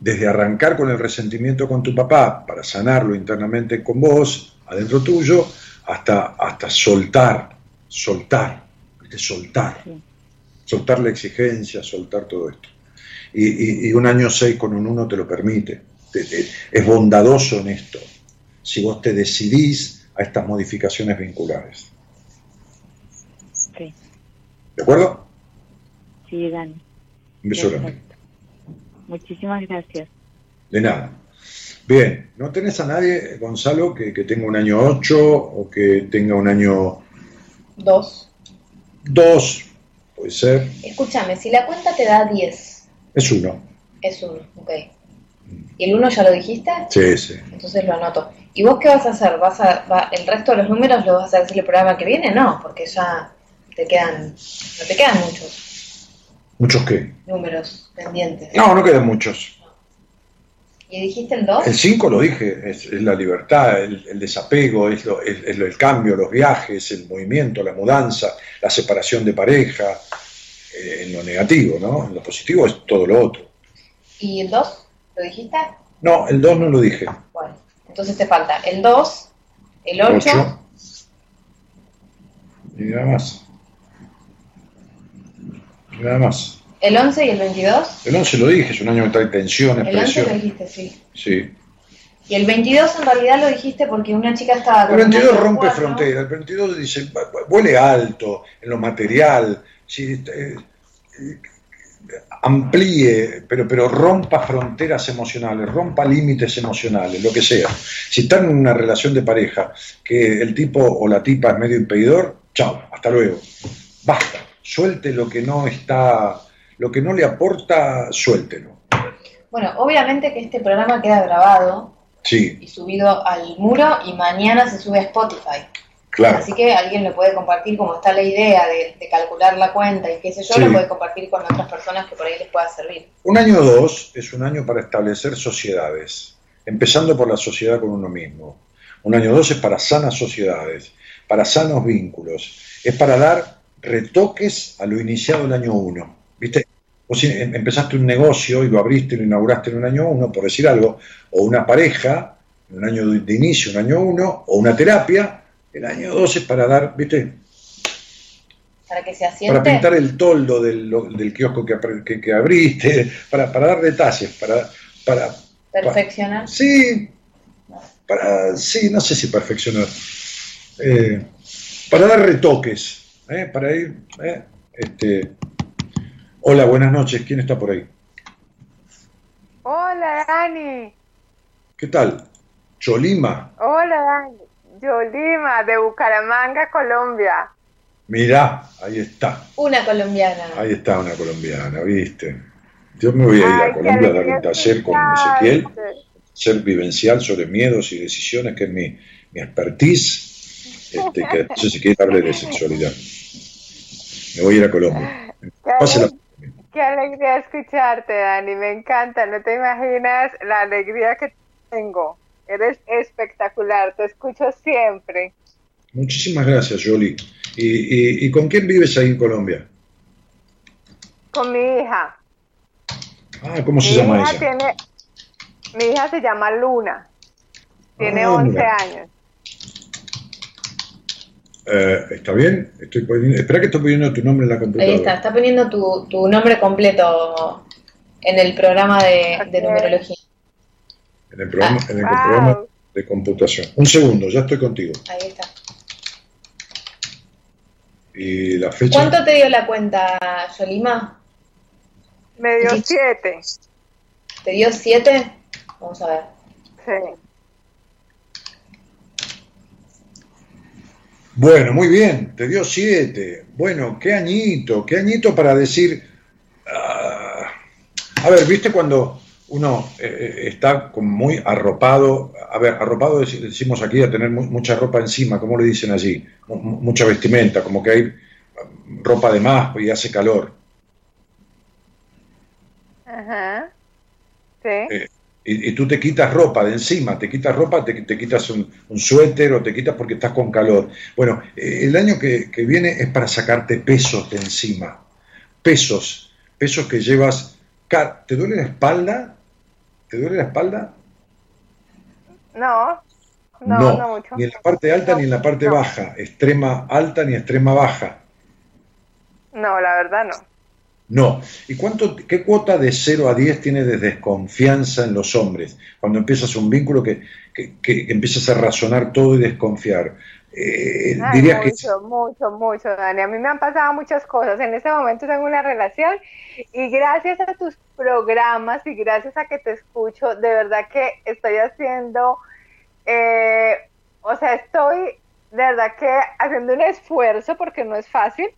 Speaker 2: desde arrancar con el resentimiento con tu papá para sanarlo internamente con vos, adentro tuyo, hasta, hasta soltar, soltar, soltar, soltar la exigencia, soltar todo esto. Y, un año 6 con un 1 te lo permite, es bondadoso en esto, si vos te decidís a estas modificaciones vinculares.
Speaker 13: Sí.
Speaker 2: ¿De acuerdo?
Speaker 13: Sí, Dani.
Speaker 2: Un beso grande.
Speaker 13: Muchísimas gracias.
Speaker 2: De nada. Bien, ¿no tenés a nadie, Gonzalo, que, tenga un año 8 o que tenga un año...
Speaker 4: 2.
Speaker 2: 2, puede ser.
Speaker 4: Escúchame, si la cuenta te da 10.
Speaker 2: Es 1.
Speaker 4: Es 1, ok. ¿Y el 1 ya lo dijiste?
Speaker 2: Sí, sí.
Speaker 4: Entonces lo anoto. ¿Y vos qué vas a hacer? ¿Vas a, ¿El resto de los números los vas a hacer el programa que viene? No, porque ya te quedan, no te quedan muchos.
Speaker 2: ¿Muchos qué?
Speaker 4: Números pendientes.
Speaker 2: No, no quedan muchos.
Speaker 4: ¿Y dijiste el 2?
Speaker 2: El 5 lo dije, es, la libertad, el, desapego, es, el cambio, los viajes, el movimiento, la mudanza, la separación de pareja, eh, en lo negativo, ¿no? En lo positivo es todo lo otro.
Speaker 4: ¿Y el 2? ¿Lo dijiste?
Speaker 2: No, el 2 no lo dije.
Speaker 4: Bueno, entonces te falta el 2, el 8.
Speaker 2: Y nada más. Nada más.
Speaker 4: ¿El 11 y el 22?
Speaker 2: El 11 lo dije, es un año que trae tensiones,
Speaker 4: El 11 lo dijiste, sí.
Speaker 2: Sí.
Speaker 4: Y el 22 en realidad lo dijiste porque una chica estaba...
Speaker 2: El 22 rompe fronteras, el 22 dice, vuele alto en lo material, sí, eh, amplíe, pero, pero rompa fronteras emocionales, rompa límites emocionales, lo que sea. Si están en una relación de pareja que el tipo o la tipa es medio impedidor, chao, hasta luego. Basta suelte lo que no está, lo que no le aporta, suéltelo.
Speaker 4: Bueno, obviamente que este programa queda grabado
Speaker 2: sí.
Speaker 4: y subido al muro y mañana se sube a Spotify.
Speaker 2: Claro.
Speaker 4: Así que alguien lo puede compartir como está la idea de, calcular la cuenta y qué sé yo, lo puede compartir con otras personas que por ahí les pueda servir.
Speaker 2: Un año dos es un año para establecer sociedades, empezando por la sociedad con uno mismo. Un año dos es para sanas sociedades, para sanos vínculos, es para dar retoques a lo iniciado el año 1. ¿Viste? Vos em, empezaste un negocio y lo abriste y lo inauguraste en un año 1, por decir algo, o una pareja, en un año de inicio, un año 1, o una terapia, el año 2 es para dar, ¿viste?
Speaker 4: Para que se asiente.
Speaker 2: Para pintar el toldo del, del kiosco que, que, abriste, para, para, dar detalles, para... para
Speaker 4: ¿Perfeccionar?
Speaker 2: sí, para, sí, no sé si perfeccionar. Eh, para dar retoques, ¿eh? para ir. ¿eh? Este... Hola, buenas noches. ¿Quién está por ahí?
Speaker 14: Hola, Dani.
Speaker 2: ¿Qué tal? Cholima.
Speaker 14: Hola, Dani. Cholima, de Bucaramanga, Colombia.
Speaker 2: Mirá, ahí está.
Speaker 4: Una colombiana.
Speaker 2: Ahí está una colombiana, ¿viste? Yo me voy a ir a Colombia a dar un taller con Ezequiel, ser vivencial sobre miedos y decisiones, que es mi, mi expertise, este, que no sé si quiere darle de sexualidad. Me voy a ir a Colombia.
Speaker 14: Qué, alegría escucharte, Dani. Me encanta. No te imaginas la alegría que tengo. Eres espectacular. Te escucho siempre.
Speaker 2: Muchísimas gracias, Jolie. ¿Y, con quién vives ahí en Colombia?
Speaker 14: Con mi hija.
Speaker 2: Ah, ¿cómo se llama ella?
Speaker 14: mi hija se llama Luna. Tiene 11 ah, años.
Speaker 2: Eh, ¿Está bien? Estoy espera que estoy poniendo tu nombre en la computadora.
Speaker 4: Ahí está, está poniendo tu, tu nombre completo en el programa de, numerología.
Speaker 2: En el programa, en el programa de computación. Un segundo, ya estoy contigo.
Speaker 4: Ahí está.
Speaker 2: ¿Y la fecha?
Speaker 4: ¿Cuánto te dio la cuenta, Yolima?
Speaker 14: Me dio siete.
Speaker 4: ¿Te dio siete? Vamos a ver.
Speaker 14: Sí.
Speaker 2: Bueno, muy bien, te dio siete. Bueno, qué añito, qué añito para decir... Ah, a ver, ¿viste cuando uno eh, eh, está como muy arropado? A ver, arropado decimos aquí a tener mucha ropa encima, ¿cómo le dicen allí? mucha vestimenta, como que hay ropa de más y hace calor.
Speaker 14: Ajá. Sí.
Speaker 2: Eh, y, tú te quitas ropa de encima, te quitas ropa, te, te quitas un, suéter o te quitas porque estás con calor. Bueno, eh, el año que, que, viene es para sacarte pesos de encima, pesos, pesos que llevas. ¿Te duele la espalda? ¿Te duele la espalda?
Speaker 14: No, no, no, mucho.
Speaker 2: Ni en la parte alta ni en la parte baja, extrema alta ni extrema baja.
Speaker 14: No, la verdad no.
Speaker 2: No. ¿Y cuánto, qué cuota de 0 a 10 tiene de desconfianza en los hombres? Cuando empiezas un vínculo que, que, empiezas a razonar todo y desconfiar.
Speaker 14: Eh, mucho, mucho, mucho, Dani. A mí me han pasado muchas cosas. En este momento tengo una relación y gracias a tus programas y gracias a que te escucho, de verdad que estoy haciendo, eh, o sea, estoy de verdad que haciendo un esfuerzo porque no es fácil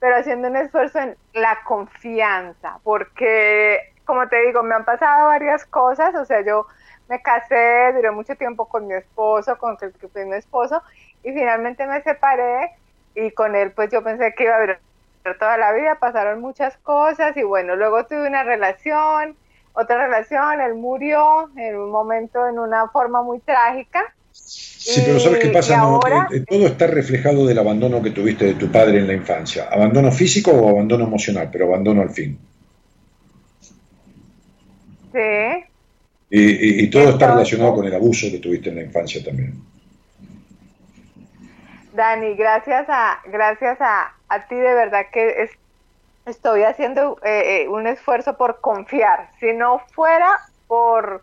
Speaker 14: pero haciendo un esfuerzo en la confianza, porque, como te digo, me han pasado varias cosas, o sea, yo me casé, duré mucho tiempo con mi esposo, con el que fue mi esposo, y finalmente me separé, y con él pues yo pensé que iba a durar toda la vida, pasaron muchas cosas, y bueno, luego tuve una relación, otra relación, él murió en un momento, en una forma muy trágica,
Speaker 2: Sí, pero ¿sabes qué pasa? Eh, eh, todo está reflejado del abandono que tuviste de tu padre en la infancia. ¿Abandono físico o abandono emocional? Pero abandono al fin.
Speaker 14: Sí.
Speaker 2: Y, todo está relacionado con el abuso que tuviste en la infancia también.
Speaker 14: Dani, gracias a, gracias a, ti de verdad que estoy haciendo eh, un esfuerzo por confiar. Si no fuera por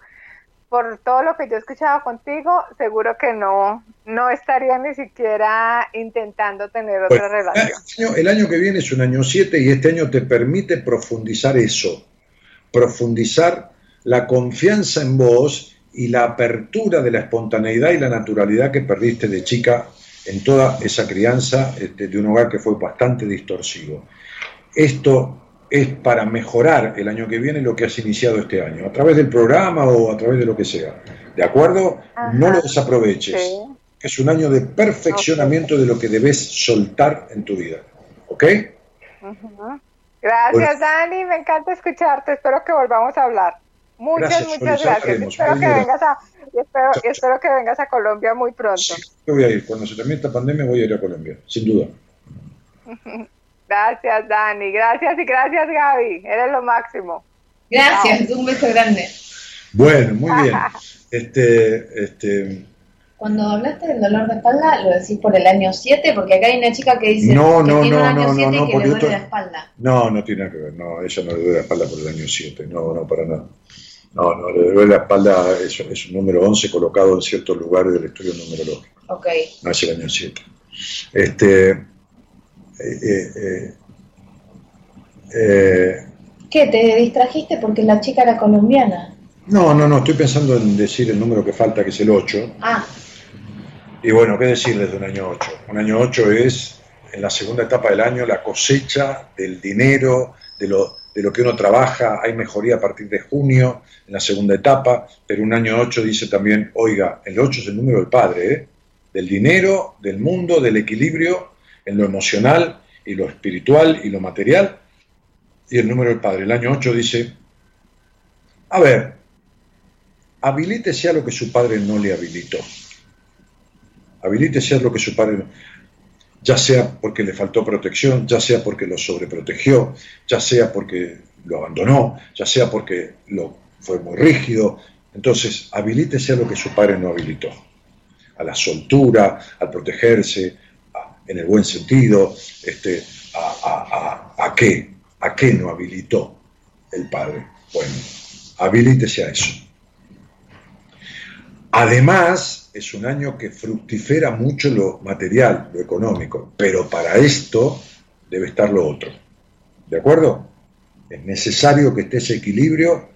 Speaker 14: por todo lo que yo he escuchado contigo, seguro que no, no estaría ni siquiera intentando tener otra relación.
Speaker 2: El año, que viene es un año 7 y este año te permite profundizar eso, profundizar la confianza en vos y la apertura de la espontaneidad y la naturalidad que perdiste de chica en toda esa crianza este, de un hogar que fue bastante distorsivo. Esto es para mejorar el año que viene lo que has iniciado este año, a través del programa o a través de lo que sea. ¿De acuerdo? No lo desaproveches. Es un año de perfeccionamiento de lo que debes soltar en tu vida. ¿Ok?
Speaker 14: Gracias, Dani. Me encanta escucharte. Espero que volvamos a hablar. Muchas, muchas gracias. Espero que, vengas a, espero, que vengas a Colombia muy pronto. Sí,
Speaker 2: voy a ir. Cuando se termine esta pandemia voy a ir a Colombia, sin duda.
Speaker 14: Gracias, Dani. Gracias y gracias, Gaby. Eres lo máximo.
Speaker 4: Gracias, un beso grande.
Speaker 2: Bueno, muy bien. Este, este,
Speaker 4: Cuando hablaste del dolor de espalda, lo decís por el año 7, porque acá hay una chica que dice
Speaker 2: no,
Speaker 4: que
Speaker 2: no,
Speaker 4: tiene
Speaker 2: no,
Speaker 4: un año 7
Speaker 2: no,
Speaker 4: que le duele la espalda.
Speaker 2: No, no tiene nada que ver. No, ella no le duele la espalda por el año 7. No, no, para nada. No, no, le duele la espalda, es, es un número 11 colocado en ciertos lugares del estudio numerológico.
Speaker 4: Ok.
Speaker 2: No es el año 7. Este, eh, eh, eh
Speaker 4: eh, ¿Qué? ¿Te distrajiste porque la chica era colombiana?
Speaker 2: No, no, no, estoy pensando en decir el número que falta, que es el 8.
Speaker 4: Ah.
Speaker 2: Y bueno, ¿qué decirles de un año 8? Un año 8 es, en la segunda etapa del año, la cosecha del dinero, de lo, de lo que uno trabaja. Hay mejoría a partir de junio, en la segunda etapa, pero un año 8 dice también, oiga, el 8 es el número del padre, ¿eh? del dinero, del mundo, del equilibrio en lo emocional y lo espiritual y lo material y el número del Padre. El año 8 dice, a ver, habilítese a lo que su padre no le habilitó. Habilítese a lo que su padre, ya sea porque le faltó protección, ya sea porque lo sobreprotegió, ya sea porque lo abandonó, ya sea porque lo fue muy rígido. Entonces, habilítese a lo que su padre no habilitó. A la soltura, al protegerse, en el buen sentido, este, a, a, qué? ¿A qué no habilitó el Padre? Bueno, habilítese a eso. Además, es un año que fructifera mucho lo material, lo económico, pero para esto debe estar lo otro. ¿De acuerdo? Es necesario que esté ese equilibrio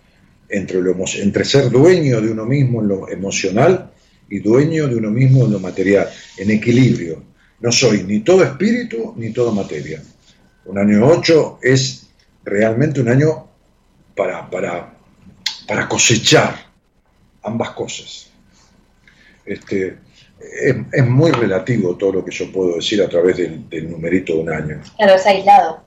Speaker 2: entre, lo, entre ser dueño de uno mismo en lo emocional y dueño de uno mismo en lo material, en equilibrio. No soy ni todo espíritu ni todo materia. Un año 8 es realmente un año para, para, para cosechar ambas cosas. Este, es, muy relativo todo lo que yo puedo decir a través del, numerito de un año.
Speaker 4: Claro, es aislado.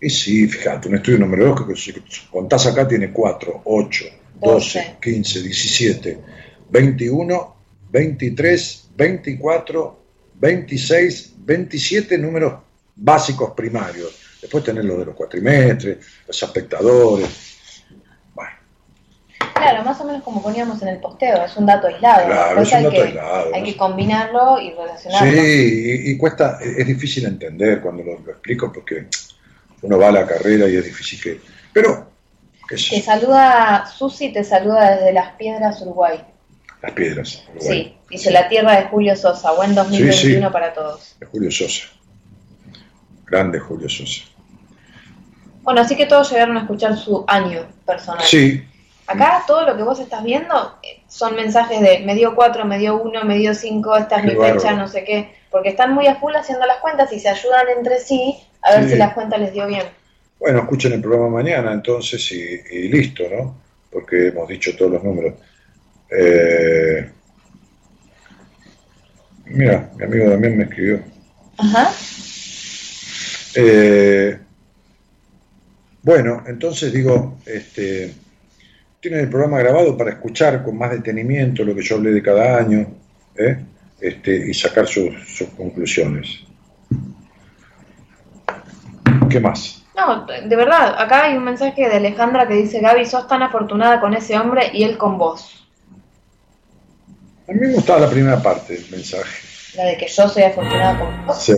Speaker 2: Y sí, fíjate, un estudio numerológico si contás acá tiene 4, 8, 12, 15, 17, 21, 23, 24, 26, 27 números básicos primarios. Después tener lo de los cuatrimestres, los espectadores,
Speaker 4: Claro, más o menos como poníamos en el posteo, es un dato aislado.
Speaker 2: Claro, es un dato aislado.
Speaker 4: Hay que combinarlo y relacionarlo.
Speaker 2: Sí, y, cuesta, es difícil entender cuando lo, explico porque uno va a la carrera y es difícil que... Pero...
Speaker 4: Te saluda, Susi te saluda desde Las Piedras, Uruguay.
Speaker 2: Las Piedras,
Speaker 4: Uruguay. Sí, dice la tierra de Julio Sosa, buen 2021 para todos.
Speaker 2: De Julio Sosa. Grande Julio Sosa.
Speaker 4: Bueno, así que todos llegaron a escuchar su año personal.
Speaker 2: Sí,
Speaker 4: Acá todo lo que vos estás viendo eh, son mensajes de medio 4, medio 1, medio 5, esta es mi fecha, no sé qué, porque están muy a full haciendo las cuentas y se ayudan entre sí a ver si las cuentas les dio bien.
Speaker 2: Bueno, escuchen el programa mañana entonces y, listo, ¿no? Porque hemos dicho todos los números. Eh, mira, mi amigo también me escribió.
Speaker 4: Ajá.
Speaker 2: Eh, bueno, entonces digo, este, tienen el programa grabado para escuchar con más detenimiento lo que yo hablé de cada año ¿eh? este, y sacar sus, conclusiones. ¿Qué más?
Speaker 4: No, de verdad, acá hay un mensaje de Alejandra que dice, Gaby, sos tan afortunada con ese hombre y él con vos.
Speaker 2: A mí me gustaba la primera parte del mensaje.
Speaker 4: La de que yo soy afortunada con vos. Sí.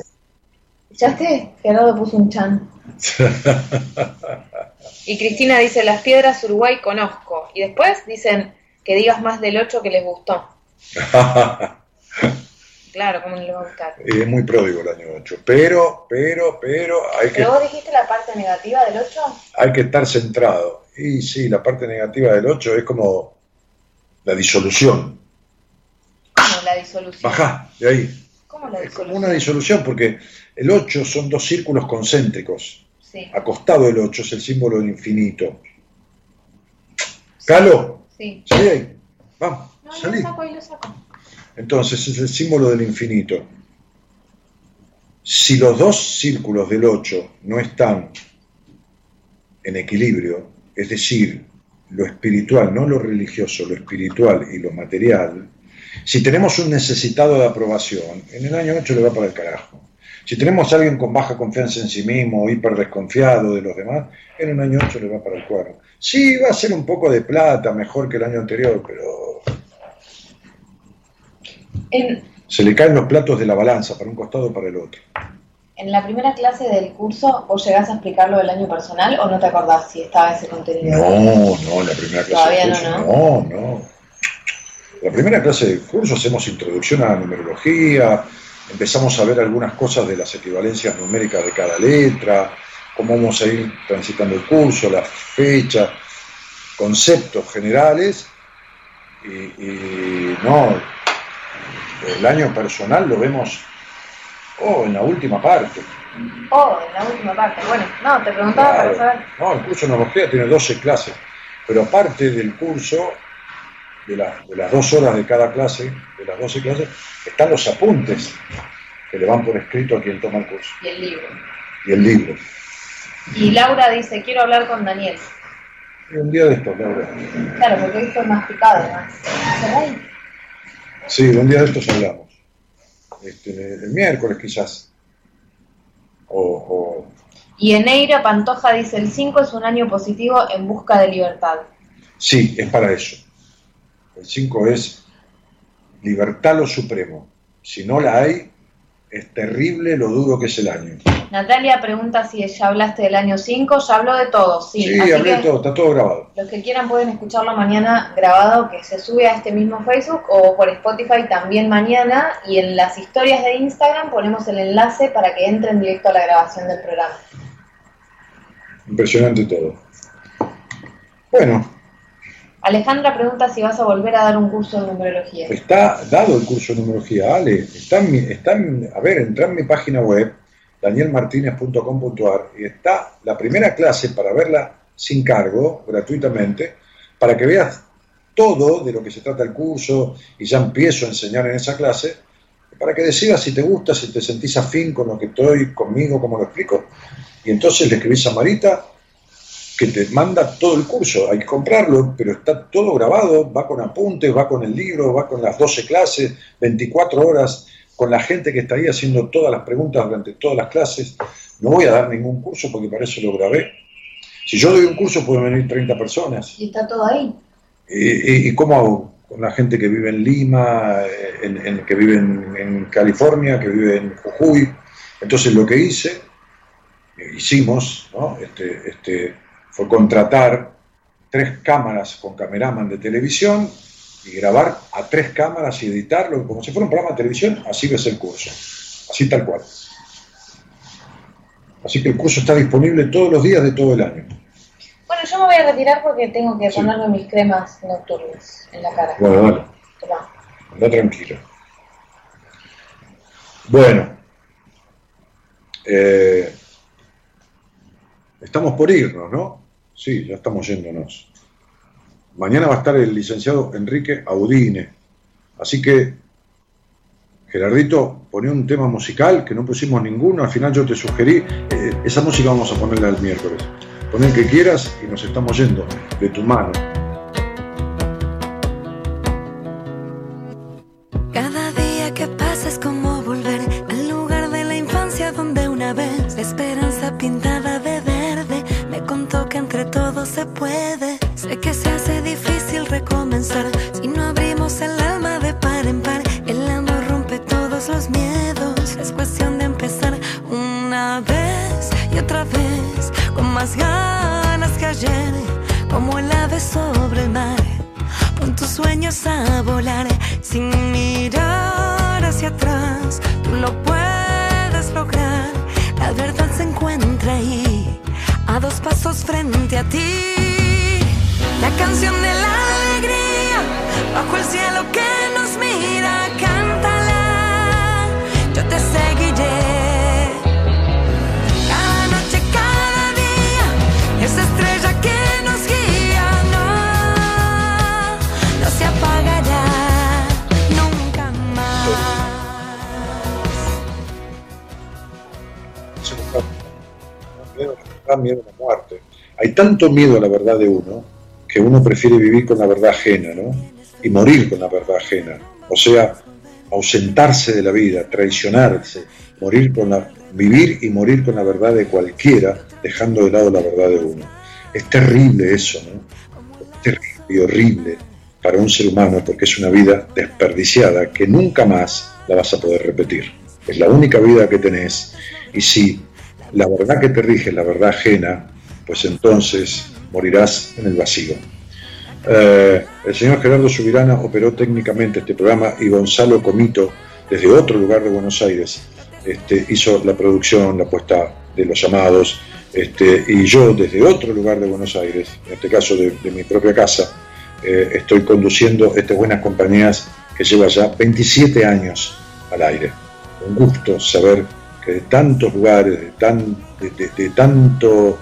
Speaker 4: ¿Escuchaste? Gerardo puso un chan. Y Cristina dice, las piedras Uruguay conozco. Y después dicen que digas más del 8 que les gustó. claro, ¿cómo le va a buscar?
Speaker 2: Es muy pródigo el año 8. Pero, pero, pero hay que...
Speaker 4: ¿Pero vos dijiste la parte negativa del 8?
Speaker 2: Hay que estar centrado. Y sí, la parte negativa del 8 es como la disolución.
Speaker 4: ¿Cómo la disolución?
Speaker 2: Bajá, de ahí.
Speaker 4: ¿Cómo la disolución?
Speaker 2: Es como una disolución porque el 8 son dos círculos concéntricos Acostado el 8 es el símbolo del infinito. ¿Calo?
Speaker 4: Sí.
Speaker 2: Salí ahí. Vamos.
Speaker 4: No, salí. Lo saco ahí, lo saco.
Speaker 2: Entonces es el símbolo del infinito. Si los dos círculos del 8 no están en equilibrio, es decir, lo espiritual, no lo religioso, lo espiritual y lo material, si tenemos un necesitado de aprobación, en el año 8 le va para el carajo. Si tenemos a alguien con baja confianza en sí mismo, hiper desconfiado de los demás, en un año 8 le va para el cuerno. Sí, va a ser un poco de plata, mejor que el año anterior, pero... Se le caen los platos de la balanza para un costado o para el otro.
Speaker 4: En la primera clase del curso, ¿vos llegás a explicarlo del año personal o no te acordás si estaba ese contenido?
Speaker 2: No, no, en la primera clase del curso. No, no, no. En la primera clase del curso hacemos introducción a la numerología, empezamos a ver algunas cosas de las equivalencias numéricas de cada letra, cómo vamos a ir transitando el curso, la fecha, conceptos generales, y, no, el año personal lo vemos oh, en la última parte.
Speaker 4: Oh, en la última parte. Bueno, no, te preguntaba para saber.
Speaker 2: No, el curso de Numerología tiene 12 clases, pero aparte del curso, de, de las dos horas de cada clase, de las 12 clases, están los apuntes que le van por escrito a quien toma el curso.
Speaker 4: Y el libro.
Speaker 2: Y el libro.
Speaker 4: Y Laura dice, quiero hablar con Daniel.
Speaker 2: Y un día de estos, Laura.
Speaker 4: Claro, porque esto es más picado, ¿no?
Speaker 2: Sí, un día de estos hablamos. Este, el miércoles quizás. O, o...
Speaker 4: Y Eneira Pantoja dice, el 5 es un año positivo en busca de libertad.
Speaker 2: Sí, es para eso. El 5 es libertad lo supremo. Si no la hay, es terrible lo duro que es el año.
Speaker 4: Natalia pregunta si ya hablaste del año 5, ya habló de todo, sí.
Speaker 2: Sí, hablé de todo, está todo grabado.
Speaker 4: Los que quieran pueden escucharlo mañana grabado, que se sube a este mismo Facebook o por Spotify también mañana. Y en las historias de Instagram ponemos el enlace para que entren directo a la grabación del programa.
Speaker 2: Impresionante todo. Bueno,
Speaker 4: Alejandra pregunta si vas a volver a dar un curso de numerología.
Speaker 2: Está dado el curso de numerología, Ale. Está está a ver, entra en mi página web, danielmartinez.com.ar, y está la primera clase para verla sin cargo, gratuitamente, para que veas todo de lo que se trata el curso, y ya empiezo a enseñar en esa clase, para que decidas si te gusta, si te sentís afín con lo que estoy, conmigo, como lo explico. Y entonces le escribís a Marita que te manda todo el curso, hay que comprarlo, pero está todo grabado, va con apuntes, va con el libro, va con las 12 clases, 24 horas, con la gente que está ahí haciendo todas las preguntas durante todas las clases. No voy a dar ningún curso porque para eso lo grabé. Si yo doy un curso pueden venir 30 personas.
Speaker 4: ¿Y está todo ahí?
Speaker 2: ¿Y, cómo hago? Con la gente que vive en Lima, en, que vive en, California, que vive en Jujuy. Entonces lo que hice, hicimos, ¿no? este, este, fue contratar tres cámaras con cameraman de televisión y grabar a tres cámaras y editarlo como si fuera un programa de televisión, así ves el curso, así tal cual. Así que el curso está disponible todos los días de todo el año.
Speaker 4: Bueno, yo me voy a retirar porque tengo que ponerme mis cremas nocturnas en la cara.
Speaker 2: Bueno, dale. Anda tranquilo. Bueno. Eh, estamos por irnos, ¿no? Sí, ya estamos yéndonos. Mañana va a estar el licenciado Enrique Audine. Así que, Gerardito, poné un tema musical que no pusimos ninguno. Al final yo te sugerí, eh, esa música vamos a ponerla el miércoles. Pon el que quieras y nos estamos yendo de tu mano. Tanto miedo a la verdad de uno que uno prefiere vivir con la verdad ajena, ¿no? Y morir con la verdad ajena. O sea, ausentarse de la vida, traicionarse, morir con la, vivir y morir con la verdad de cualquiera, dejando de lado la verdad de uno. Es terrible eso. Es terrible y horrible para un ser humano porque es una vida desperdiciada que nunca más la vas a poder repetir. Es la única vida que tenés y si la verdad que te rige es la verdad ajena, pues entonces morirás en el vacío. Eh, el señor Gerardo Subirana operó técnicamente este programa y Gonzalo Comito, desde otro lugar de Buenos Aires, este, hizo la producción, la puesta de los llamados, este, y yo desde otro lugar de Buenos Aires, en este caso de, mi propia casa, eh, estoy conduciendo estas buenas compañías que lleva ya 27 años al aire. Un gusto saber que de tantos lugares, de, tan, de tanto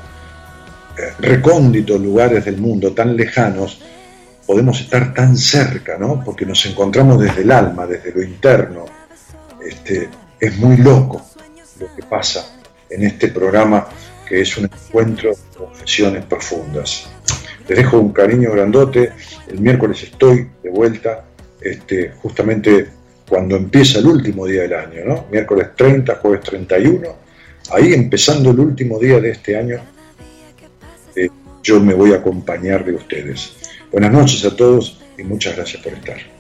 Speaker 2: recónditos lugares del mundo, tan lejanos, podemos estar tan cerca, ¿no? Porque nos encontramos desde el alma, desde lo interno. Este, es muy loco lo que pasa en este programa que es un encuentro de confesiones profundas. Les dejo un cariño grandote. El miércoles estoy de vuelta, este, justamente cuando empieza el último día del año, ¿no? Miércoles 30, jueves 31, ahí empezando el último día de este año yo me voy a acompañar de ustedes. Buenas noches a todos y muchas gracias por estar.